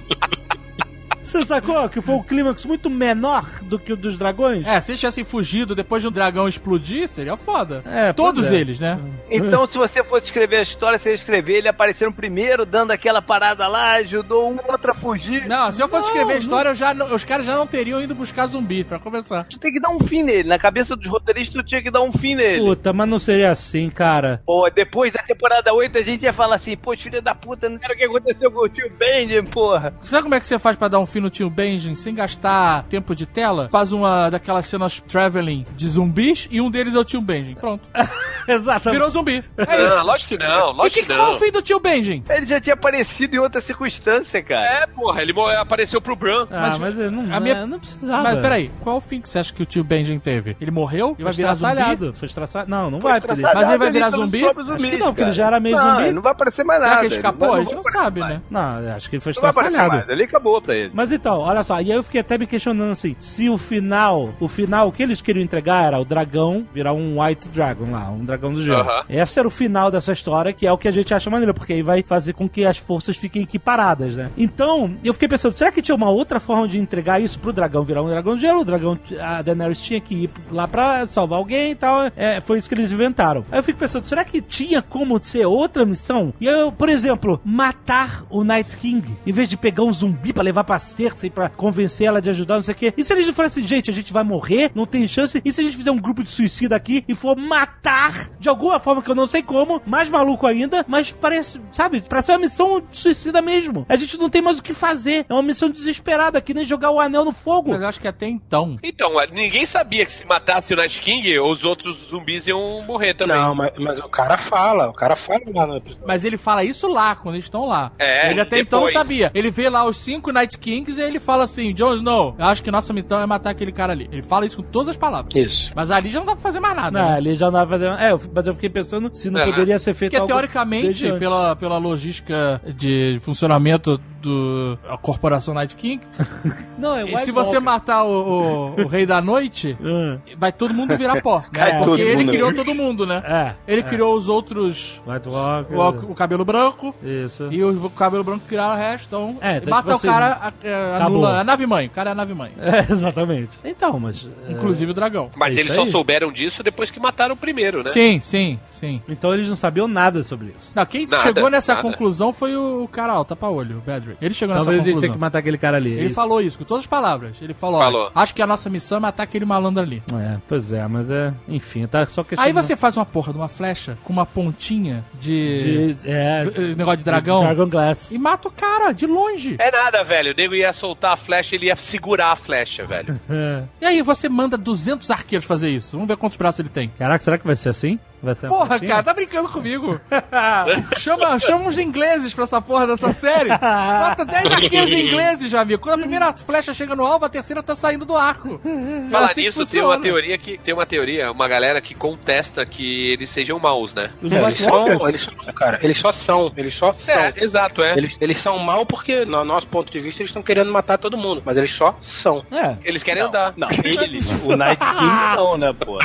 Você sacou que foi um clímax muito menor do que o dos dragões? É, se eles tivessem fugido depois de um dragão explodir, seria foda. É, Todos é. eles, né? Então, se você fosse escrever a história, você ia escrever ele aparecendo primeiro, dando aquela parada lá, ajudou um outro a fugir. Não, se eu fosse Não, escrever a história, eu já, os caras já não teriam ido buscar zumbi, pra começar. Tu tem que dar um fim nele. Na cabeça dos roteiristas, tu tinha que dar um fim nele. Puta, mas não seria assim, cara. Pô, depois da temporada 8, a gente ia falar assim, pô, filho da puta, não era o que aconteceu com o tio Benjamin, porra. Sabe como é que você faz pra dar um fim no tio Benjamin sem gastar tempo de tela? Faz uma daquelas cenas traveling de zumbis e um deles é o tio Benjamin. Pronto. Exatamente. Virou zumbi. É Não, isso. lógico que não, E lógico que, que qual é o não. fim do tio Benjamin? Ele já tinha aparecido em outra circunstância, cara. É, porra, ele apareceu pro Bran. Ah, Mas mas, eu não, a minha- não precisava. Mas peraí, qual é o fim que você acha que o tio Benjamin teve? Ele morreu e Foi vai virar zumbi? Foi estraçalhado. Não, não Foi vai. ele- Mas ele vai virar pelos zumbi? próprios Acho que zumbis, não, porque ele já era meio não, zumbi. ele não vai aparecer mais Será nada. que ele escapou? não A gente não sabe, mais. né? Não, acho que ele foi Não estraçalhado. Ali acabou pra ele. Mas então, olha só, e aí eu fiquei até me questionando assim, se o final, o final que eles queriam entregar era o dragão virar um White Dragon lá, um dragão do gelo. Aham. Esse era o final dessa história, que é o que a gente acha maneiro, porque aí vai fazer com que as forças fiquem equiparadas, né? Então, eu fiquei pensando, será que tinha uma outra forma de entregar isso pro dragão virar um dragão de gelo? O dragão, a Daenerys tinha que ir lá pra salvar alguém e tal, é, foi isso que eles inventaram. Aí eu fico pensando, será que tinha como ser outra missão? E eu, por exemplo, matar o Night King, em vez de pegar um zumbi pra levar pra Cersei pra convencer ela de ajudar, não sei o quê. E se eles falassem, assim, gente, a gente vai morrer, não tem chance, e se a gente fizer um grupo de suicida aqui e for matar de alguma forma que eu não sei como, mais maluco ainda, mas parece, sabe, parece uma missão de suicida mesmo. A gente não tem mais o que fazer, é uma missão desesperada, que nem jogar o anel no fogo. Mas eu acho que até então. Então, ninguém sabia que se matasse o Night King, os outros zumbis iam morrer também. Não, mas, mas o cara fala, o cara fala lá no episódio. Mas ele fala isso lá, quando eles estão lá. É, ele até então não depois. sabia. Ele vê lá os cinco Night Kings e ele fala assim: Jon Snow, eu acho que nossa missão é matar aquele cara ali. Ele fala isso com todas as palavras. Isso. Mas ali já não dá pra fazer mais nada. Não, né? ali já não vai fazer. É, eu- mas eu fiquei pensando se não Aham. poderia ser feito Porque algo teoricamente, desde antes. pela, pela logística de funcionamento do a corporação Night King. Não, é E se você matar o, o- o Rei da Noite, Ah, vai todo mundo virar pó. né? Porque ele mundo. criou todo mundo, né? É. Ele criou os outros. White Walker. O, o cabelo branco. Isso. E o cabelo branco criaram o resto, então. É, então, mata tipo o assim, cara, a- a- anula a nave mãe. O cara é a nave mãe. É, exatamente. Então, mas. é, Inclusive o dragão. Mas É eles só aí. souberam disso depois que mataram o primeiro, né? Sim, sim, sim. Então eles não sabiam nada sobre isso. Não, quem Nada, chegou nessa nada. conclusão foi o, o cara, ó, o tapa-olho, o Ele chegou Talvez nessa eles tenham conclusão. que matar aquele cara ali. Ele isso. falou isso, com todas as palavras. Ele falou, Falou. ó, acho que a nossa missão é matar aquele malandro ali. É, pois é, mas é. Enfim, tá só questão. Aí você faz uma porra de uma flecha com uma pontinha de, De, é. eh, negócio de dragão Dragon Glass. e mata o cara de longe. É nada, velho. O nego ia soltar a flecha, ele ia segurar a flecha, velho. É. E aí você manda 200 arqueiros fazer isso. Vamos ver quantos braços ele tem. Caraca, será que vai ser assim? Vai ser Porra, pontinha? cara, tá brincando comigo. chama, chama uns ingleses pra essa porra dessa série. Bota 10 arqueiros ingleses, meu amigo. Quando a primeira flecha chega no alvo, a terceira tá saindo do arco. É Falar assim que nisso, tem uma teoria que. Tem uma teoria, uma galera que contesta que eles sejam maus, né? Os É, eles são, eles são, cara, eles só são, eles só são. É, exato, é. Eles, eles são mal porque, no nosso ponto de vista, eles estão querendo matar todo mundo, mas eles só são. É. Eles querem andar. Não, eles. O Night King não, né, pô?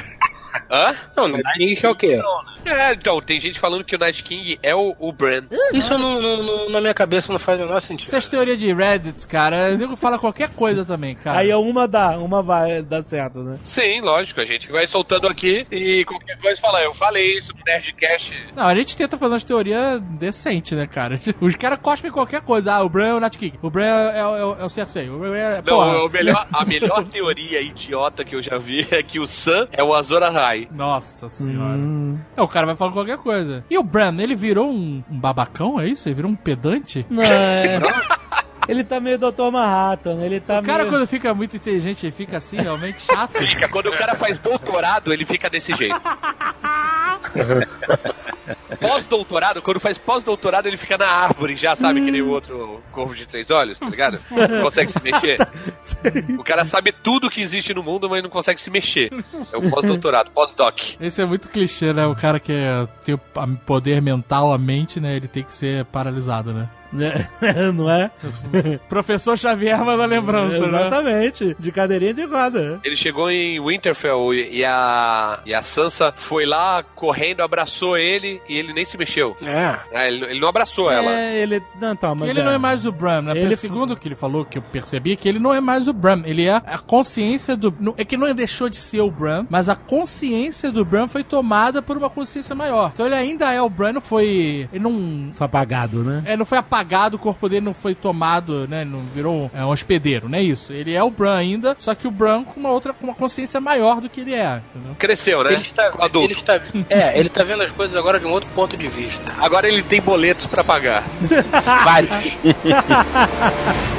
Hã? Não, não King é o quê? É, então, tem gente falando que o Night King é o, o Bran. Isso não, não- não- na minha cabeça não faz o menor sentido. Essas teorias de Reddit, cara, o nego fala qualquer coisa também, cara. Aí uma dá, uma vai dar certo, né? Sim, lógico, a gente vai soltando aqui e qualquer coisa fala, eu falei isso no Nerdcast. Não, a gente tenta fazer umas teorias decentes, né, cara? Os caras cospem qualquer coisa. Ah, o Bran é o Nat King. O Bran é, o- é, o- é o Cersei. O Bran é... Não, Porra. o melhor, a melhor teoria idiota que eu já vi é que o Sam é o Azor Ahai. Nossa senhora. Hum. É, o cara vai falar qualquer coisa. E o Bran, ele virou um, um babacão, é isso? Ele virou um pedante? Não, é. Ele tá meio Dr. Manhattan, ele tá o cara, meio... quando fica muito inteligente, ele fica assim, realmente chato. Fica, quando o cara faz doutorado, ele fica desse jeito. Pós-doutorado, quando faz pós-doutorado, ele fica na árvore, já sabe que nem o outro corvo de três olhos, tá ligado? Não consegue se mexer. O cara sabe tudo que existe no mundo, mas não consegue se mexer. É o pós-doutorado, pós-doc. Esse é muito clichê, né? O cara que é- tem o poder mental, a mente, né? Ele tem que ser paralisado, né? Não é? Professor Xavier manda lembrança, né? Exatamente. De cadeirinha de roda. Ele chegou em Winterfell e a, e a Sansa foi lá correndo, abraçou ele e ele nem se mexeu. É. É, ele, ele não abraçou ela. É, ele... Não, tá, mas ele não é mais o Bran, né? Ele segundo que ele falou, que eu percebi, que ele não é mais o Bran. Ele é a consciência do. É que não deixou de ser o Bran, mas a consciência do Bran foi tomada por uma consciência maior. Então ele ainda é o Bran, não foi. Ele não. Foi apagado, né? É, não foi apagado, o corpo dele não foi tomado, né? Não virou é, um hospedeiro, não é isso. Ele é o Bran ainda, só que o Bran com uma outra, com uma consciência maior do que ele é, entendeu? Cresceu, né? Ele está, Adulto. ele está, é, ele tá vendo as coisas agora de um outro ponto de vista. Agora ele tem boletos pra pagar. Vários.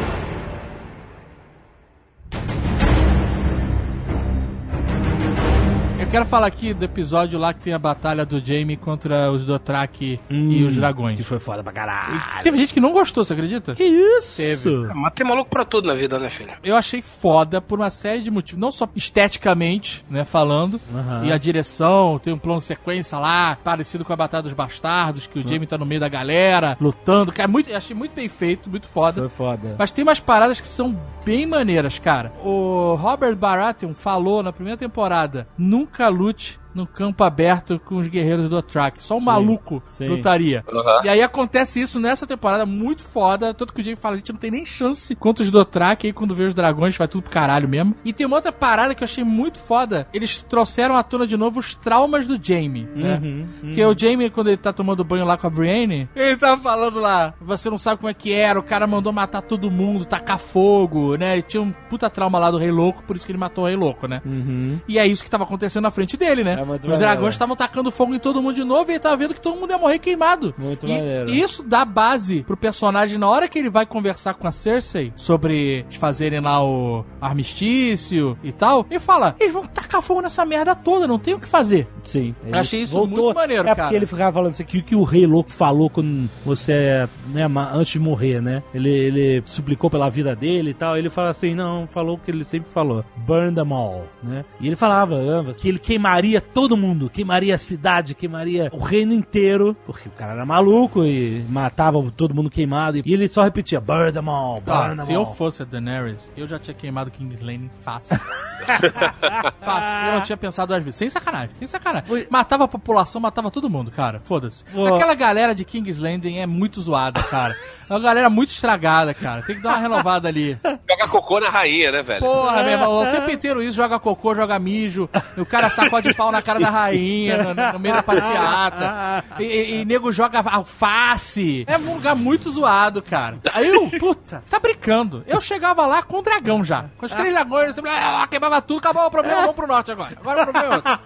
quero falar aqui do episódio lá que tem a batalha do Jaime contra os Dothraki e Hum, os dragões. Que foi foda pra caralho. Teve gente que não gostou, você acredita? Que isso? Teve. Mas tem maluco pra tudo na vida, né, filho? Eu achei foda por uma série de motivos, não só esteticamente, né, falando, e a direção, tem um plano sequência lá, parecido com a Batalha dos Bastardos, que o Jaime tá no meio da galera, lutando, cara, muito, achei muito bem feito, muito foda. Foi foda. Mas tem umas paradas que são bem maneiras, cara. O Robert Baratheon falou na primeira temporada: nunca lute no campo aberto com os guerreiros do Otrak. Só um Sim, maluco sim. lutaria. Aham. E aí acontece isso nessa temporada muito foda. Tanto que o Jamie fala, a gente não tem nem chance contra os Dothraki. Aí quando vê os dragões, vai tudo pro caralho mesmo. E tem uma outra parada que eu achei muito foda. Eles trouxeram à tona de novo os traumas do Jamie, né? Uhum, uhum. Que o Jamie, quando ele tá tomando banho lá com a Brienne, ele tá falando lá, você não sabe como é que era, o cara mandou matar todo mundo, tacar fogo, né? Ele tinha um puta trauma lá do Rei Louco, por isso que ele matou o Rei Louco, né? Uhum. E é isso que tava acontecendo na frente dele, né? É muito Os dragões estavam tacando fogo em todo mundo de novo e ele tava vendo que todo mundo ia morrer queimado. Muito e, maneiro. e isso dá base pro personagem na hora que ele vai conversar com a Cersei sobre fazerem lá o armistício e tal. Ele fala: eles vão tacar fogo nessa merda toda, não tem o que fazer. Sim. Eu achei isso muito maneiro, É cara. porque ele ficava falando isso aqui, o que o rei louco falou quando você, né, ma- antes de morrer, né? Ele, ele suplicou pela vida dele e tal. Ele fala assim, não, falou o que ele sempre falou. Burn them all, né? E ele falava que ele queimaria todo mundo, queimaria a cidade, queimaria o reino inteiro, porque o cara era maluco e matava todo mundo queimado. E ele só repetia: burn them all, burn Ah, them se eu all. fosse a Daenerys, eu já tinha queimado King's Landing fácil. fácil. Eu não tinha pensado às vezes. Sem sacanagem, sem sacanagem. Matava a população, matava todo mundo, cara. Foda-se. Aquela galera de King's Landing é muito zoada, cara. É uma galera muito estragada, cara. Tem que dar uma renovada ali. Joga cocô na rainha, né, velho? Porra, meu irmão, o tempo inteiro isso, joga cocô, joga mijo, o cara sacode pau na cara da rainha, no, no- no meio da passeata, e, e, e nego joga alface. É um lugar muito zoado, cara. Aí eu, puta, tá brincando. Eu chegava lá com o dragão já, com os três dragões, eu, ah, queimava tudo, acabou o problema, vamos pro norte agora. Agora o problema é outro.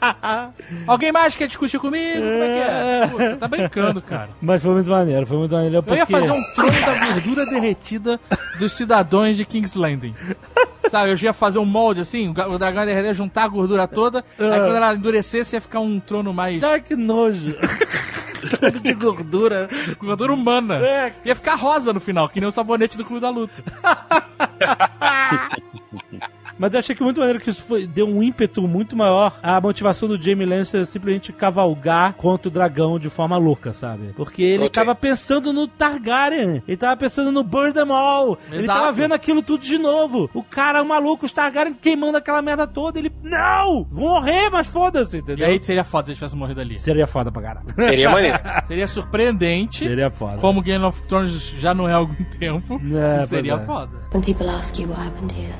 Alguém mais quer discutir comigo? Como é que é? Puta, tá brincando, cara. Mas foi muito maneiro, foi muito maneiro. Eu ia porque- fazer um trono da gordura derretida dos cidadãos de King's Landing. Sabe, eu ia fazer um molde assim, o dragão ia derreter, juntar a gordura toda, aí quando ela endurecesse ia ficar um trono mais. Ai, que nojo. De gordura. gordura humana. É. Ia ficar rosa no final, que nem o sabonete do Clube da Luta. Mas eu achei que muito maneiro que isso foi, deu um ímpeto muito maior à motivação do Jamie Lannister simplesmente cavalgar contra o dragão de forma louca, sabe? Porque ele Ok. tava pensando no Targaryen, ele tava pensando no Burn Them All, ele Exato. tava vendo aquilo tudo de novo. O cara, o maluco, os Targaryen queimando aquela merda toda, ele, não! Vou morrer, mas foda-se, E entendeu? aí seria foda se ele tivesse morrido ali. Seria foda pra caralho. Seria maneiro. Seria surpreendente, Seria foda. como Game of Thrones já não é há algum tempo. É, seria é. foda. When people ask you what happened here,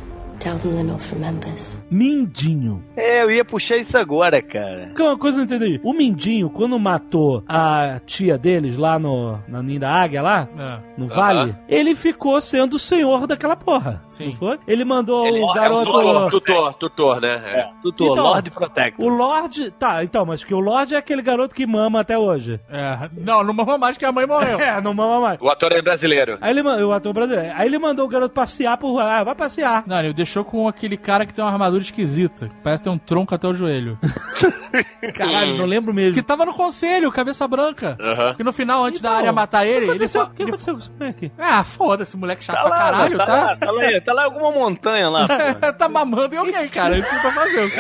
Mindinho. É, eu ia puxar isso agora, cara. Que é uma coisa que eu não entendi. O Mindinho, quando matou a tia deles lá no, na Ninha da Águia lá, É. no vale, ele ficou sendo o senhor daquela porra. Sim. Não foi? Ele mandou Ele o é garoto. tutor, tutor, tutor, né? É. Tutor, Então, Lord Protector. O Lorde. Tá, então, mas que o Lorde é aquele garoto que mama até hoje. É. Não, não mama mais que a mãe morreu. É, não mama mais. O ator é brasileiro. Aí ele, o ator brasileiro. Aí ele mandou o garoto passear por. Ah, vai passear. Não, ele deixou com aquele cara que tem uma armadura esquisita. Parece ter um tronco até o joelho. Caralho, não lembro mesmo. que tava no conselho, cabeça branca. Aham. Que no final, antes da Então, área matar ele, ele só. O que ele- aconteceu com esse moleque? Ah, foda-se, moleque chato Tá pra lá, caralho, tá, tá? lá, tá lá, tá lá em alguma montanha lá. Tá mamando e ok, cara. É isso que eu tô fazendo.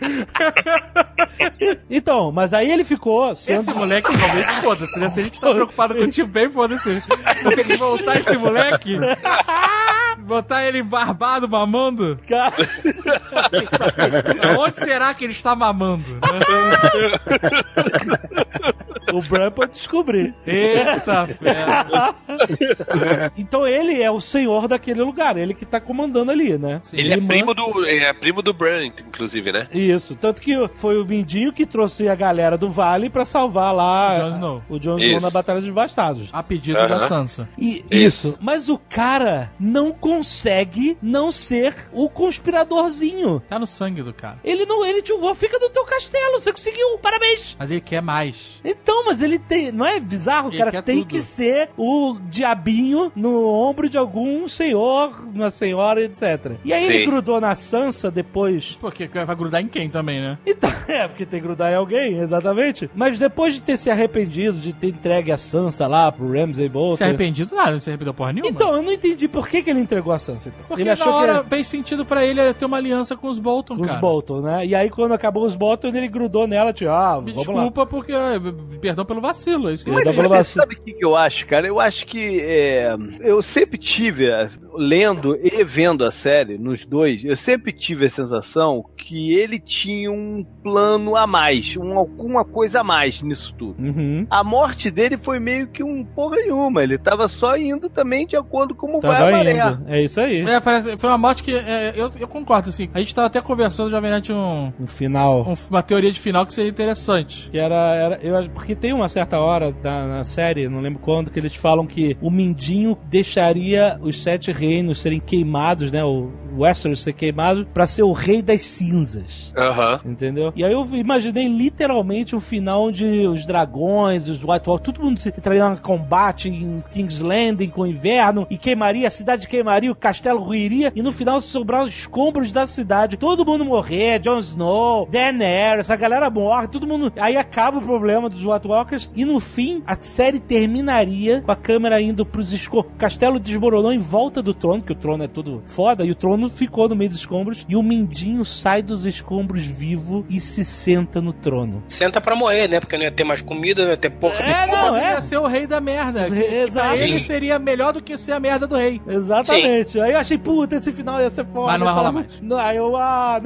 Então, mas aí ele ficou sendo. Esse moleque realmente foda-se, né? Se a gente tá preocupado com o time bem, foda-se. Tem que voltar esse moleque. Botar ele barbado mamando. Cara, Onde será que ele está mamando? o Bran pode descobrir. Eita, fera. Então ele é o senhor daquele lugar, ele que tá comandando ali, né? Ele é manda- primo do, é primo do Bran, inclusive, né? Isso, tanto que foi o Mindinho que trouxe a galera do Vale pra salvar lá O Jon Snow. o Jon Snow na Batalha dos Bastardos. A pedido Aham. da Sansa. E, Isso. isso. Mas o cara não consegue não ser o conspiradorzinho. Tá no sangue do cara. Ele não, ele tipo, fica no teu castelo, você conseguiu, parabéns. Mas ele quer mais. Então, mas ele tem, não é bizarro? O Ele cara tem tudo. que ser o diabinho no ombro de algum senhor, uma senhora, etc. E aí ele Sim. grudou na Sansa depois Porque vai grudar em quem também, né? Então, é, porque tem que grudar em alguém, exatamente. Mas depois de ter se arrependido, de ter entregue a Sansa lá pro Ramsay Bolton... Se arrependido nada, não se arrependeu porra nenhuma. Então, eu não entendi por que, que ele entregou a Sansa, então. Porque ele na achou hora que... fez sentido pra ele ter uma aliança com os Bolton, Com os cara. Bolton, né? E aí, quando acabou os Bolton, ele grudou nela, tipo, ah, Me vamos desculpa porque. Perdão pelo vacilo, é isso que eu Mas pra vacilo. sabe o que, que eu acho, cara? Eu acho que é, eu sempre tive, lendo e vendo a série, nos dois, eu sempre tive a sensação que ele tinha um plano a mais, um, alguma coisa a mais nisso tudo. Uhum. A morte dele foi meio que um porra nenhuma, ele tava só indo também de acordo com como vai a Tava maré. indo. É isso aí. É, parece, foi uma morte que. é, eu, eu concordo, assim. A gente tava até conversando, Jovem Nerd, um, No final... um- uma teoria de final que seria interessante. Que era, era. Eu acho. Porque tem uma certa hora da, na série, não lembro quando, que eles falam que o Mindinho deixaria os sete reinos serem queimados, né? O Westeros ser queimado pra ser o rei das cinzas. Aham. Entendeu? E aí eu imaginei literalmente um final onde os dragões, os White Walkers, todo mundo se entraria em combate em King's Landing com o inverno e queimaria, a cidade queimaria, o castelo ruiria e no final sobrar os escombros da cidade, todo mundo morrer, Jon Snow, Daenerys, a galera morre, todo mundo. Aí acaba o problema dos White Walkers e no fim a série terminaria com a câmera indo pros escombros. O castelo desmoronou em volta do trono, que o trono é todo foda, e o trono ficou no meio dos escombros e o Mindinho sai dos escombros vivo e se senta no trono. Senta pra morrer, né? Porque não ia ter mais comida, não ia ter pouca. É, Não, é. ia ser o rei da merda. Que, que pra Exato. ele seria melhor do que ser a merda do rei. Exatamente. Aí eu achei, puta, esse final ia ser foda. Mas não vai rolar mais. Não, aí eu, ah,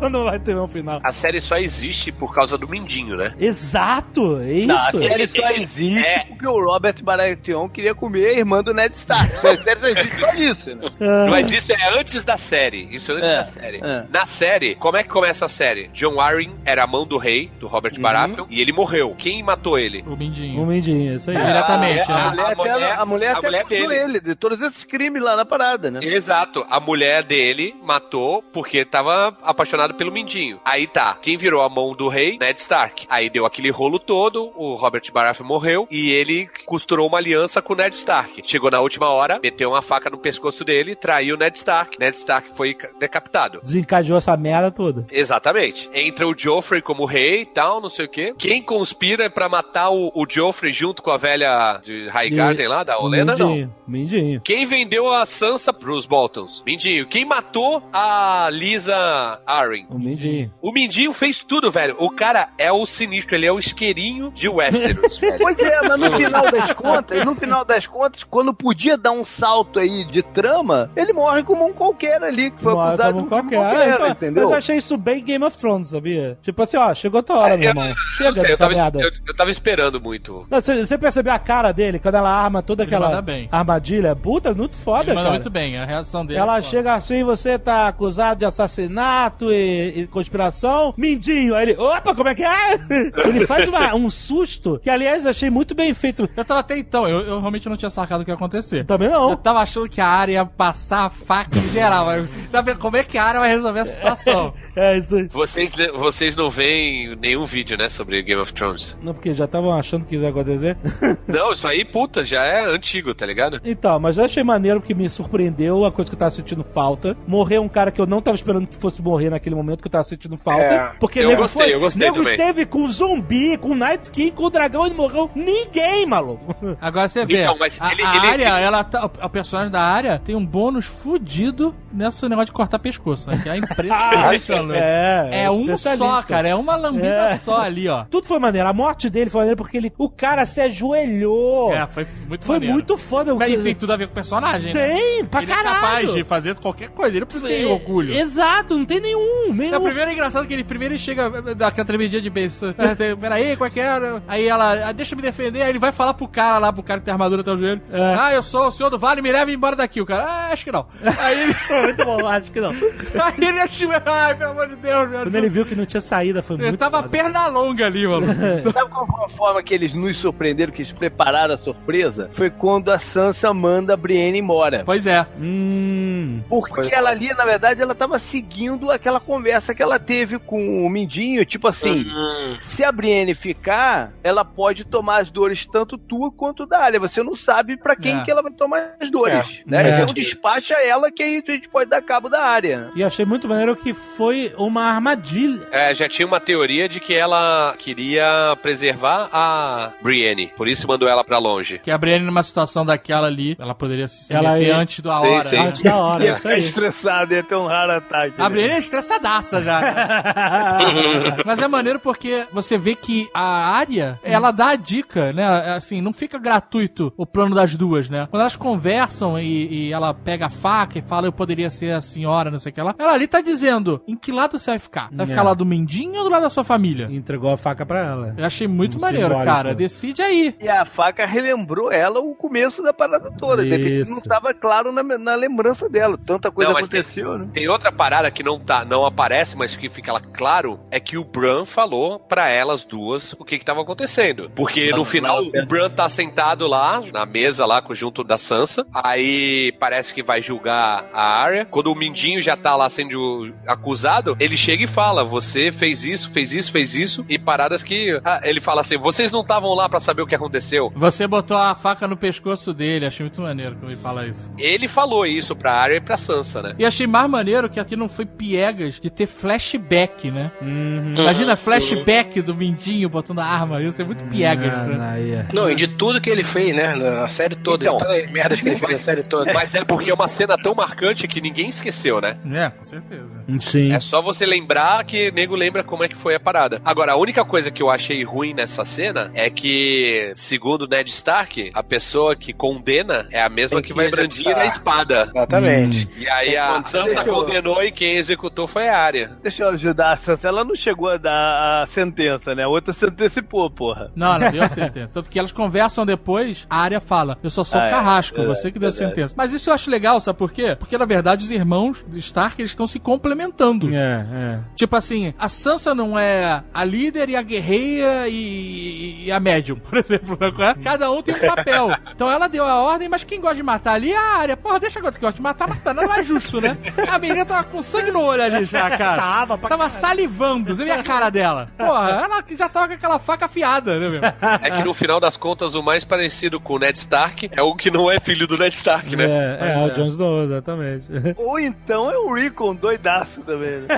não, não vai ter um final. A série só existe por causa do Mindinho, né? Exato, é isso. Não, a série só existe é. porque o Robert Baratheon queria comer a irmã do Ned Stark. A série só existe só isso, né? Ah, Mas isso é antes da série. Isso é antes É, da série. é. Na série, como é que começa a série? John Arryn era a mão do rei, do Robert Uhum. Baratheon, e ele morreu. Quem matou ele? O O Mindinho. Mindinho, isso aí. É. Diretamente, a, né? a, mulher A até, mulher- a mulher a até mulher acusou dele. ele de todos esses crimes lá na parada, né? Exato. A mulher dele matou porque tava apaixonado pelo Mindinho. Aí tá. Quem virou a mão do rei? Ned Stark. Aí deu aquele rolo todo, o Robert Baratheon morreu e ele costurou uma aliança com o Ned Stark. Chegou na última hora, meteu uma faca no pescoço dele e traiu o Ned Stark. Ned Stark foi ca- decapitado. Desencadeou essa merda toda. Exatamente. Entra o Joffrey como rei e tal, não sei o quê. Quem conspira pra matar o, o Joffrey junto com a velha de Highgarden lá, da Olena? Não. Mindinho, Mindinho. Quem vendeu a Sansa pros Boltons? Mindinho. Quem matou a Lisa Arryn? O Mindinho. O Mindinho fez tudo, velho. O cara é o sinistro, ele é o isqueirinho de Westeros. Pois é, mas no final das contas, no final das contas, quando podia dar um salto aí de trama, ele morre como um qualquer ali, que foi Morre acusado como de um qualquer. qualquer, Então, entendeu? Mas eu achei isso bem Game of Thrones, sabia? Tipo assim, ó, chegou a tua hora, meu Eu- irmão. eu Chega sei, eu dessa tava, merda. eu, eu tava esperando muito. Não, Você você percebeu a cara dele quando ela arma toda aquela armadilha? Puta, muito foda, Ele manda cara. muito bem, a reação dele. Ela é foda. chega assim, você tá acusado de assassinato e, e conspiração. Mindinho. Aí ele, opa, como é que é? Ele faz uma- um susto, que aliás eu achei muito bem feito. Eu tava até então, eu, eu realmente não tinha sacado o que ia acontecer. Também Eu não. tava achando que a área ia passar a faca em geral. mas ver Como é que a área vai resolver a situação? É isso aí. Vocês, vocês não veem nenhum vídeo, né, sobre Game of Thrones. Não, porque já estavam achando que isso ia acontecer. Não, isso aí, puta, já é antigo, tá ligado? Então, mas eu achei maneiro porque me surpreendeu a coisa que eu tava sentindo falta. Morreu um cara que eu não tava esperando que fosse morrer naquele momento que eu tava sentindo falta. É, porque eu nego gostei, foi, eu gostei nego também. teve com zumbi, com Night King, com o dragão e morreu ninguém, maluco. Agora você vê, Então, mas a, ele- a ele- área, ele- ela tá, o personagem da área tem um bônus fudido nesse negócio de cortar pescoço, né? Que é impressionante, maluco. É, É um especialista. só, cara. É uma lambida É. só ali, ó. Tudo foi maneiro. A morte dele foi maneiro porque ele, o cara se ajoelhou. É, foi muito foi maneiro. muito foda. Mas tem tudo a ver com o personagem, né? Tem, pra ele caralho. é capaz de fazer qualquer coisa. Ele não tem É, orgulho. Exato, não tem nenhum. nenhum. É, primeiro é engraçado que ele primeiro chega daquela tremidinha de beijo. Peraí, qual é que era? Aí ela, ah, deixa eu me defender. Aí ele vai falar pro cara lá, pro cara que tem armadura até o joelho. É. Ah, eu sou o senhor do vale, me leve embora daqui. O cara, ah, acho que não. Aí ele, muito bom, acho que não. aí ele achou, ai, pelo amor de Deus, meu Quando ele viu que não tinha saída, foi Ele muito tava foda. perna longa ali, mano. Sabe qual foi a forma que eles nos surpreenderam, que eles prepararam a surpresa? Foi quando a Sansa manda a Brienne embora. pois é. Hum. Porque ela ali, na verdade, ela tava seguindo aquela conversa que ela teve com o Mindinho, tipo assim, Hum. se a Brienne ficar, ela pode tomar as dores tanto tua quanto da área. Você não sabe pra quem É. que ela vai tomar as dores, É. né? É. Então despacha ela que aí a gente pode dar cabo da área. E achei muito maneiro que foi uma armadilha. É, já tinha uma teoria de que ela queria preservar a Brienne, por isso mandou ela pra longe. Que a Brienne, numa situação daquela ali, ela poderia se Ela ia- antes da Sim, hora. sim. né? Antes da hora, Ia ficar aí. estressado, ia ter um raro ataque. A Brienne é estressadaça já. Mas é maneiro porque você vê que a área, ela dá a dica, né? Assim, não fica gratuito o plano das duas, né? Quando elas conversam e, e ela pega a faca e fala, eu poderia ser a senhora, não sei o que lá. Ela ali tá dizendo, em que lado você vai ficar? Vai É. ficar lá do Mindinho ou do lado da sua família? Entregou a faca pra ela. Eu achei muito Um maneiro, simbólico. cara. Decide aí. E a faca relembrou ela o começo da parada toda. De repente Isso. não estava claro na, na lembrança dela. Tanta coisa Não, mas tem- aconteceu, né? Tem outra parada que não, tá, não aparece, mas que fica lá claro, é que o Bran falou pra elas duas o que que tava acontecendo. Porque no final o Bran tá sentado lá, na mesa lá, junto da Sansa, aí parece que vai julgar a Arya. Quando o Mindinho já tá lá sendo acusado, ele chega e fala, você fez isso, fez isso, fez isso, e paradas que... ah, ele fala assim, vocês não estavam lá pra saber o que aconteceu. Você botou a faca no pescoço dele. Achei muito maneiro quando ele fala isso. Ele falou isso pra Arya e pra Sansa, né? E achei mais maneiro que aqui não foi piegas de ter flashback, né? Uhum. Imagina flashback do Mindinho botando a arma. Ia ser muito piegas, Ah, né? aí é. Não, e de tudo que ele fez, né? Na série toda, Então. de todas as merdas que ele fez na série toda. Mas é porque é uma cena tão marcante que ninguém esqueceu, né? É, com certeza. Sim. É só você lembrar que nego lembra como é que foi a parada. Agora, a única coisa que eu achei ruim nessa cena é que, segundo Ned Stark, a pessoa que condena é a mesma que, que vai brandir a espada. Exatamente. E aí a Sansa eu- condenou e quem executou foi a Arya. Deixa eu ajudar a Sansa. Ela não chegou a dar a sentença, né? A outra se antecipou, porra. Não, ela deu a sentença. Tanto que elas conversam depois, a área fala: Eu só sou Ah, é, carrasco, verdade, você que deu a sentença. Mas isso eu acho legal, sabe por quê? Porque na verdade os irmãos do Stark eles estão se complementando. É, é. Tipo assim, a Sansa não é a líder e a guerreira e, e a médium, por exemplo. sabe qual é? Cada um tem um papel. Então ela deu a ordem, mas quem gosta de matar ali é a área. Porra, deixa agora que gosta de matar, matar. Não é justo, né? A menina tava com sangue no olho ali já, cara. Tava pra Tava salivando. Você vê a cara dela. Porra, ela já tava com aquela faca afiada, né, meu? É que no final das contas, o mais parecido com o Ned Stark é o que não é filho do Ned Stark, né? É, é, o é. Jon Snow, exatamente. Ou então é o Rickon doidaço também, né?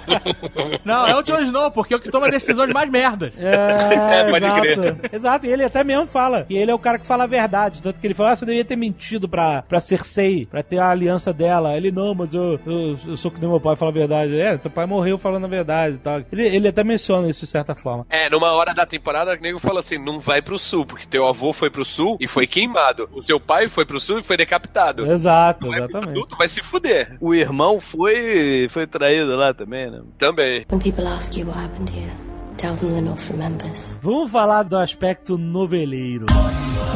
Não, é o Jon Snow, porque é o que toma decisões mais merdas. É, pode exato. crer. Exato, e ele até mesmo fala que ele é o cara que fala a verdade. Tanto que ele fala, ah, você devia ter mentido pra, pra Cersei, pra ter a aliança dela. Ele, não, mas eu, eu, eu sou que nem meu pai, fala a verdade. É, teu pai morreu falando a verdade e tal. Ele, ele até menciona isso de certa forma. É, numa hora da temporada, o nego fala assim: não vai pro sul, porque teu avô foi pro sul e foi queimado. O seu pai foi pro sul e foi decapitado. Exato, Vai pro exatamente. adulto, vai se fuder. O irmão foi, foi traído lá também, né? Também. When people ask you what happened here, tell them the North remembers. Vamos falar do aspecto noveleiro.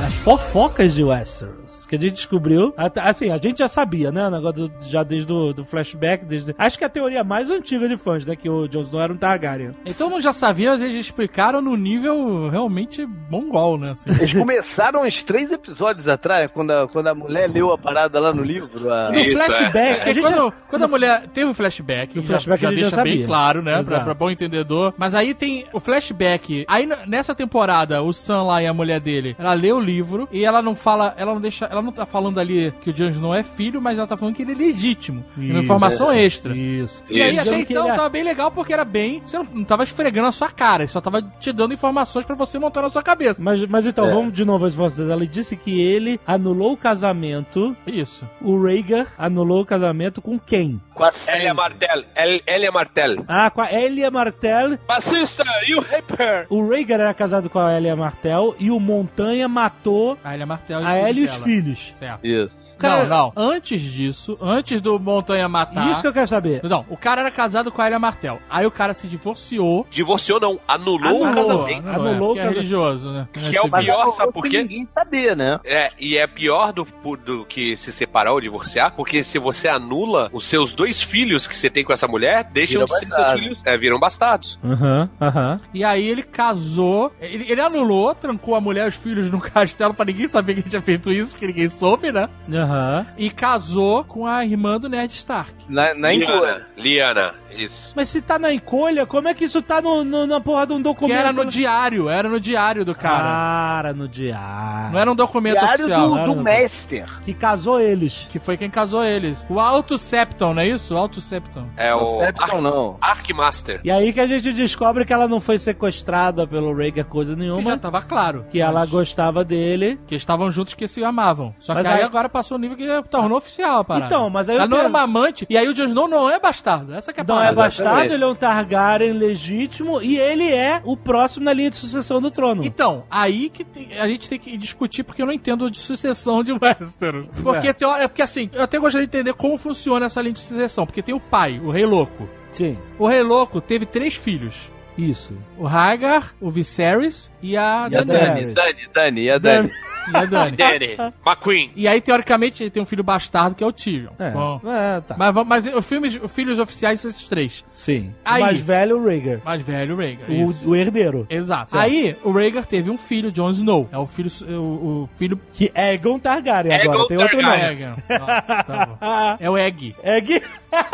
As fofocas de Westeros, que a gente descobriu. Assim, a gente já sabia, né? O negócio do- já desde o do flashback. Desde, acho que é a teoria mais antiga de fãs, né? Que o Jon Snow era um Targaryen. E todo mundo já sabia, mas eles explicaram no nível realmente mongol, né? assim. Eles começaram uns três episódios atrás, quando a, quando a mulher leu a parada lá no livro. a- No Isso, flashback, É, a gente quando, quando a mulher teve o flashback, O já- flashback já, já deixa bem claro, né? Pra, pra bom entendedor. Mas aí tem o flashback. Aí nessa temporada, o Sam lá e a mulher dele, ela lê o livro e ela não fala, ela não deixa, ela não tá falando ali que o Jon Snow é filho, mas ela tá falando que ele é legítimo. Uma Isso. informação extra. Isso. E aí, Dizendo até então, ele é- tava bem legal porque era bem. Você não, não tava esfregando a sua cara, ele só tava te dando informações pra você montar na sua cabeça. Mas, mas então, É. vamos de novo às informações. Ela disse que ele anulou o casamento. Isso. O Rhaegar anulou o casamento com quem? Com a Elia Martell, El- Elia Martell. Ah, com a Elia Martell. My hate her. O Rhaegar era casado com a Elia Martell e o Montanha matou A Elia Martel a Elia e os filhos. Certo. Isso. Cara- não, não. Antes disso, antes do Montanha matar. Isso que eu quero saber. Não, o cara era casado com a Elia Martel. Aí o cara se divorciou. Divorciou não, anulou, o Anulou. casamento. Anulou, Anulou é, o que é religioso, né? Que é o pior, sabe por quê? ninguém saber, né? É, e é pior do, do que se separar ou divorciar, porque se você anula os seus dois filhos que você tem com essa mulher, deixam de ser seus filhos, é, viram bastardos. Aham, aham. E aí ele casou. Ele, ele anulou, trancou a mulher e os filhos no castelo pra ninguém saber que ele tinha feito isso, porque ninguém soube, né? Aham. E casou com a irmã do Ned Stark. Na, na. Liana, Liana, isso. Mas se tá na encolha, como é que isso tá no, no- na porra de um Que documento? era no diário, era no diário do cara. Cara, no diário. Não era um documento Diário oficial. do, era do no- Master. Que casou eles. Que foi quem casou eles. O Alto Septon, não é isso? O Alto Septon. É o Septon não. Archmaster. E aí que a gente descobre que ela não foi sequestrada pelo Rhaegar coisa Que nenhuma. já tava claro. Que ela gostava dele. Que estavam juntos que se amavam. Só Mas que aí, aí- agora passou o nível que tornou oficial a parada. Então, mas aí eu Ela não era uma amante. E aí o Jon Snow não é bastardo. Essa que é a Não é parada. bastardo, ele é um Targaryen legítimo e ele é o próximo na linha de sucessão do trono. Então, aí que tem- a gente tem que discutir porque eu não entendo de sucessão de Westeros. Porque, teo- é porque assim, eu até gostaria de entender como funciona essa linha de sucessão. Porque tem o pai, o Rei Louco. Sim, O Rei Louco teve três filhos. isso. O Rhaegar, o Viserys e a E a Daenerys. Dani, Dani, Dani, e a Dani. E a Dani. McQueen. E aí, teoricamente, ele tem um filho bastardo que é o Tyrion. É, Bom, é tá. mas, mas os, filmes, os filhos oficiais são esses três. Sim. Aí- mais velho, o Rhaegar. Mais velho, o Rhaegar. O, o herdeiro. Exato. Certo. Aí, o Rhaegar teve um filho, Jon Snow. É o filho... O, o filho... Que é Egon Targaryen Egon agora, tem outro nome. Egg. Nossa, tá bom. É o Egg. Egg.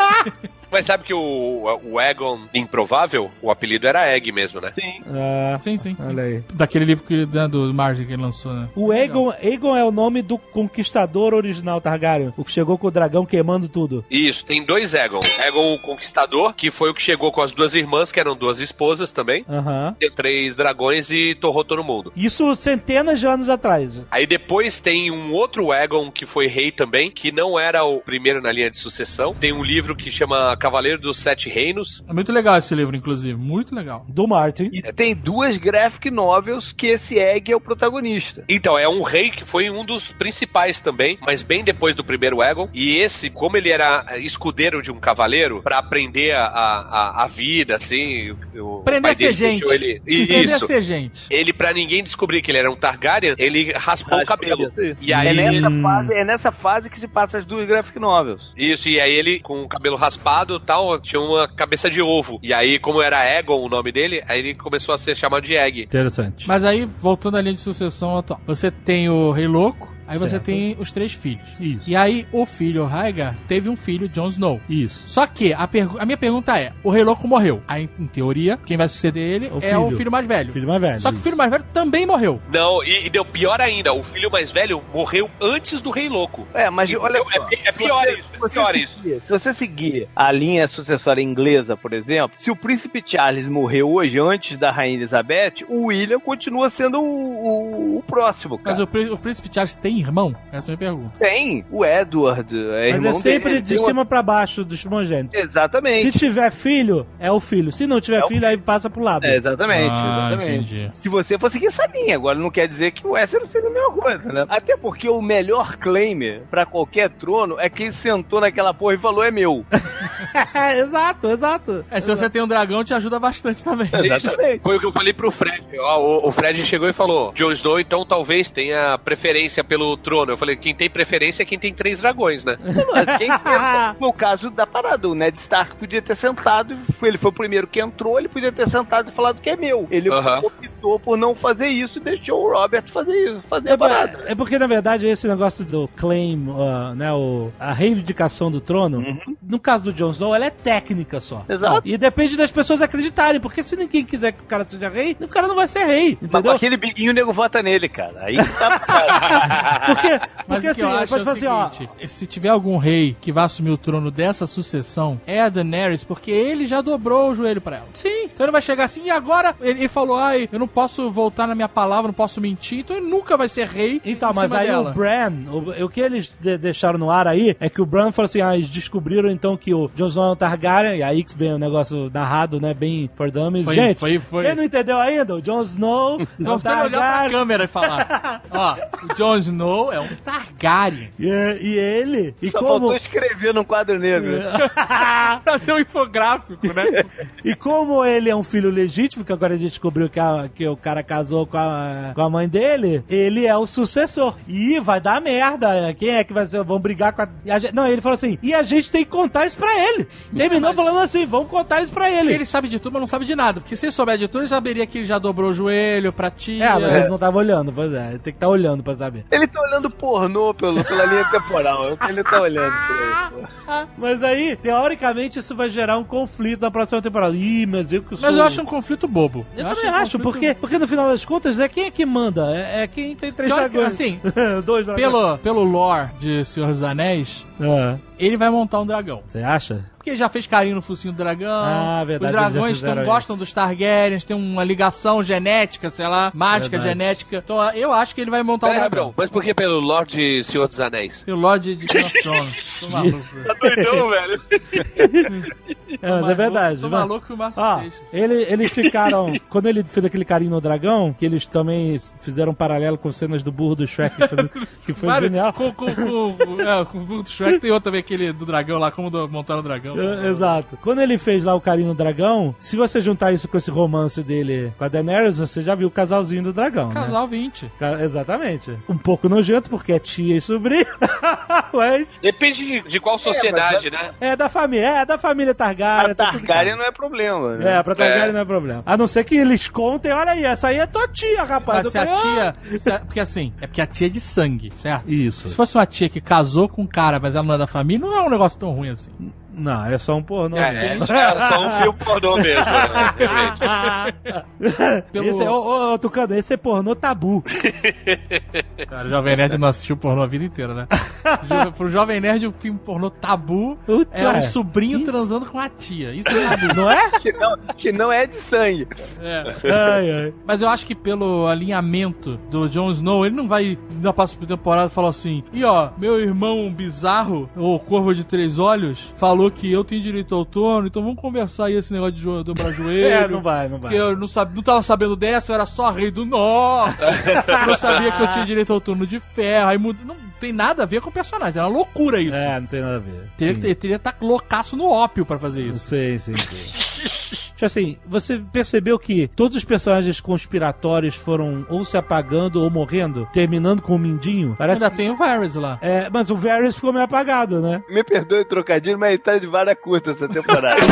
Mas sabe que o, o Egon Improvável, o apelido era Egg mesmo, né? Sim. Ah, Sim, sim, sim. olha aí. Daquele livro que, né, do Martin que ele lançou, né? O É, Aegon, Aegon é o nome do conquistador original Targaryen, o que chegou com o dragão queimando tudo. Isso, tem dois Egon. Egon o Conquistador, que foi o que chegou com as duas irmãs, que eram duas esposas também. Aham. Deu três dragões e torrou todo mundo. Isso centenas de anos atrás. Aí depois tem um outro Egon que foi rei também, que não era o primeiro na linha de sucessão. Tem um livro que chama Cavaleiro dos Sete Reinos. É muito legal esse livro, inclusive. Muito legal. Do Martin. E tem duas graphic novels que esse Egg é o protagonista. Então, é um rei que foi um dos principais também, mas bem depois do primeiro Egon. E esse, como ele era escudeiro de um cavaleiro, pra aprender a, a, a vida, assim. O Aprender pai a ser gente. Ele, Aprender a isso. ser gente. Ele, pra ninguém descobrir que ele era um Targaryen, ele raspou o cabelo. E É aí. nessa, fase, é nessa fase que se passa as duas graphic novels. Isso, e aí ele, com o cabelo raspado e tal, tinha uma cabeça de ovo. E aí, como era Egon o nome dele, aí ele começou a ser chamado de Egg. Interessante. Mas aí, voltando à linha de sucessão atual, você tem o Rei Louco, aí você Certo. tem os três filhos. Isso. E aí, o filho, Rhaegar, teve um filho, Jon Snow. Isso. Só que a, a minha pergunta é: o Rei Louco morreu. Aí, em teoria, quem vai suceder ele O é o filho. filho mais velho. Filho mais velho. Só que o filho mais velho também morreu. Não, e, e deu pior ainda, o filho mais velho morreu antes do Rei Louco. É, mas E- olha é- só. é pior se isso, é você pior isso. seguir- Se você seguir a linha sucessória inglesa, por exemplo, se o príncipe Charles morreu hoje, antes da rainha Elizabeth, o William continua sendo o, o- o próximo, cara. Mas o, o príncipe Charles tem irmão? Essa é a minha pergunta. Tem o Edward, é Mas irmão é sempre dele, de tem uma- cima pra baixo dos primogênitos. Exatamente. Se tiver filho, é o filho. Se não tiver É o filho, aí passa pro lado. É, exatamente, Ah, exatamente. entendi. Se você for seguir essa linha, agora não quer dizer que o Westeros seja a mesma coisa, né? Até porque o melhor claim pra qualquer trono é quem sentou naquela porra e falou é meu. exato, exato. É, se você tem um dragão, te ajuda bastante também. Exatamente. Foi o que eu falei pro Fred. Ó, o, o Fred chegou e falou: Jon Snow, então talvez tenha preferência pelo trono. Eu falei: quem tem preferência é quem tem três dragões, né? Mas quem tenta, foi o caso da parada. O Ned Stark podia ter sentado, ele foi o primeiro que entrou, ele podia ter sentado e falado que é meu. Ele optou por não fazer isso e deixou o Robert fazer isso, fazer É, a parada. é porque, na verdade, esse negócio do claim, uh, né, o, a reivindicação do trono, no caso do Jon Snow, ela é técnica só. Exato. E depende das pessoas acreditarem, porque se ninguém quiser que o cara seja rei, o cara não vai ser rei, Mas com entendeu? aquele biguinho, o nego vota nele, cara. Aí que tá cara. Porque, porque o que assim, eu acho pode é o assim, ó, seguinte, se tiver algum rei que vai assumir o trono dessa sucessão, é a Daenerys, porque ele já dobrou o joelho pra ela. Sim. Então ele vai chegar assim, e agora ele, ele falou, ai, eu não posso voltar na minha palavra, não posso mentir, então ele nunca vai ser rei Então, mas aí dela. o Bran, o, o que eles de- deixaram no ar aí é que o Bran falou assim: ah, eles descobriram então que o Jon Snow é Targaryen, e aí que vem o negócio narrado, né, bem for dummies. Foi- Gente, foi- foi. quem não entendeu ainda? O Jon Snow é um Então você olhar pra Targaryen. câmera e falar, ó, o Jon Snow é um Targaryen. E, e ele, e Só como... faltou escrever num quadro negro. pra ser um infográfico, né? E como ele é um filho legítimo, que agora a gente descobriu que, a- que o cara casou com a, com a mãe dele, ele é o sucessor. E vai dar merda. Quem é que vai ser? Vão brigar com a. e a gente- não, ele falou assim: e a gente tem que contar isso pra ele. Terminou Mas- falando assim: vamos contar isso pra ele. Ele sabe de tudo, mas não sabe de nada. Porque se ele souber de tudo, ele saberia que ele já dobrou o joelho pra tia. É, mas ele não tava olhando, pois é. Ele tem que estar olhando pra saber. Ele tá olhando pornô pelo, pela linha temporal. É o que ele tá olhando por aí. Mas aí, teoricamente, isso vai gerar um conflito na próxima temporada. Ih, mas eu que sou. Mas eu acho um conflito bobo. Eu, acho também um acho, conflito- porque, porque no final das contas é quem é que manda. É, é quem tem três dragões. assim, Dois dragões. Pelo, pelo lore de Senhor dos Anéis, É. ele vai montar um dragão. Você acha? Porque ele já fez carinho no focinho do dragão. Ah, verdade, Os dragões tão, gostam dos Targaryens, tem uma ligação genética, sei lá, mágica Verdade. genética. Então eu acho que ele vai montar um Pera, dragão. Gabriel, mas por que pelo Lorde Senhor dos Anéis? Pelo Lorde de Game of Thrones. Tô maluco. Doidão, velho. É, mas é verdade. Tô mas- maluco que o Márcio Ó, fez. ele, eles ficaram. quando ele fez aquele carinho no dragão, que eles também fizeram um paralelo com cenas do burro do Shrek, que foi, que foi genial. Com, com, com, é, com o Book do Shrek tem outro também, aquele do dragão lá, como do, montar o dragão. É, Exato. Quando ele fez lá o carinho no dragão, se você juntar isso com esse romance dele com a Daenerys, você já viu o casalzinho do dragão, né? Casal 20. Ca- Exatamente. Um pouco nojento, porque é tia e sobrinho. Mas Depende de, de qual sociedade, né? é da família, é da família Targaryen. A tá tudo Targaryen bem. não é problema, né? É, pra Targaryen É. não é problema. A não ser que eles contem, olha aí, essa aí é tua tia, rapaz. Mas se a falei, "Ah." tia. se a- porque assim, é porque a tia é de sangue, certo? Isso. Se fosse uma tia que casou com um cara, mas ela não é da família, não é um negócio tão ruim assim. Não, é só um pornô É, mesmo. é só um filme pornô mesmo, né? Pelo- Esse é, ô, ô, Tucano, esse é pornô tabu. Cara, o Jovem Nerd não assistiu pornô a vida inteira, né? Pro Jovem Nerd, o filme pornô tabu Puta, é um sobrinho transando com a tia. Isso é tabu. Não é? Que não, que não é de sangue. É. Ai, ai. Mas eu acho que pelo alinhamento do Jon Snow, ele não vai na próxima temporada falar assim: e ó, meu irmão bizarro, ou Corvo de Três Olhos, falou que eu tenho direito ao trono, então vamos conversar aí esse negócio de jo- dobrar joelho. É, não vai, não vai. Porque eu não, sabe, não tava sabendo dessa, eu era só rei do norte. eu não sabia que eu tinha direito ao trono de ferro. Aí muda, não tem nada a ver com o personagem, é uma loucura isso. É, não tem nada a ver. Teria Sim. que ter- teria que estar loucaço no ópio pra fazer isso. Sim, sim, sim. Tipo assim, você percebeu que todos os personagens conspiratórios foram ou se apagando ou morrendo, terminando com o Mindinho? Parece Ainda que... tem o Varys lá. É, mas o Varys ficou meio apagado, né? Me perdoe o trocadilho, mas ele tá de vara curta essa temporada.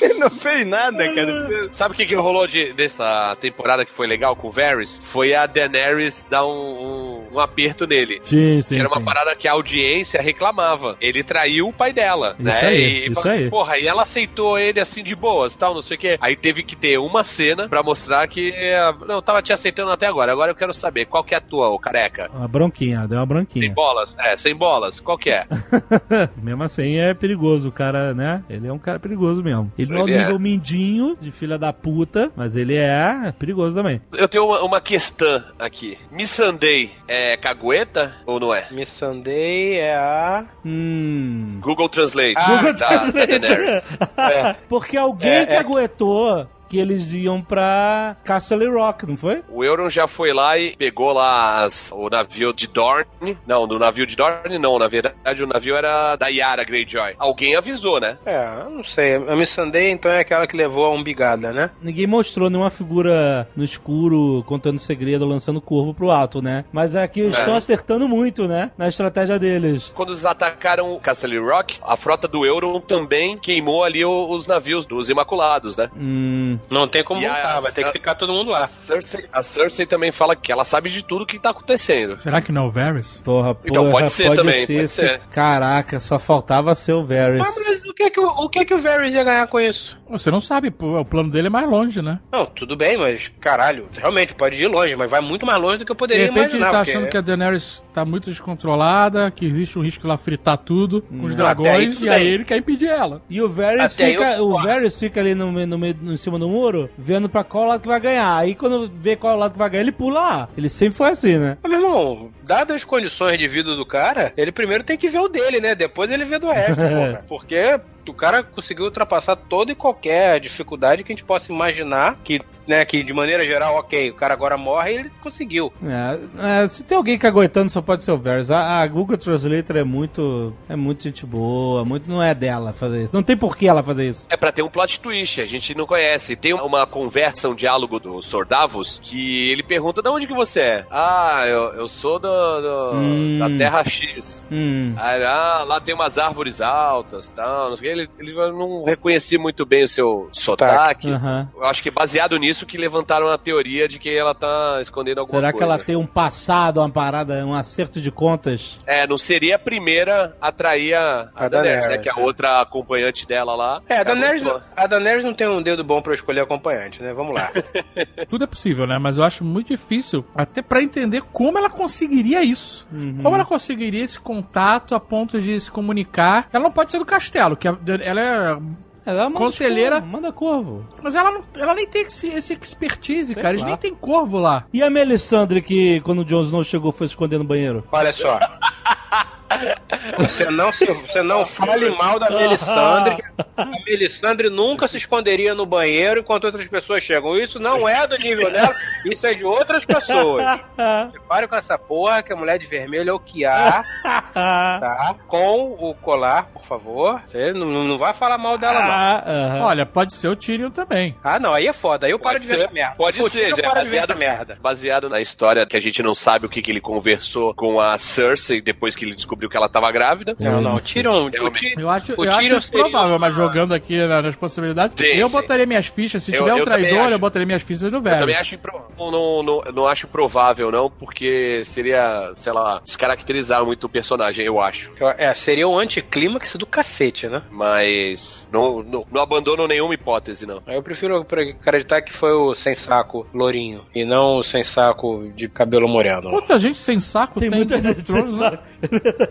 ele não fez nada, cara. Sabe o que, que rolou de, dessa temporada que foi legal com o Varys? Foi a Daenerys dar um, um, um aperto nele. Sim, sim, que era uma sim. parada que a audiência reclamava. Ele traiu o pai dela, Isso né? aí, e, isso assim, aí. porra, e ela aceitou ele assim de boas, tal, não sei o quê. Aí teve que ter uma cena pra mostrar que eh, não, eu tava te aceitando até agora. Agora eu quero saber qual que é a tua, ô careca. Uma bronquinha, deu uma Sem bronquinha. bolas? É, sem bolas. Qual que é? mesmo assim é perigoso, o cara, né? Ele é um cara perigoso mesmo. Ele não é o Ele é. nível mindinho de filha da puta, mas ele é perigoso também. Eu tenho uma, uma questão aqui. Missandei é cagueta ou não é? Miss Sunday é a. Hum. Google Translate. Google da, Translate. da Daenerys. Porque alguém É, é. caguetou que eles iam pra Castle Rock, não foi? O Euron já foi lá e pegou lá as- o navio de Dorne. Não, do navio de Dorne não. Na verdade, o navio era da Yara Greyjoy. Alguém avisou, né? É, não sei. A Miss Sunday, então, é aquela que levou a umbigada, né? Ninguém mostrou nenhuma figura no escuro contando segredo, lançando curvo pro alto, né? Mas aqui eles É. estão acertando muito, né? Na estratégia deles. Quando eles atacaram Castle Rock, a frota do Euron também queimou ali os navios dos Imaculados, né? Hum. Não tem como E a- voltar, vai ter que a- ficar todo mundo A lá. Cersei, a Cersei também fala que ela sabe de tudo que tá acontecendo. Será que não é o Varys? Porra, Então, porra, pode ser também, pode esse- ser. Caraca, só faltava ser o Varys. Mas o que que, o, o que que o Varys ia ganhar com isso? Você não sabe, pô, o plano dele é mais longe, né? Não, tudo bem, mas caralho, realmente pode ir longe, mas vai muito mais longe do que eu De poderia repente ele imaginar. tá porque- achando que a Daenerys tá muito descontrolada, que existe um risco de ela fritar tudo com os aí, dragões, tudo e aí ele quer impedir ela. E o Varys Até fica, eu- o Varys fica ali no, meio- no, meio- em cima do muro, vendo pra qual lado que vai ganhar. Aí quando vê qual lado que vai ganhar, ele pula lá. Ele sempre foi assim, né? Mas, meu irmão, dadas as condições de vida do cara, ele primeiro tem que ver o dele, né? Depois ele vê do resto, porra. Porque o cara conseguiu ultrapassar toda e qualquer dificuldade que a gente possa imaginar, que, né, que de maneira geral, ok, o cara agora morre e ele conseguiu. É, é, se tem alguém caguetando, só pode ser o Varys. A, a Google Translator é muito. É muito gente boa, muito não é dela fazer isso. Não tem por que ela fazer isso. É pra ter um plot twist, a gente não conhece. Tem uma conversa, um diálogo do Sordavos, que ele pergunta de onde que você é? Ah, eu, eu sou do, do- Hum. da Terra X. Hum. Aí, ah, lá tem umas árvores altas tal, não sei o que. Ele, ele não reconhecia muito bem o seu sotaque. Eu acho que é baseado nisso que levantaram a teoria de que ela tá escondendo alguma Será que coisa. ela tem um passado, uma parada, um acerto de contas? É, não seria a primeira a trair a, a A Daenerys, né? Que a outra acompanhante dela lá. É, a Daenerys, a Daenerys não tem um dedo bom pra escolher acompanhante, né? Vamos lá. Tudo é possível, né? Mas eu acho muito difícil, até pra entender como ela conseguiria isso. Como ela conseguiria esse contato a ponto de se comunicar. Ela não pode ser do castelo, que a- ela é. Ela manda Conselheira- corvo, Manda corvo. Mas ela, não, ela nem tem esse, esse expertise, cara. Eles lá. nem tem corvo lá. E a Melisandre, que quando o Jon Snow chegou foi esconder no banheiro? Olha só. Você não, se, você não fale mal da Melisandre. A Melisandre nunca se esconderia no banheiro enquanto outras pessoas chegam. Isso não é do nível dela, isso é de outras pessoas. Pare com essa porra que a mulher de vermelho é o que há, tá? Com o colar, por favor. Você não, não vai falar mal dela, não. Ah. Olha, pode ser o Tyrion também. Ah, não, aí é foda. Aí eu paro Pode de ver essa merda. Pode ser, já é baseado, merda. baseado na história que a gente não sabe o que, que ele conversou com a Cersei depois que ele descobriu que ela tava grávida. Não, não, Isso. O. Tyrion- Eu acho, O eu acho seria provável, mas jogando aqui na- nas possibilidades, Sim, eu sim. botaria minhas fichas. Se Eu- tiver um eu traidor, acho. eu botaria minhas fichas no Eu também acho impro- não, não, não acho provável, não, porque seria, sei lá, descaracterizar muito o personagem, eu acho. Eu- É, seria o anticlímax do cacete, né? Mas não, não, não abandono nenhuma hipótese, não. Eu prefiro acreditar que foi o sem saco lourinho e não o sem saco de cabelo moreno. Quanta gente sem saco Tem tem, muita gente of Thrones, sem né? saco. Né?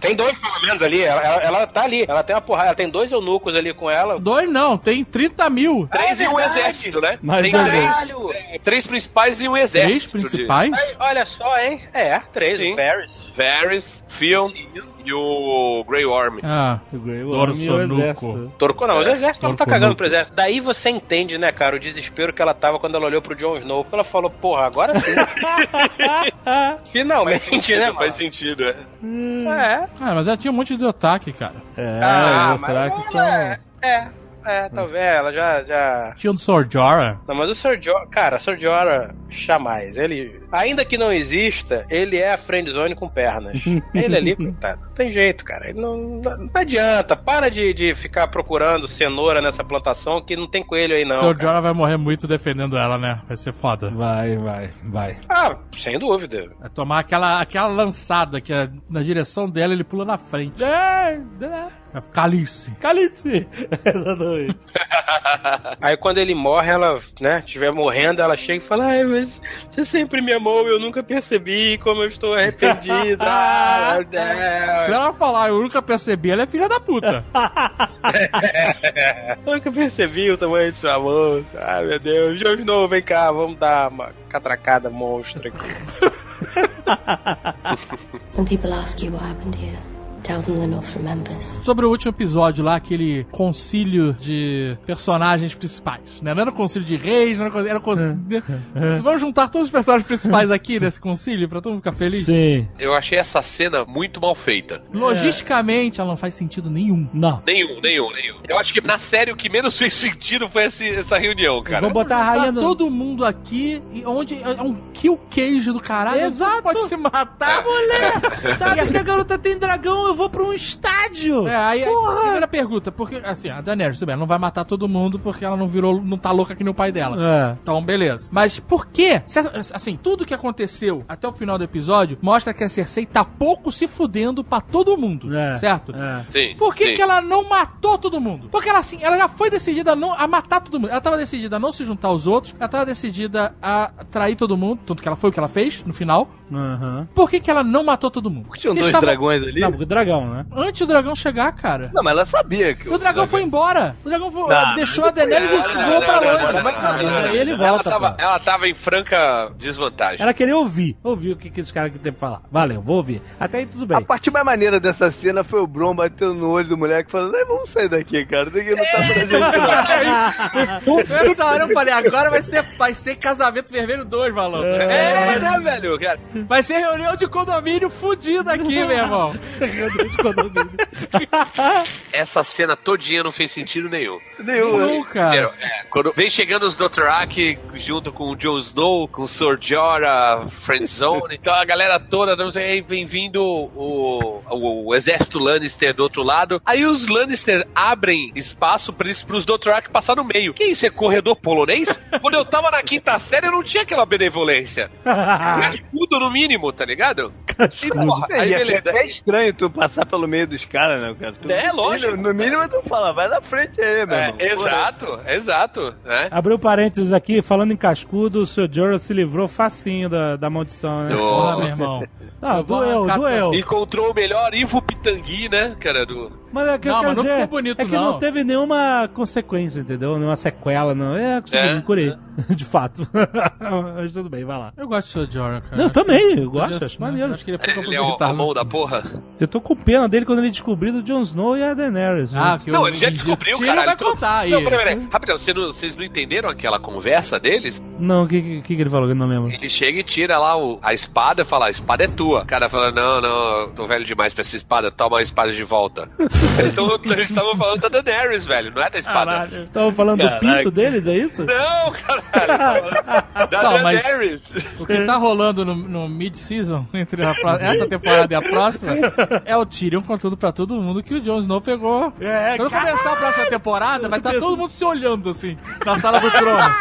Tem dois pelo menos ali. Ela, ela, ela tá ali. Ela tem uma porrada. Ela tem dois eunucos ali com ela. Dois não, tem 30 mil. Três é e um exército, né? Mais Tem dois três, é, três principais e um Três exército. principais? Ai, olha só, hein? É, três. Sim. O Ferris. Varys, Phil e o Grey Worm. Ah, O Grey Worm e o exército. Torco não, o exército não tá Torco cagando pro exército. Daí você entende, né, cara, o desespero que ela tava quando ela olhou pro Jon Snow. Porque ela falou, porra, agora sim. Finalmente, né, mano? faz sentido, é. É. ah, mas ela tinha um monte de otaque, cara. É, Ah, será mas que são... É, é, é, talvez ela já, já... Tinha o do Sor Jorah. Não, mas o Sir Jorah, cara, o Sir Jorah jamais. Ele, ainda que não exista, ele é a friendzone com pernas. ele ali, coitado, não tem jeito, cara. Ele não, não, não adianta. Para de, de ficar procurando cenoura nessa plantação que não tem coelho aí, não. Sor cara. Jorah vai morrer muito defendendo ela, né? Vai ser foda. Vai, vai, vai. Ah, sem dúvida. Vai tomar aquela, aquela lançada que é na direção dela ele pula na frente. É, Calice. Calice! Exatamente. Aí quando ele morre, ela, né, estiver morrendo, ela chega e fala: Ai, mas você sempre me amou, eu nunca percebi como eu estou arrependida. Ah, Se ela falar, eu nunca percebi, ela é filha da puta. Eu nunca percebi o tamanho do seu amor. Ai, meu Deus. Jon Snow, vem cá, vamos dar uma catracada monstro aqui. When people ask you what happened here, tell them the North remembers. Sobre o último episódio lá, aquele concílio de personagens principais, né? Não era um concílio de reis, não era, era um concílio... Vamos juntar todos os personagens principais aqui nesse concílio pra todo mundo ficar feliz? Sim. Eu achei essa cena muito mal feita. Logisticamente, ela não faz sentido nenhum. Não. Nenhum, nenhum, nenhum. Eu acho que na série o que menos fez sentido foi esse- essa reunião, cara. Vou botar a rainha no... todo mundo aqui, e onde é um kill cage do caralho. Exato. Pode se matar, Mulher! Sabe que a garota tem dragão, eu vou pra um estádio! É, aí, aí Porra! primeira pergunta, porque, assim, a Daenerys, tudo bem, ela não vai matar todo mundo porque ela não virou, não tá louca que nem o pai dela. É. Então, beleza. Mas por quê? Se Assim, tudo que aconteceu até o final do episódio mostra que a Cersei tá pouco se fudendo pra todo mundo, É. certo? É. Sim. Por que, sim. que ela não matou todo mundo? Porque ela, assim, ela já foi decidida a, não, a matar todo mundo. Ela tava decidida a não se juntar aos outros. Ela tava decidida a trair todo mundo. Tanto que ela foi o que ela fez no final. Aham. Por que, que ela não matou todo mundo? Tinham Eles dois estavam- dragões ali? Não, porque dragão, né? Antes do dragão chegar, cara. Não, mas ela sabia que O dragão foi embora. O dragão foi- Não, deixou a Daenerys e voou pra longe. Aí ele Ela volta, tava, ela tava em franca desvantagem. Ela queria ouvir. Ouvir o que, que esse cara aqui tem pra falar. Valeu, vou ouvir. Até aí tudo bem. A parte mais maneira dessa cena foi o Bron batendo no olho do moleque falando, "Ei, vamos sair daqui, cara. Aqui não tá pra gente, não. Nessa hora eu falei, agora vai ser, vai ser casamento vermelho 2, maluco. É, né, velho? Cara, Vai ser reunião de condomínio fudida aqui, meu irmão. essa cena todinha não fez sentido nenhum. Nenhum, né? Não, cara. É, quando vem chegando os Dothraki junto com o Jon Snow, com o Sir Jorah, Friendzone, então a galera toda, não sei, "Ei, vem vindo o, o, o exército Lannister do outro lado. Aí os Lannister abrem espaço pra eles, pros Dothraki passar no meio. Que isso, é corredor polonês? quando eu tava na quinta série, eu não tinha aquela benevolência. Escudo no mínimo, tá ligado? E, porra, aí ser beleza. até estranho tu passar pelo meio dos caras, né, cara? Tu- É, lógico. No mínimo tu fala, vai na frente aí, meu É, irmão. exato, exato. Né? Abriu parênteses aqui, falando em cascudo, o Sr. Jorah se livrou facinho da, da maldição, né? Do- meu irmão. Vou doeu, doeu. Encontrou o melhor Ivo Pitangui, né, cara? Do... Mas é que eu Não, quero mas não dizer ficou bonito, é que não. não. teve nenhuma consequência, entendeu? Nenhuma sequela, não. É, consegui, É, me curei. De fato. Mas tudo bem, vai lá. Eu gosto do Sr. Jorah, cara. Não, eu também, eu Podia gosto, acho maneiro. Acho que ele é pouco Ele é o, a aproveitado. mão da porra. Eu tô com pena dele quando ele descobriu do Jon Snow e a Daenerys. Ah, que Não, eu ele já descobriu, Tiro caralho. vai contar aí. Não, peraí, peraí. Rapidão, vocês não, vocês não entenderam aquela conversa deles? Não, o que, que, que ele falou que eu não lembro? Ele chega e tira lá o- a espada e fala, a espada é tua. O cara fala, não, não, eu tô velho demais pra essa espada, toma a espada de volta. então eles estavam falando da Daenerys, velho, não é da espada. Estavam falando do pinto deles, é isso? Não, caralho. da Não, Daenerys. O que tá rolando no, no mid-season, entre a essa temporada e a próxima, é o Tyrion contando pra todo mundo que o Jon Snow pegou. É, Quando começar a próxima temporada, vai estar todo mundo se olhando assim, na sala do trono.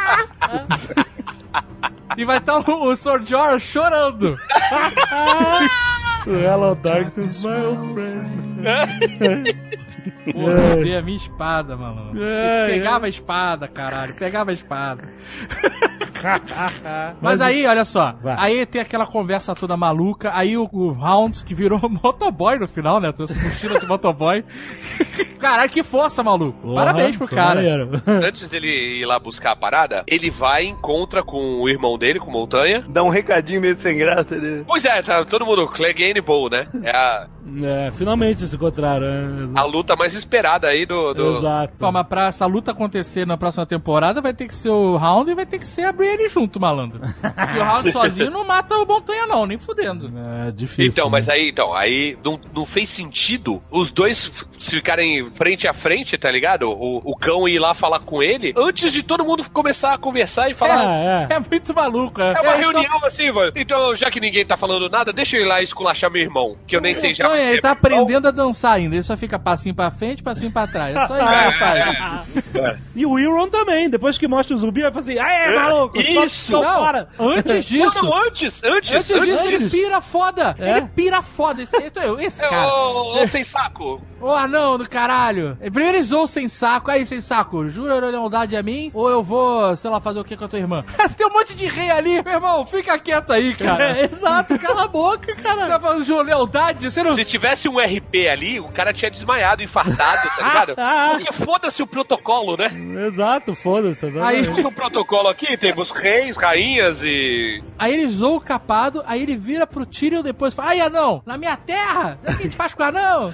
E vai estar o, o Sr. Jorah chorando. Hello, darkness, my old friend. Pô, cadê a minha espada, maluco? É, Pegava a espada, caralho. Pegava a espada. Mas aí, olha só. Vai. Aí tem aquela conversa toda maluca. Aí o, o Hound, que virou motoboy no final, né? Trouxe mochila de motoboy. Caralho, que força, maluco. Parabéns pro cara. Antes dele ir lá buscar a parada, ele vai e encontra com o irmão dele, com Montanha. Dá um recadinho meio sem graça dele. Pois é, tá todo mundo, Clegane Bowl, né? É a, É, finalmente se encontraram. a luta mais esperada aí do. do... Exato. Pô, mas pra essa luta acontecer na próxima temporada, vai ter que ser o Hound e vai ter que ser a Brienne junto, malandro. Porque o Hound sozinho não mata o Montanha, não, nem fudendo. É difícil. Então, né? mas aí, então, aí não, não fez sentido os dois f- ficarem frente a frente, tá ligado? O, o cão ir lá falar com ele antes de todo mundo começar a conversar e falar. É, é. É muito maluco, é. É uma tão- reunião assim, mano. Então, já que ninguém tá falando nada, deixa eu ir lá esculachar meu irmão, que eu nem sei já. Se ele é tá aprendendo a dançar ainda. Ele só fica passinho pra frente, passinho pra trás. É só isso que ele faz. E o Euron também, depois que mostra o zumbi, vai falar assim: ah, é, maluco, só Isso! tô Não, fora. antes disso. Não, não, antes, antes, Antes disso, ele antes. pira foda. É? Ele pira foda. Esse, esse É, cara. ô, ô, sem saco. Ô anão do caralho. Primeiro ele sem saco. Aí, sem saco, jura lealdade a mim? Ou eu vou, sei lá, fazer o que com a tua irmã? Tem um monte de rei ali. Meu irmão, fica quieto aí, cara. É, exato, cala a boca, Você cara. tá falando de lealdade? Você não... Se tivesse um RP ali, o cara tinha desmaiado, infartado, tá ligado? Ah, Porque foda-se o protocolo, né? Exato, foda-se. Aí-. No protocolo aqui temos reis, rainhas e. Aí ele zoou o capado, aí ele vira pro Tyrion depois e fala, ai anão, na minha terra, o que a gente faz com o anão?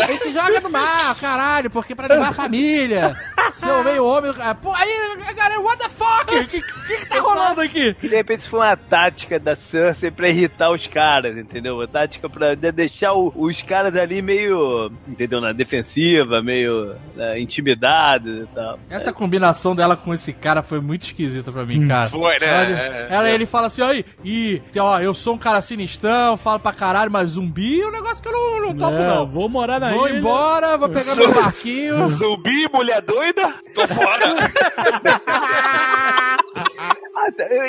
A gente joga no mar, caralho, porque pra levar a família. Seu meio homem... ah, Pô, aí, galera, what the fuck? O que, que, que tá rolando aqui? De repente isso foi uma tática da Cersei pra irritar os caras, entendeu? Uma tática pra de- deixar o- os caras ali meio, entendeu? Na defensiva, meio né, intimidados e tal. Essa combinação dela com esse cara foi muito esquisita pra mim, cara. Foi, né? Ela, É, ela- é. ele fala assim, aí, e, ó, eu sou um cara sinistrão, falo pra caralho, mas zumbi é um negócio que eu não, não topo, É, não. vou morar na Vou ilha. embora, vou pegar meu barquinho. Zumbi, mulher doida? Tô fora.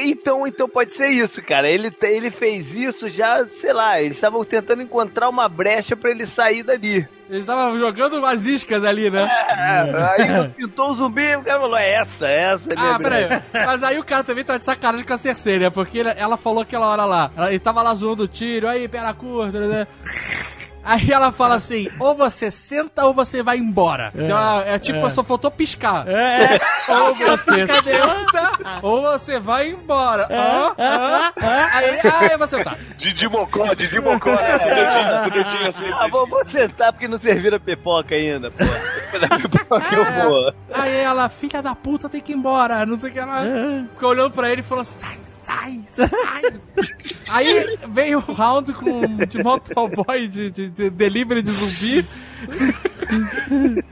Então, então pode ser isso, cara. Ele, ele fez isso já, sei lá, eles estavam tentando encontrar uma brecha pra ele sair dali. Eles estavam jogando umas iscas ali, né? É, aí pintou o zumbi, o cara falou, é essa, é essa. é Ah, brecha." peraí. Mas aí o cara também tá de sacanagem com a Cersei, né? Porque ela falou aquela hora lá. Ele tava lá zoando o tiro, aí, perna curta, né? Aí ela fala assim: ou você senta ou você vai embora. Então, ela- é tipo, só faltou piscar. É, é. Ou você senta, ou você vai embora. Hã? Hã? Aí, aí você tá. Didi Mocó, Didi Mocó. né? Bonitinho assim. Ah, vou, vou sentar porque não serviram a pipoca ainda, pô. Pipoca eu vou. Aí ela, filha da puta, tem que ir embora. Não sei o que ela. Ficou olhando pra ele e falou: sai, sai, sai. Aí veio o round com de motoboy de, de, de delivery de zumbi.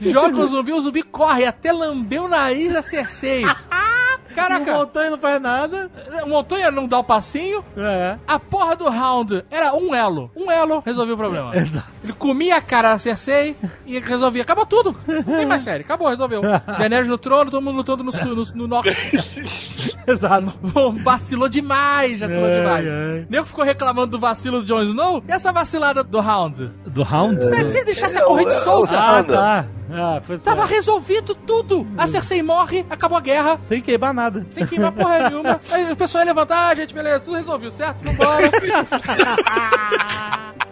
Joga o zumbi, o zumbi corre até lambeu o nariz da Cersei. O Caraca, montanha não faz nada. o Montanha não dá o passinho. É. A porra do round era um elo. Um elo resolveu o problema. Exato. Ele comia a cara da Cersei e resolvia. Acabou tudo. Não tem mais série. Acabou, resolveu. Daenerys no trono, todo mundo lutando no, sul- no, no norte. Exato. Bom, vacilou demais, vacilou Ai, demais. ai. Nego ficou reclamando do vacilo do Jon Snow. E essa vacilada do Round? Do round? Se ele deixasse a É, corrente é, solta, Ah, tá. Ah, foi tava certo. resolvido tudo. A Cersei morre, acabou a guerra. Sem queimar nada. Sem queimar porra nenhuma. Aí o pessoal ia levantar, ah, gente, beleza, tudo resolvido, certo? Vambora.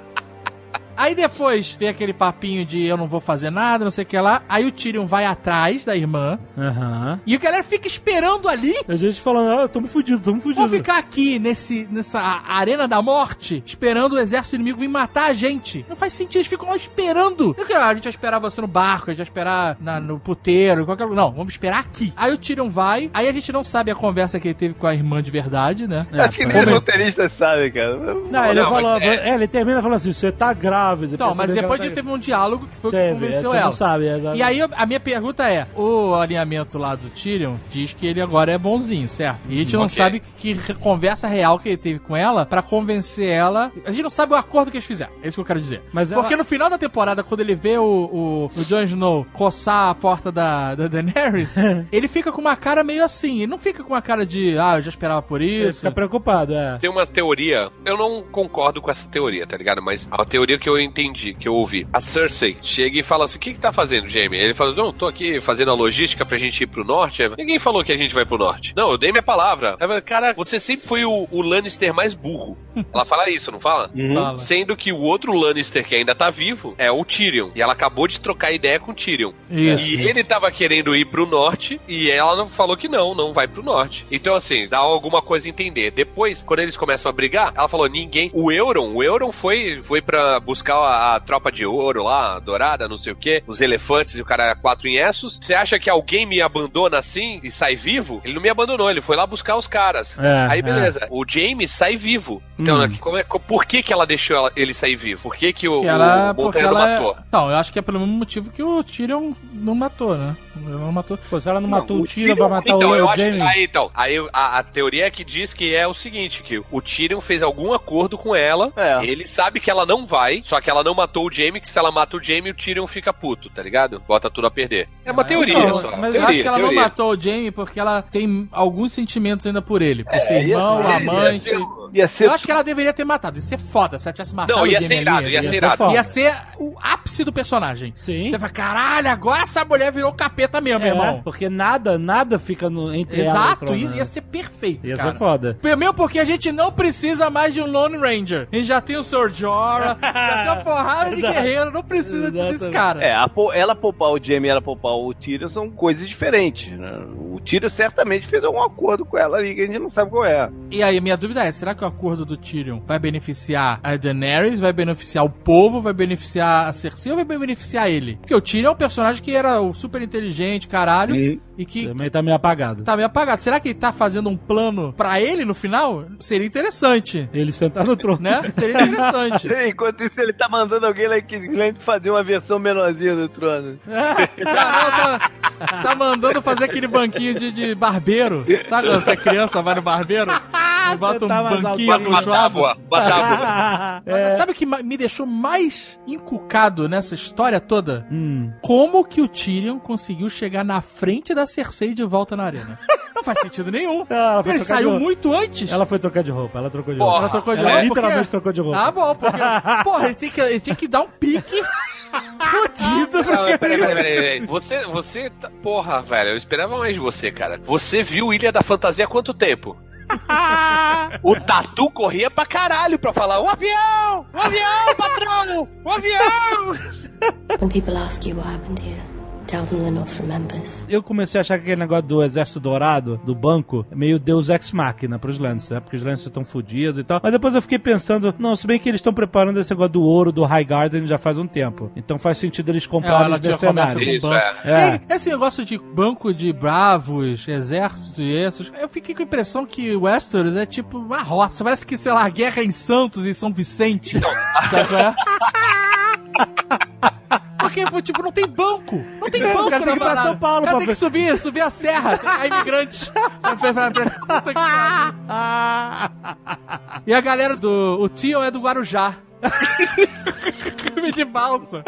Aí depois vem aquele papinho de eu não vou fazer nada, não sei o que lá. Aí o Tyrion vai atrás da irmã. Aham. E a galera fica esperando ali. A gente falando, ah, tamo fudido, tamo fudido. Vamos ficar aqui nesse, nessa arena da morte, esperando o exército inimigo vir matar a gente. Não faz sentido, eles ficam lá esperando. Eu ah, A gente vai esperar você no barco, a gente vai esperar na- no puteiro, qualquer lugar. Não, vamos esperar aqui. Aí o Tyrion vai, aí a gente não sabe a conversa que ele teve com a irmã de verdade, né? É, Acho que tá. nem os roteiristas sabem, cara. Não, ele Não, falou, mas é- é, ele termina falando assim, você tá grávida. Grávida. Então, mas depois ela disso tá- teve um diálogo que foi o que convenceu ela. não sabe, é. E aí a minha pergunta é: o alinhamento lá do Tyrion diz que ele agora é bonzinho, certo? E a gente não sabe que, que conversa real que ele teve com ela pra convencer ela. A gente não sabe o acordo que eles fizeram. É isso que eu quero dizer. Mas ela- Porque no final da temporada, quando ele vê o, o, o Jon Snow coçar a porta da, da Daenerys, ele fica com uma cara meio assim. Ele não fica com uma cara de, ah, eu já esperava por Ele isso. fica preocupado, é. Tem uma teoria, eu não concordo com essa teoria, tá ligado? Mas a teoria que eu entendi, que eu ouvi. A Cersei chega e fala assim: o que, que tá fazendo, Jamie? Ele fala: não, tô aqui fazendo a logística pra gente ir pro norte. Ninguém falou que a gente vai pro norte. Não, eu dei minha palavra. Ela fala, Cara, você sempre foi o, o Lannister mais burro. Ela fala isso, não fala? Fala. Sendo que o outro Lannister que ainda tá vivo é o Tyrion. E ela acabou de trocar ideia com o Tyrion. Isso, e isso. ele tava querendo ir pro norte e ela não- falou que não, não vai pro norte. Então, assim, dá alguma coisa a entender. Depois, quando eles começam a brigar, ela falou: ninguém. O Euron, o Euron foi, foi pra buscar a, a tropa de ouro lá, a dourada, não sei o quê, os elefantes e o cara era quatro em Essos. Você acha que alguém me abandona assim e sai vivo? Ele não me abandonou, ele foi lá buscar os caras. É, Aí, é. beleza. O James sai vivo. Então, Hum. né, como é- por que, que ela deixou ela- ele sair vivo? Por que, que o, Que ela, o Montanha não ela matou? Não, eu acho que é pelo mesmo motivo que o Tyrion não matou, né? Não matou. Pô, se ela não matou Não, o Tyrion, vai matar então, o, eu o acho, Jamie. Aí, então, aí a, a teoria é que diz que é o seguinte, que o Tyrion fez algum acordo com ela, É. ele sabe que ela não vai, só que ela não matou o Jaime, que se ela mata o Jaime, o Tyrion fica puto, tá ligado? Bota tudo a perder. É uma teoria, Então, só. mas eu teoria, acho que ela teoria. não matou o Jamie porque ela tem alguns sentimentos ainda por ele. Por ser É, ia irmão, ser- amante. Ia ser, ia ser Eu acho que ela deveria ter matado. Ia ser foda se ela tivesse matado Não, ia o ser Jamie irado, ali. ia ser ser irado. Ia ser o ápice do personagem. Sim. Você fala, caralho, agora essa mulher virou capeta mesmo, É, irmão. porque nada, nada fica no, entre ela e o Exato, ia, né? ia ser perfeito, Ia cara. ser foda. Mesmo porque a gente não precisa mais de um Lone Ranger. A gente já tem o Sr. Jorah, já tem uma porrada de guerreiro, não precisa desse Exatamente. cara. É, a ela poupar o Jamie e ela poupar o Tyrion são coisas diferentes. Né? O Tyrion certamente fez algum acordo com ela ali que a gente não sabe qual é. E aí, minha dúvida é, será que o acordo do Tyrion vai beneficiar a Daenerys, vai beneficiar o povo, vai beneficiar a Cersei ou vai beneficiar ele? Porque o Tyrion é um personagem que era o super inteligente, caralho, e que Também tá meio apagado. tá meio apagado. Será que ele tá fazendo um plano pra ele no final? Seria interessante, Ele sentar no trono. né? Seria interessante. Enquanto isso, ele tá mandando alguém lá que fazer uma versão menorzinha do trono. Não, tá, tá mandando fazer aquele banquinho de, de barbeiro. Sabe quando você é criança, vai no barbeiro? E bota um Sentar mais banquinho acolchoado? tábua, É. sabe o que me deixou mais encucado nessa história toda? Hum. Como que o Tyrion conseguiu chegar na frente da Cersei de volta na arena? Não faz sentido nenhum. Ela foi Ele trocar de saiu roupa. muito antes. Ela foi trocar de roupa, ela trocou de Porra, roupa. Ela trocou de Ela roupa. literalmente porque- trocou de roupa. Ah, bom, porque. Porra, ele tem que, ele tem que dar um pique. Não, mas peraí, peraí, peraí, peraí. Você, você. tá- Porra, velho, eu esperava mais de você, cara. Você viu Ilha da Fantasia há quanto tempo? o Tatu corria pra caralho pra falar: o avião! O avião, patrão! O avião! When people ask you what happened here, remembers. Eu comecei a achar que aquele negócio do exército dourado, do banco, é meio Deus Ex Machina pros Lancers, né? Porque os Lancers estão fodidos e tal. Mas depois eu fiquei pensando, não, se bem que eles estão preparando esse negócio do ouro do High Garden já faz um tempo. Então faz sentido eles comprarem ela os mercenários. com é. E Esse negócio de banco de bravos, exércitos e esses, eu fiquei com a impressão que Westeros é tipo uma roça. Parece que, sei lá, guerra em Santos e São Vicente. Sabe qual é? Porque, tipo, não tem banco. Não tem banco cara tem que ir pra. São Paulo cara pra tem que subir, subir a serra. A imigrante. E a galera do... O Tion é do Guarujá. Filme de balsa.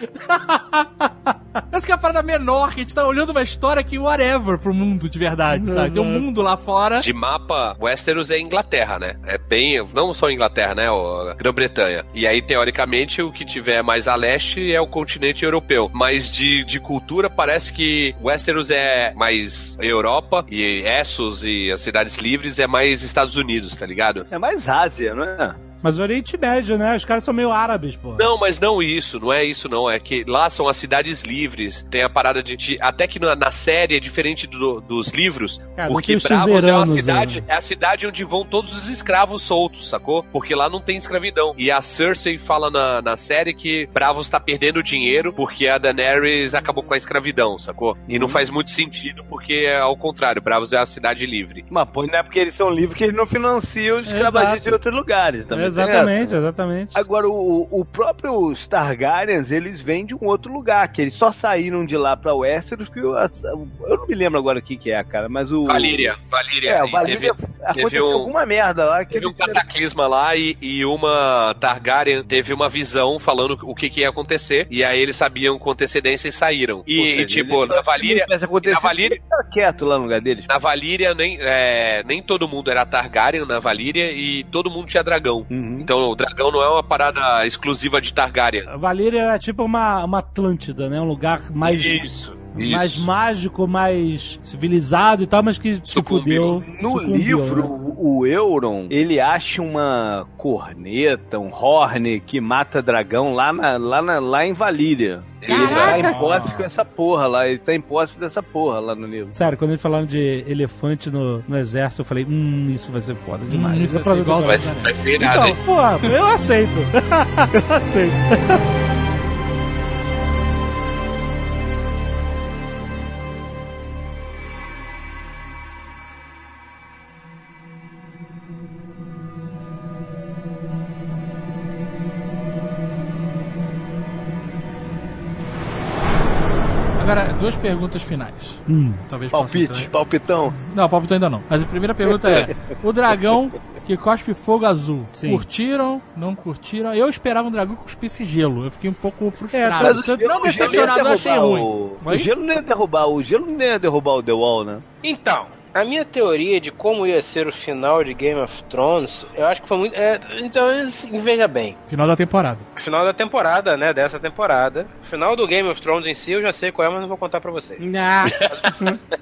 Essa que é a parada menor, que a gente tá olhando uma história que whatever pro mundo de verdade, sabe? Tem um mundo lá fora. De mapa, Westeros é Inglaterra, né? É bem. Não só Inglaterra, né? O Grã-Bretanha. E aí, teoricamente, o que tiver mais a leste é o continente europeu. Mas de, de cultura, parece que Westeros é mais Europa e Essos e as cidades livres é mais Estados Unidos, tá ligado? É mais Ásia, não é? Mas o Oriente Médio, né? Os caras são meio árabes, pô. Não, mas não isso, não é isso não. É que lá são as cidades livres. Tem a parada de. de- até que na, na série é diferente do- dos livros. Não porque Bravos é uma cidade. né? É a cidade onde vão todos os escravos soltos, sacou? Porque lá não tem escravidão. E a Cersei fala na, na série que Bravos tá perdendo dinheiro porque a Daenerys acabou com a escravidão, sacou? E Uhum. não faz muito sentido porque é ao contrário, Bravos é a cidade livre. Mas pô, não é porque eles são livres que eles não financiam os escravagistas Exato. em outros lugares também. Exatamente, exatamente. Agora, o, o próprio Targaryens, eles vêm de um outro lugar, que eles só saíram de lá pra Westeros, que eu, eu não me lembro agora o que que é, cara, mas o... Valíria. Valíria. É, o Valíria, teve- aconteceu um- alguma merda lá que Teve um cataclisma lá e, e uma Targaryen teve uma visão falando o que, que ia acontecer. E aí eles sabiam com antecedência e saíram. E, seja, e, tipo, ele- na Valíria. Na Valíria- quieto lá no lugar deles. Na Valíria, nem, é, nem todo mundo era Targaryen na Valíria e todo mundo tinha dragão. Uhum. Então o dragão não é uma parada exclusiva de Targaryen. A Valíria era tipo uma, uma Atlântida, né? Um lugar mais, Isso. Mais Isso. mágico, mais civilizado e tal, mas que se Sucumbiu. fudeu. No sucumbiu, livro, né? o Euron, ele acha uma corneta, um horn que mata dragão lá, na, lá, na- lá em Valíria. Ele tá em posse com essa porra lá, ele tá em posse dessa porra lá no livro. Sério, quando eles falaram de elefante no, no exército, eu falei, hum, isso vai ser foda demais. Hum, isso vai É pra- ser igual- Vai, ser- vai ser irado, Então, foda, eu aceito. eu aceito. Perguntas finais. Hum. Talvez Palpite, palpitão. Não, palpite ainda não. Mas a primeira pergunta é: o dragão que cospe fogo azul, Sim. curtiram? Não curtiram? Eu esperava um dragão que cuspisse gelo. Eu fiquei um pouco É, frustrado. tanto- o tanto- gelo- não decepcionado, achei ruim. O, o gelo não ia derrubar, o gelo não ia derrubar o The Wall, né? Então, a minha teoria de como ia ser o final de Game of Thrones, eu acho que foi muito. é, então, assim, veja bem. Final da temporada. Final da temporada, né? Dessa temporada. Final do Game of Thrones em si, eu já sei qual é, mas não vou contar pra vocês. Ah,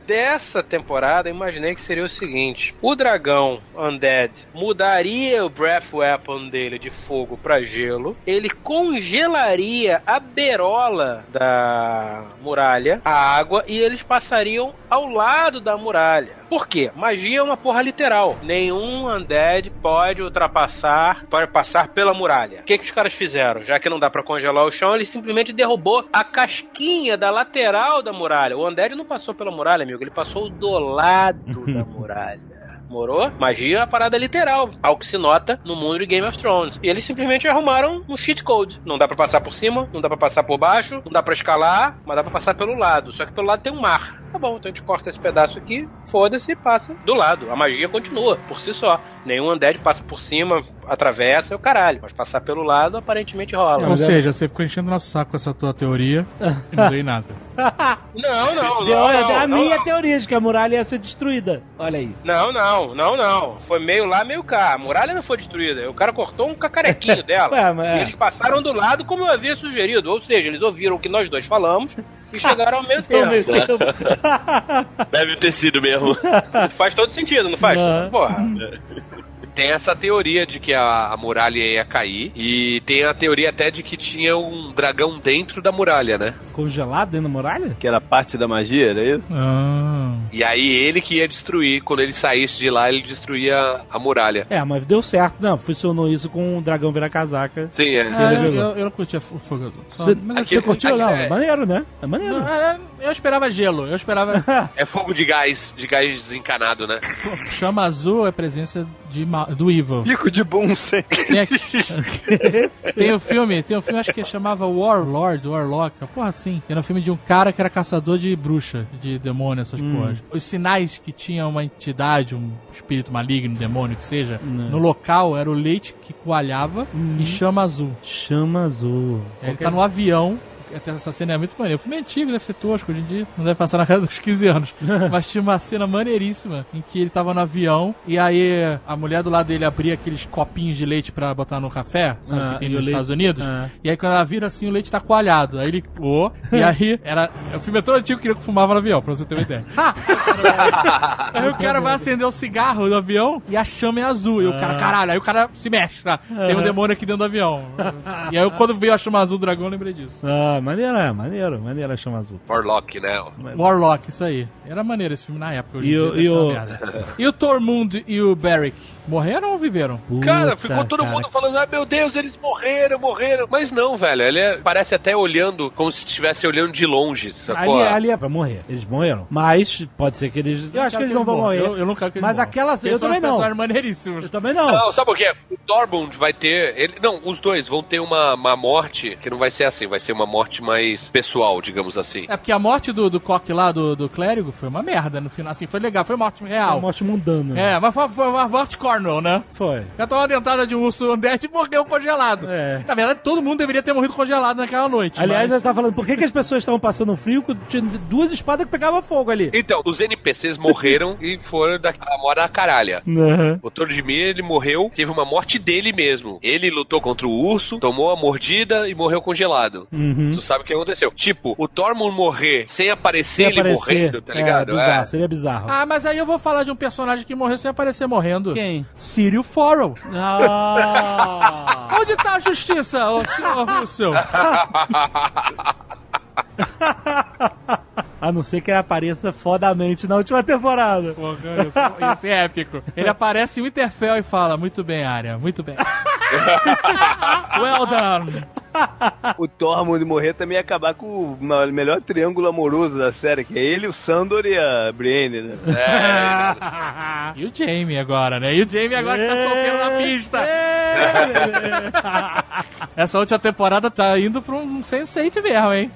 Dessa temporada, eu imaginei que seria o seguinte: o dragão Undead mudaria o Breath Weapon dele de fogo pra gelo, ele congelaria a berola da muralha, a água, e eles passariam ao lado da muralha. Por quê? Magia é uma porra literal. Nenhum Undead pode ultrapassar, pode passar pela muralha. O que, que os caras fizeram? Já que não dá pra congelar o chão, ele simplesmente derrubou a casquinha da lateral da muralha. O Undead não passou pela muralha, amigo, ele passou do lado da muralha. Morou? Magia é uma parada literal, algo que se nota no mundo de Game of Thrones. E eles simplesmente arrumaram um cheat code. Não dá pra passar por cima, não dá pra passar por baixo, não dá pra escalar, mas dá pra passar pelo lado. Só que pelo lado tem um mar. Tá bom, então a gente corta esse pedaço aqui, foda-se e passa do lado. A magia continua por si só. Nenhum undead passa por cima, atravessa, é o caralho. Mas passar pelo lado aparentemente rola. Ou seja, você ficou enchendo nosso saco com essa tua teoria e não dei nada. Não, não, não. não, a não, minha não. teoria de que a muralha ia ser destruída. Olha aí. Não, não, não, não. Foi meio lá, meio cá. A muralha não foi destruída. O cara cortou um cacarequinho dela. Ué, mas é. E eles passaram do lado como eu havia sugerido. Ou seja, eles ouviram o que nós dois falamos e chegaram ao mesmo tempo. Deve ter sido mesmo. Faz todo sentido, não faz? Não. Porra. Tem essa teoria de que a, a muralha ia cair. E tem a teoria até de que tinha um dragão dentro da muralha, né? Congelado dentro da muralha? Que era parte da magia, era isso? Ah. E aí ele que ia destruir, quando ele saísse de lá, ele destruía a muralha. É, mas deu certo. Não, funcionou isso com o dragão virar casaca. Sim, é. Ah, eu, eu, eu não curti a- o fogo Você, mas aqui- assim, você curtiu? aqui Não, é- é maneiro, né? É maneiro. não, é, eu esperava gelo. Eu esperava. É fogo de gás, de gás desencanado, né? Chama azul é presença de, do Evil. Pico de Bunsen. Tem, aqui- tem o filme, tem um filme acho que chamava Warlord, Warlock, porra assim. Era um filme de um cara que era caçador de bruxa, de demônio, essas porras. Os sinais que tinha uma entidade, um espírito maligno, demônio, que seja, no local era o leite que coalhava e chama azul. Chama azul. Ele tá no avião. Até essa cena é muito maneira. O filme é antigo, deve ser tosco hoje em dia. Não deve passar na casa dos 15 anos. Mas tinha uma cena maneiríssima em que ele tava no avião e aí a mulher do lado dele abria aqueles copinhos de leite pra botar no café, sabe, Ah, que tem nos leite- Estados Unidos. Ah. E aí quando ela vira assim, o leite tá coalhado. Aí ele pô, e aí era. O filme é tão antigo que ele fumava no avião, pra você ter uma ideia. aí o cara vai acender o cigarro do avião e a chama é azul. E o cara, caralho, aí o cara se mexe, tá? Tem um demônio aqui dentro do avião. E aí quando veio a chama azul do dragão, eu lembrei disso. Ah, Maneiro, maneiro, maneiro a chama azul. Warlock, né? Warlock, isso aí. Era maneiro esse filme na época. E o- dia e o-. E o Tormund e o Beric morreram ou viveram? Cara, Puta, ficou todo cara. mundo falando, ah, meu Deus, eles morreram, morreram. Mas não, velho, ele é- parece até olhando como se estivesse olhando de longe, sacou? Ali, ali é pra morrer. Eles morreram. Mas pode ser que eles. Eu acho que eles não vão morrer. Eu, eu não quero que eles Mas morram. aquela- Porque eu são também não. maneiríssimos. Eu também não. Não, sabe por quê? O Dormund vai ter. Ele, não, os dois vão ter uma, uma morte que não vai ser assim, vai ser uma morte mais pessoal, digamos assim. É porque a morte do, do coque lá, do, do clérigo, foi uma merda no final. Assim, foi legal, foi morte real. uma morte mundana. É, mas foi, foi uma morte Cornwall, né? Foi. Já tomou uma dentada de um urso undead e morreu congelado. É. Na verdade, todo mundo deveria ter morrido congelado naquela noite. Aliás, mas... eu tava falando, por que, que as pessoas estavam passando frio com duas espadas que pegavam fogo ali? Então, os NPCs morreram e foram daquela mora da caralha. Uhum. O Tordimir, ele morreu, teve uma morte dele mesmo. Ele lutou contra o urso, tomou a mordida e morreu congelado. Uhum. Tu sabe o que aconteceu? Tipo, o Tormund morrer sem aparecer Sem ele aparecer. morrendo, tá ligado? É, bizarro, seria bizarro. Ah, mas aí eu vou falar de um personagem que morreu sem aparecer morrendo. Quem? Círio Forel. Ah. Onde tá a justiça, ô senhor Russell? A não ser que ele apareça fodamente na última temporada. Pô, cara, isso- Ia ser épico. Ele aparece em Winterfell e fala, muito bem, Arya, muito bem. well done. O Tormund morrer também ia acabar com o melhor triângulo amoroso da série, que é ele, o Sandor e a Brienne, né? É, E o Jamie agora, né? E o Jamie agora que tá solteiro na pista. Essa última temporada tá indo pra um Sense8 mesmo, hein?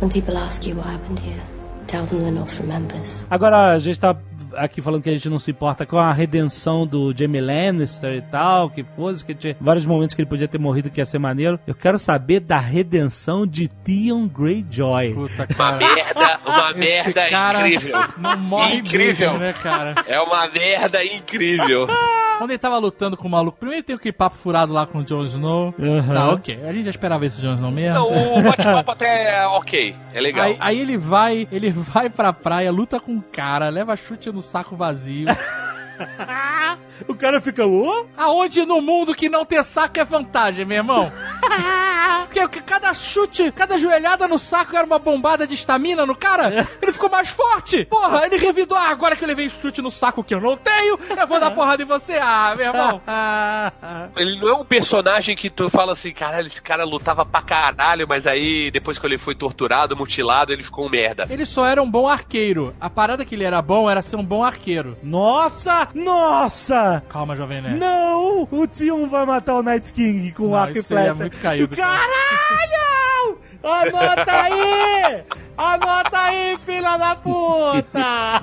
When people ask you what happened here, tell them the North remembers. Agora, a gente tá aqui falando que a gente não se importa com a redenção do Jamie Lannister e tal, que fosse, que tinha vários momentos que ele podia ter morrido que ia ser maneiro. Eu quero saber da redenção de Theon Greyjoy. Puta, uma cara. merda, uma Esse merda cara incrível. não morre Incrível. mesmo, né, cara? É uma merda incrível. Quando ele tava lutando com o maluco, primeiro tem aquele papo furado lá com o Jon Snow. Aham. Tá, ok. A gente já esperava esse Jon Snow mesmo. Não, o bate-papo até é ok, é legal. Aí, aí ele vai, ele vai pra praia, luta com um cara, leva chute no saco vazio. O cara fica, ô? Aonde no mundo que não ter saco é vantagem, meu irmão? Porque que cada chute, cada joelhada no saco era uma bombada de estamina no cara. Ele ficou mais forte. Porra, ele revidou. Ah, agora que eu levei chute no saco que eu não tenho, eu vou dar porrada em você. Ah, meu irmão. Ele não é um personagem que tu fala assim, caralho, esse cara lutava pra caralho, mas aí depois que ele foi torturado, mutilado, ele ficou um merda. Ele só era um bom arqueiro. A parada que ele era bom era ser um bom arqueiro. Nossa! Nossa! Calma, jovem nerd. Não! O Tion vai matar o Night King com arco e é flecha. muito caído, cara. Caralho! Anota aí! Anota aí, filha da puta!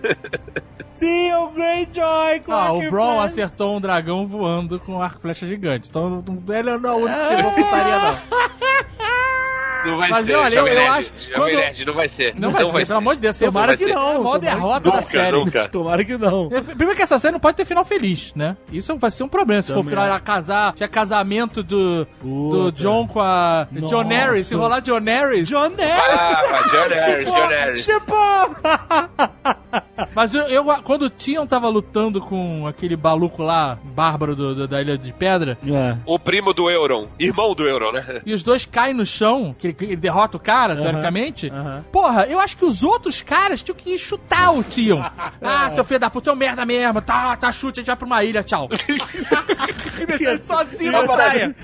Tion Greyjoy com Ah, arco o flecha. acertou um dragão voando com arco e flecha gigante. Então ele não é o único que levou putaria, não. Não vai Mas ser. olha, eu- eu acho- quando- Nerd, não vai ser. Não vai ser, pelo amor de Deus. Tomara vai que ser. não. É a maior tomara- derrota da Nunca, série. nunca. Tomara que não. Primeiro que essa série não pode ter final feliz, né? Isso vai ser um problema. Se for Também final acho. ela casar, tinha casamento do, do Puta. John com a John Nossa. Harris, se rolar John Harris. John Harris! Ah, vai, John Harris, John Harris. Chipou! Mas eu, eu- quando o Tion tava lutando com aquele baluco lá, bárbaro do- do- da Ilha de Pedra, É. O primo do Euron, irmão do Euron, né? e os dois caem no chão, que ele, ele derrota o cara, teoricamente. aham. Porra, eu acho que os outros caras tinham que chutar o Tion. ah, seu filho da puta, é um merda mesmo. Tá, tá, chute, a gente vai pra uma ilha, tchau. sozinho na praia.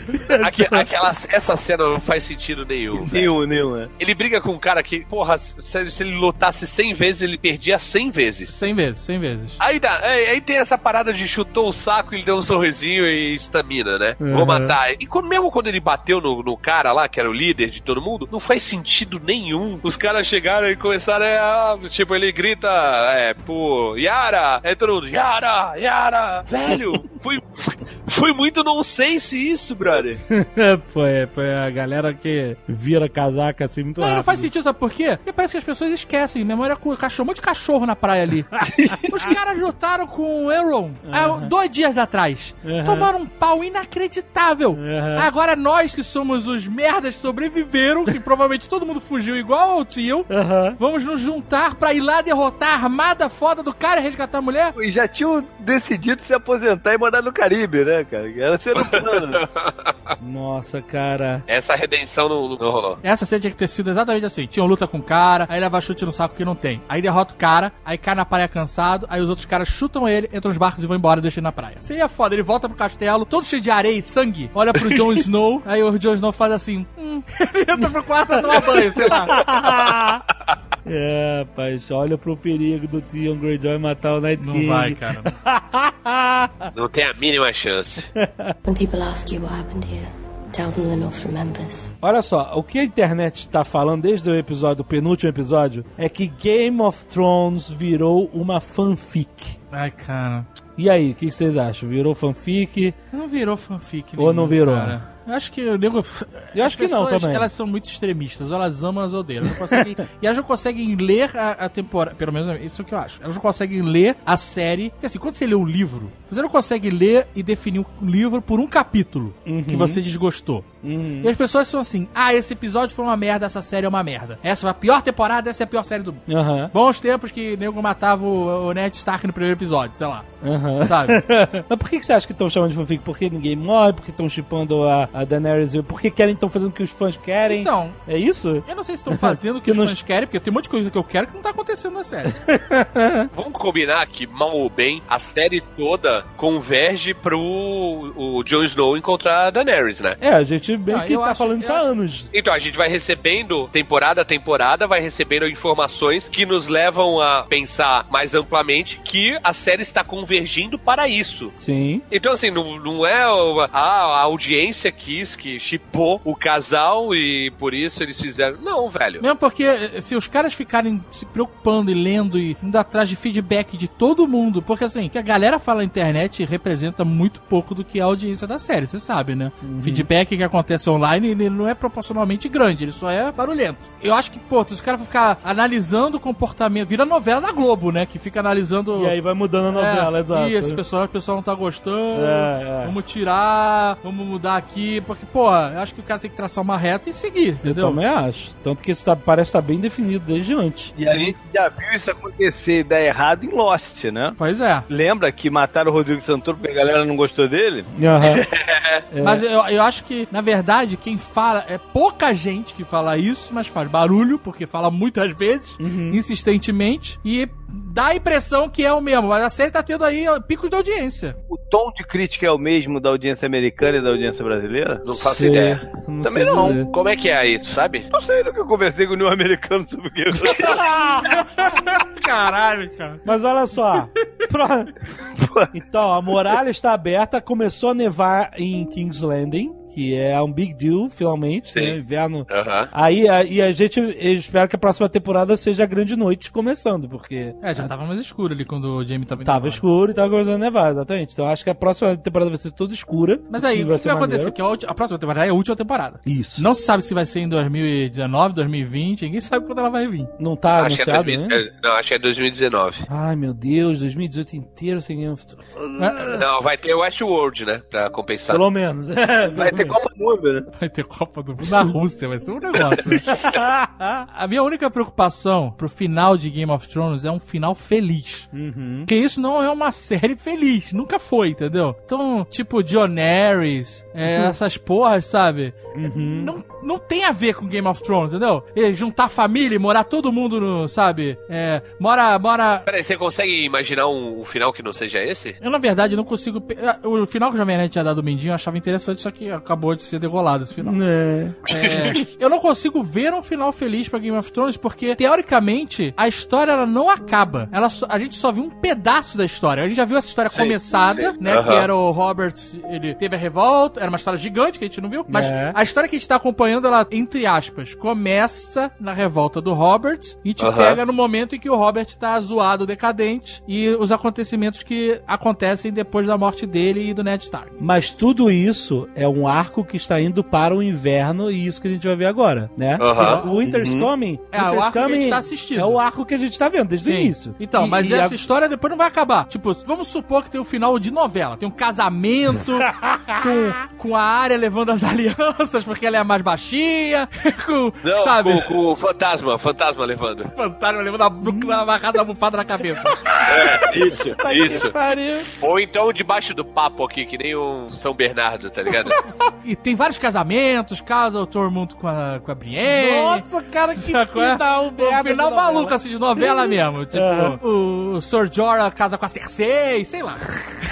Aque- aquela, essa cena não faz sentido nenhum. velho. Nenhum, nenhum, é. Ele briga com um cara que, porra, se, se ele lutasse 100 vezes, ele perdia 100 vezes. Cem vezes, cem vezes. Aí, dá, aí, aí tem essa parada de chutou o saco e ele deu um sorrisinho e estamina, né? Uhum. Vou matar. E quando, mesmo quando ele bateu no, no cara lá, que era o líder de todo mundo, não faz sentido nenhum. Os caras chegaram e começaram a. Tipo, ele grita, é, pô, Yara! Aí todo mundo, Yara! Yara! Velho! Foi, foi muito nonsense isso, brother. foi, foi a galera que vira casaca assim muito Não, rápido. não faz sentido, sabe por quê? Porque parece que as pessoas esquecem. Memória com cachorro, um monte de cachorro na praia ali. Os caras lutaram com o Aaron há dois dias atrás. Aham. Tomaram um pau inacreditável. Aham. Agora nós que somos os merdas que sobreviveram, que provavelmente todo mundo fugiu igual ao tio, Aham. vamos nos juntar pra ir lá derrotar a armada foda do cara e resgatar a mulher? E já tinham decidido se aposentar e mandar no Caribe, né, cara? Era ser humano. Nossa, cara. Essa redenção não, não rolou. Essa cena tinha que ter sido exatamente assim. Tinha uma luta com o cara, aí leva chute no saco que não tem. Aí derrota o cara, aí cai na praia cansado, aí os outros caras chutam ele, entram nos barcos e vão embora e deixam ele na praia. Seria é foda, ele volta pro castelo, todo cheio de areia e sangue, olha pro Jon Snow, aí o Jon Snow faz assim, hum, ele entra pro quarto pra tomar banho, sei lá. É, rapaz, olha pro perigo do Theon Greyjoy matar o Night Não King. vai, cara. Não tem a mínima chance. When people ask you what happened here, tell them the North remembers. Olha só, o que a internet está falando desde o episódio, o penúltimo episódio, é que Game of Thrones virou uma fanfic. Ai, cara. E aí, o que vocês acham? Virou fanfic? Não virou fanfic. Ou não virou? Cara. Eu acho que eu nego. Eu acho que não também. Elas são muito extremistas, ou elas amam, elas odeiam. Elas não conseguem, e elas não conseguem ler a, a temporada. Pelo menos é isso que eu acho. Elas não conseguem ler a série. Porque assim, quando você lê um livro, você não consegue ler e definir um livro por um capítulo que você desgostou. Uhum. E as pessoas são assim: ah, esse episódio foi uma merda, essa série é uma merda. Essa foi a pior temporada, essa é a pior série do mundo. Aham, Bons tempos que nego matava o, o Ned Stark no primeiro episódio, sei lá. aham. Sabe? Mas por que que você acha que estão chamando de fanfic? Porque ninguém morre, porque estão chipando a, a Daenerys, porque querem, estão fazendo o que os fãs querem. Então, É isso? eu não sei se estão fazendo o que Que os nos- fãs querem, porque tem um monte de coisa que eu quero que não tá acontecendo na série. Vamos combinar que, mal ou bem, a série toda converge pro o Jon Snow encontrar a Daenerys, né? É, a gente bem Ah, que tá acho- falando isso há acho- anos. Então, a gente vai recebendo, temporada a temporada, vai recebendo informações que nos levam a pensar mais amplamente que a série está convergindo para isso. Sim. Então, assim, não, não é a, a audiência quis que chipou o casal e por isso eles fizeram. Não, velho. Mesmo porque se os caras ficarem se preocupando e lendo e indo atrás de feedback de todo mundo, porque assim, o que a galera fala na internet representa muito pouco do que a audiência da série, você sabe, né? O feedback que acontece online, ele não é proporcionalmente grande, ele só é barulhento. Eu acho que, pô, se os caras vão ficar analisando o comportamento, vira novela da Globo, né? Que fica analisando. E aí vai mudando a novela, é, exato. E esse pessoal, o pessoal não tá gostando. É, é. Vamos tirar, vamos mudar aqui. Porque, porra, eu acho que o cara tem que traçar uma reta e seguir, Eu entendeu? também acho. Tanto que isso tá- parece estar bem definido desde antes. E a gente já viu isso acontecer e dar errado em Lost, né? Pois é. Lembra que mataram o Rodrigo Santoro porque a galera não gostou dele? Aham. É. Mas eu, eu acho que, na verdade, quem fala é pouca gente que fala isso, mas faz barulho, porque fala muitas vezes, Uhum. insistentemente, e dá a impressão que é o mesmo. Mas a série tá tendo aí picos de audiência. O tom de crítica é o mesmo da audiência americana e da audiência brasileira? Não faço Sei. ideia. Não Também sei não. dizer. Como é que é aí, tu sabe? Não sei do que eu conversei com o nenhum americano sobre o que Caralho, cara. Mas olha só. Pro- Então, a muralha está aberta, começou a nevar em King's Landing, que é um big deal, finalmente, Sim. né? Inverno. Aham. Aí, a, e a gente espera que a próxima temporada seja a grande noite começando, porque É, já tava mais escuro ali quando o Jamie tava indo tava escuro e tava começando a nevar, exatamente. Então acho que a próxima temporada vai ser toda escura. Mas aí, o que, vai que vai acontecer? Que a, ulti- a próxima temporada é a última temporada. Isso. Não se sabe se vai ser em 2019, 2020, ninguém sabe quando ela vai vir. Não tá acho, que é anunciado, 2000 né? é, não, acho que é 2019. Ai, meu Deus, 2018 inteiro sem Game of Thrones. Não, vai ter Westworld, né? Pra compensar. Pelo menos. É, Vai ter Copa do Mundo, né? Vai ter Copa do Mundo na Rússia, vai ser um negócio. né? A minha única preocupação pro final de Game of Thrones é um final feliz. Uhum. Porque isso não é uma série feliz. Nunca foi, entendeu? Então, tipo, John Harris, é, essas porras, sabe? Uhum. Não, não tem a ver com Game of Thrones, entendeu? E juntar família e morar todo mundo no, sabe? É, mora, mora... Peraí, você consegue imaginar um, um final que não seja esse? Eu, na verdade, não consigo... pe- O final que o Jovem Nerd tinha dado do Mindinho eu achava interessante, só que acabou de ser degolado esse final. É. É, eu não consigo ver um final feliz pra Game of Thrones porque, teoricamente, a história ela não acaba. Ela só- a gente só viu um pedaço da história. A gente já viu essa história Sim, começada, sim. né? Aham. Que era o Robert, ele teve a revolta, era uma história gigante que a gente não viu. Mas É. a história que a gente tá acompanhando, ela, entre aspas, começa na revolta do Robert e te Aham. pega no momento em que o Robert tá zoado, decadente, e os acontecimentos que acontecem depois da morte dele e do Ned Stark. Mas tudo isso é um arco que está indo para o inverno e isso que a gente vai ver agora, né? Aham. O Winter's Coming, É, o Winter's arco que a gente Coming tá assistindo. É o arco que a gente está vendo desde o Sim. início. Então, E- mas e essa a- história depois não vai acabar. Tipo, vamos supor que tem um final de novela. Tem um casamento com, com a área levando as alianças porque ela é a mais baixinha, com, Não, sabe? com, com o fantasma, fantasma levando. Fantasma levando a, bu- a amarrada da bufada na cabeça. É, isso, isso. Pariu. Ou então debaixo do papo aqui, que nem um São Bernardo, tá ligado? e tem vários casamentos, casa o Tormund com a, com a Brienne. Nossa, cara, que é? final Um merda final maluco, assim, de novela mesmo. Tipo, Aham. o Sir Jorah casa com a Cersei, sei lá.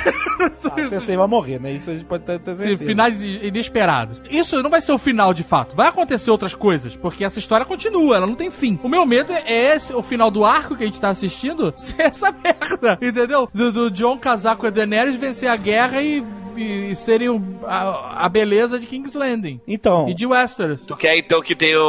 Ah, Cersei vai morrer, né? Isso a gente pode ter certeza. finais inesperados. Isso não vai ser o final de fato. Vai acontecer outras coisas, porque essa história continua, ela não tem fim. O meu medo é esse, o final do arco que a gente tá assistindo ser essa merda, entendeu? Do, do John casar com a Daenerys, vencer a guerra e, e, serem o- a, a beleza de King's Landing. Então, E de Westeros. Tu quer então que tenha o,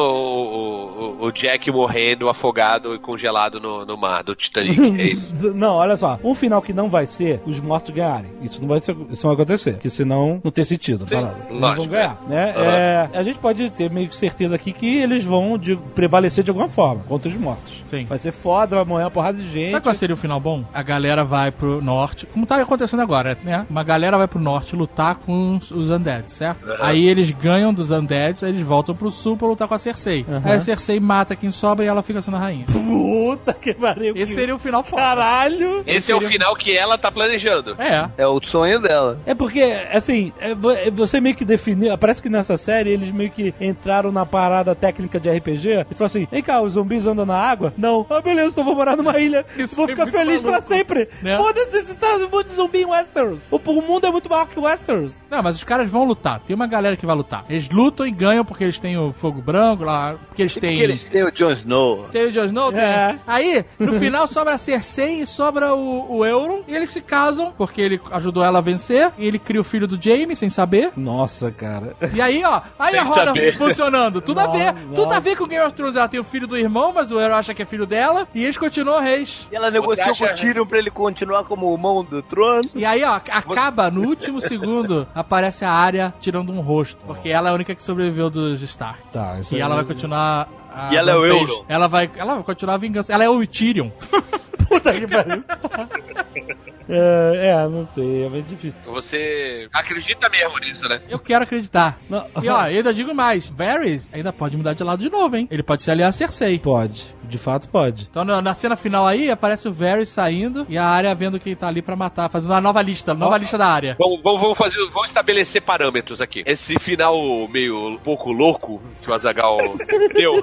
o, o Jack morrendo afogado e congelado no, no mar do Titanic? É isso. Não, olha só. Um final que não vai ser os mortos ganharem. Isso não vai ser, isso não vai acontecer. Porque senão não tem sentido. Sim, parada. Eles lógico, vão ganhar, né? Aham. É, a gente pode ter meio que certeza aqui que eles vão de- prevalecer de alguma forma contra os mortos. Sim. Vai ser foda, vai morrer uma porrada de gente. Sabe qual seria o final bom? A galera vai pro norte, como tá acontecendo agora, né? Uma galera vai pro norte lutar com os, os Undead, certo? Aham. Aí eles ganham dos Undeads, aí eles voltam pro sul pra lutar com a Cersei. Aham. Aí a Cersei mata quem sobra e ela fica sendo a rainha. Puta que pariu. Esse que- seria o final foda. Caralho! Esse é o final que ela tá planejando. É. É o sonho dela. É porque, assim, é é você meio que definiu. Parece que nessa série eles meio que entraram na parada técnica de RPG e falaram assim: vem cá, os zumbis andam na água? Não. Ah, beleza, então vou morar numa ilha. Isso vou é ficar feliz pra maluco. sempre. Né? Foda-se se tá um monte de zumbi em Westeros. O, o mundo é muito maior que Westeros. Não, mas os caras vão lutar. Tem uma galera que vai lutar. Eles lutam e ganham porque eles têm o fogo branco lá, porque eles têm... Porque eles têm o Jon Snow. Tem o Jon Snow? Tem. É. Aí, no final, sobra a Cersei e sobra o, o Euron. E eles se casam, porque ele ajudou ela a vencer. E ele cria o filho do Jaime, sem saber. Nossa, cara. E aí, ó, aí Sem a roda saber. funcionando. Tudo a ver. Nossa. Tudo a ver com Game of Thrones. Ela tem o filho do irmão, mas o Euron acha que é filho dela. E eles continuam reis. E ela negociou acha- com o Tyrion pra ele continuar como mão do trono. E aí, ó, acaba no último segundo, aparece a área tirando um rosto. Porque ela é a única que sobreviveu dos Stark. Tá, isso E ela vai continuar. a E ela é o rampage. Euron. Ela vai, ela vai continuar a vingança. Ela é o Tyrion. Puta que pariu. é, é, não sei, é muito difícil. Você acredita mesmo nisso, né? Eu quero acreditar. Não. E ó, eu ainda digo mais: Varys ainda pode mudar de lado de novo, hein? Ele pode se aliar a Cersei. Pode, de fato pode. Então na, na cena final aí aparece o Varys saindo e a área vendo quem tá ali pra matar, fazendo uma nova lista, nova lista da área. Vamos, vamos, vamos fazer, vamos estabelecer parâmetros aqui. Esse final meio pouco louco que o Azagal deu.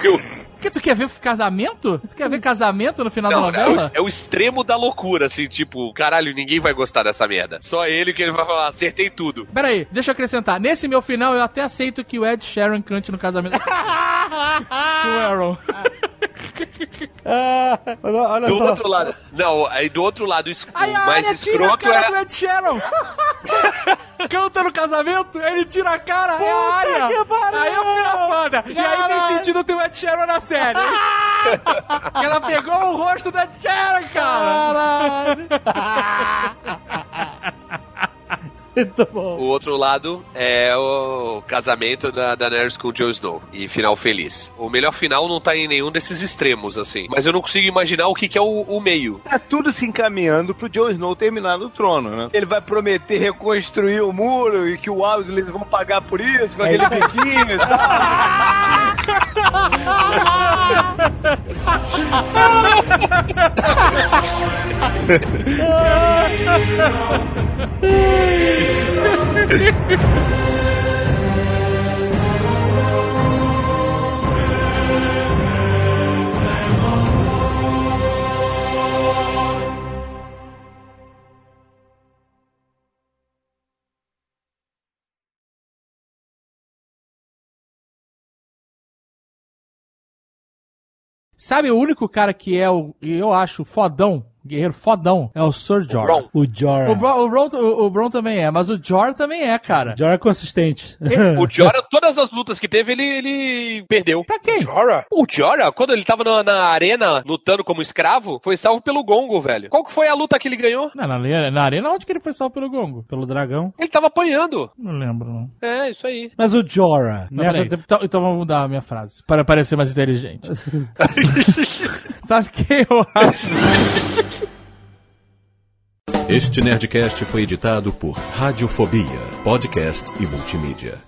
deu. Porque tu quer ver casamento? Tu quer ver casamento no final Não, da é o, novela? é o extremo da loucura, assim, tipo, caralho, ninguém vai gostar dessa merda. Só ele que ele vai falar, acertei tudo. Pera aí, deixa eu acrescentar. Nesse meu final, eu até aceito que o Ed Sheeran cante no casamento com o Aaron. Ah, olha Do só. outro lado. Não, aí do outro lado, es- Aí a mais área tira a escroto cara é. do Ed Sheeran. Canta no casamento, ele tira a cara, é a área. Aí eu fico foda. E aí tem sentido ter o Ed Sheeran na série. que ela pegou o rosto do Ed Sheeran, cara. Caralho! Muito bom. O outro lado é o casamento da Daenerys com o Jon Snow. E final feliz. O melhor final não tá em nenhum desses extremos, assim. Mas eu não consigo imaginar o que, que é o, o meio. Tá tudo se encaminhando pro Jon Snow terminar no trono, né? Ele vai prometer reconstruir o muro e que o eles vão pagar por isso, com aquele biquinho e tal. Sabe o único cara que é o, eu acho, fodão, guerreiro fodão, é o Sir Jorah. Bron. O Jorah. O Bron, o, o, o Bron também é, mas o Jorah também é, cara. Jorah é consistente. O Jorah, todas as lutas que teve, ele, ele perdeu. Pra quem? Jorah? O Jorah, quando ele tava na, na arena lutando como escravo, foi salvo pelo Gongo, velho. Qual que foi a luta que ele ganhou? Não, na, arena- na arena onde que ele foi salvo pelo gongo? Pelo dragão. Ele tava apanhando. Não lembro, não. É, isso aí. Mas o Jorah, Não, nessa então, então vamos mudar a minha frase, para parecer mais inteligente. Sabe quem eu acho? Este Nerdcast foi editado por Radiofobia, podcast e multimídia.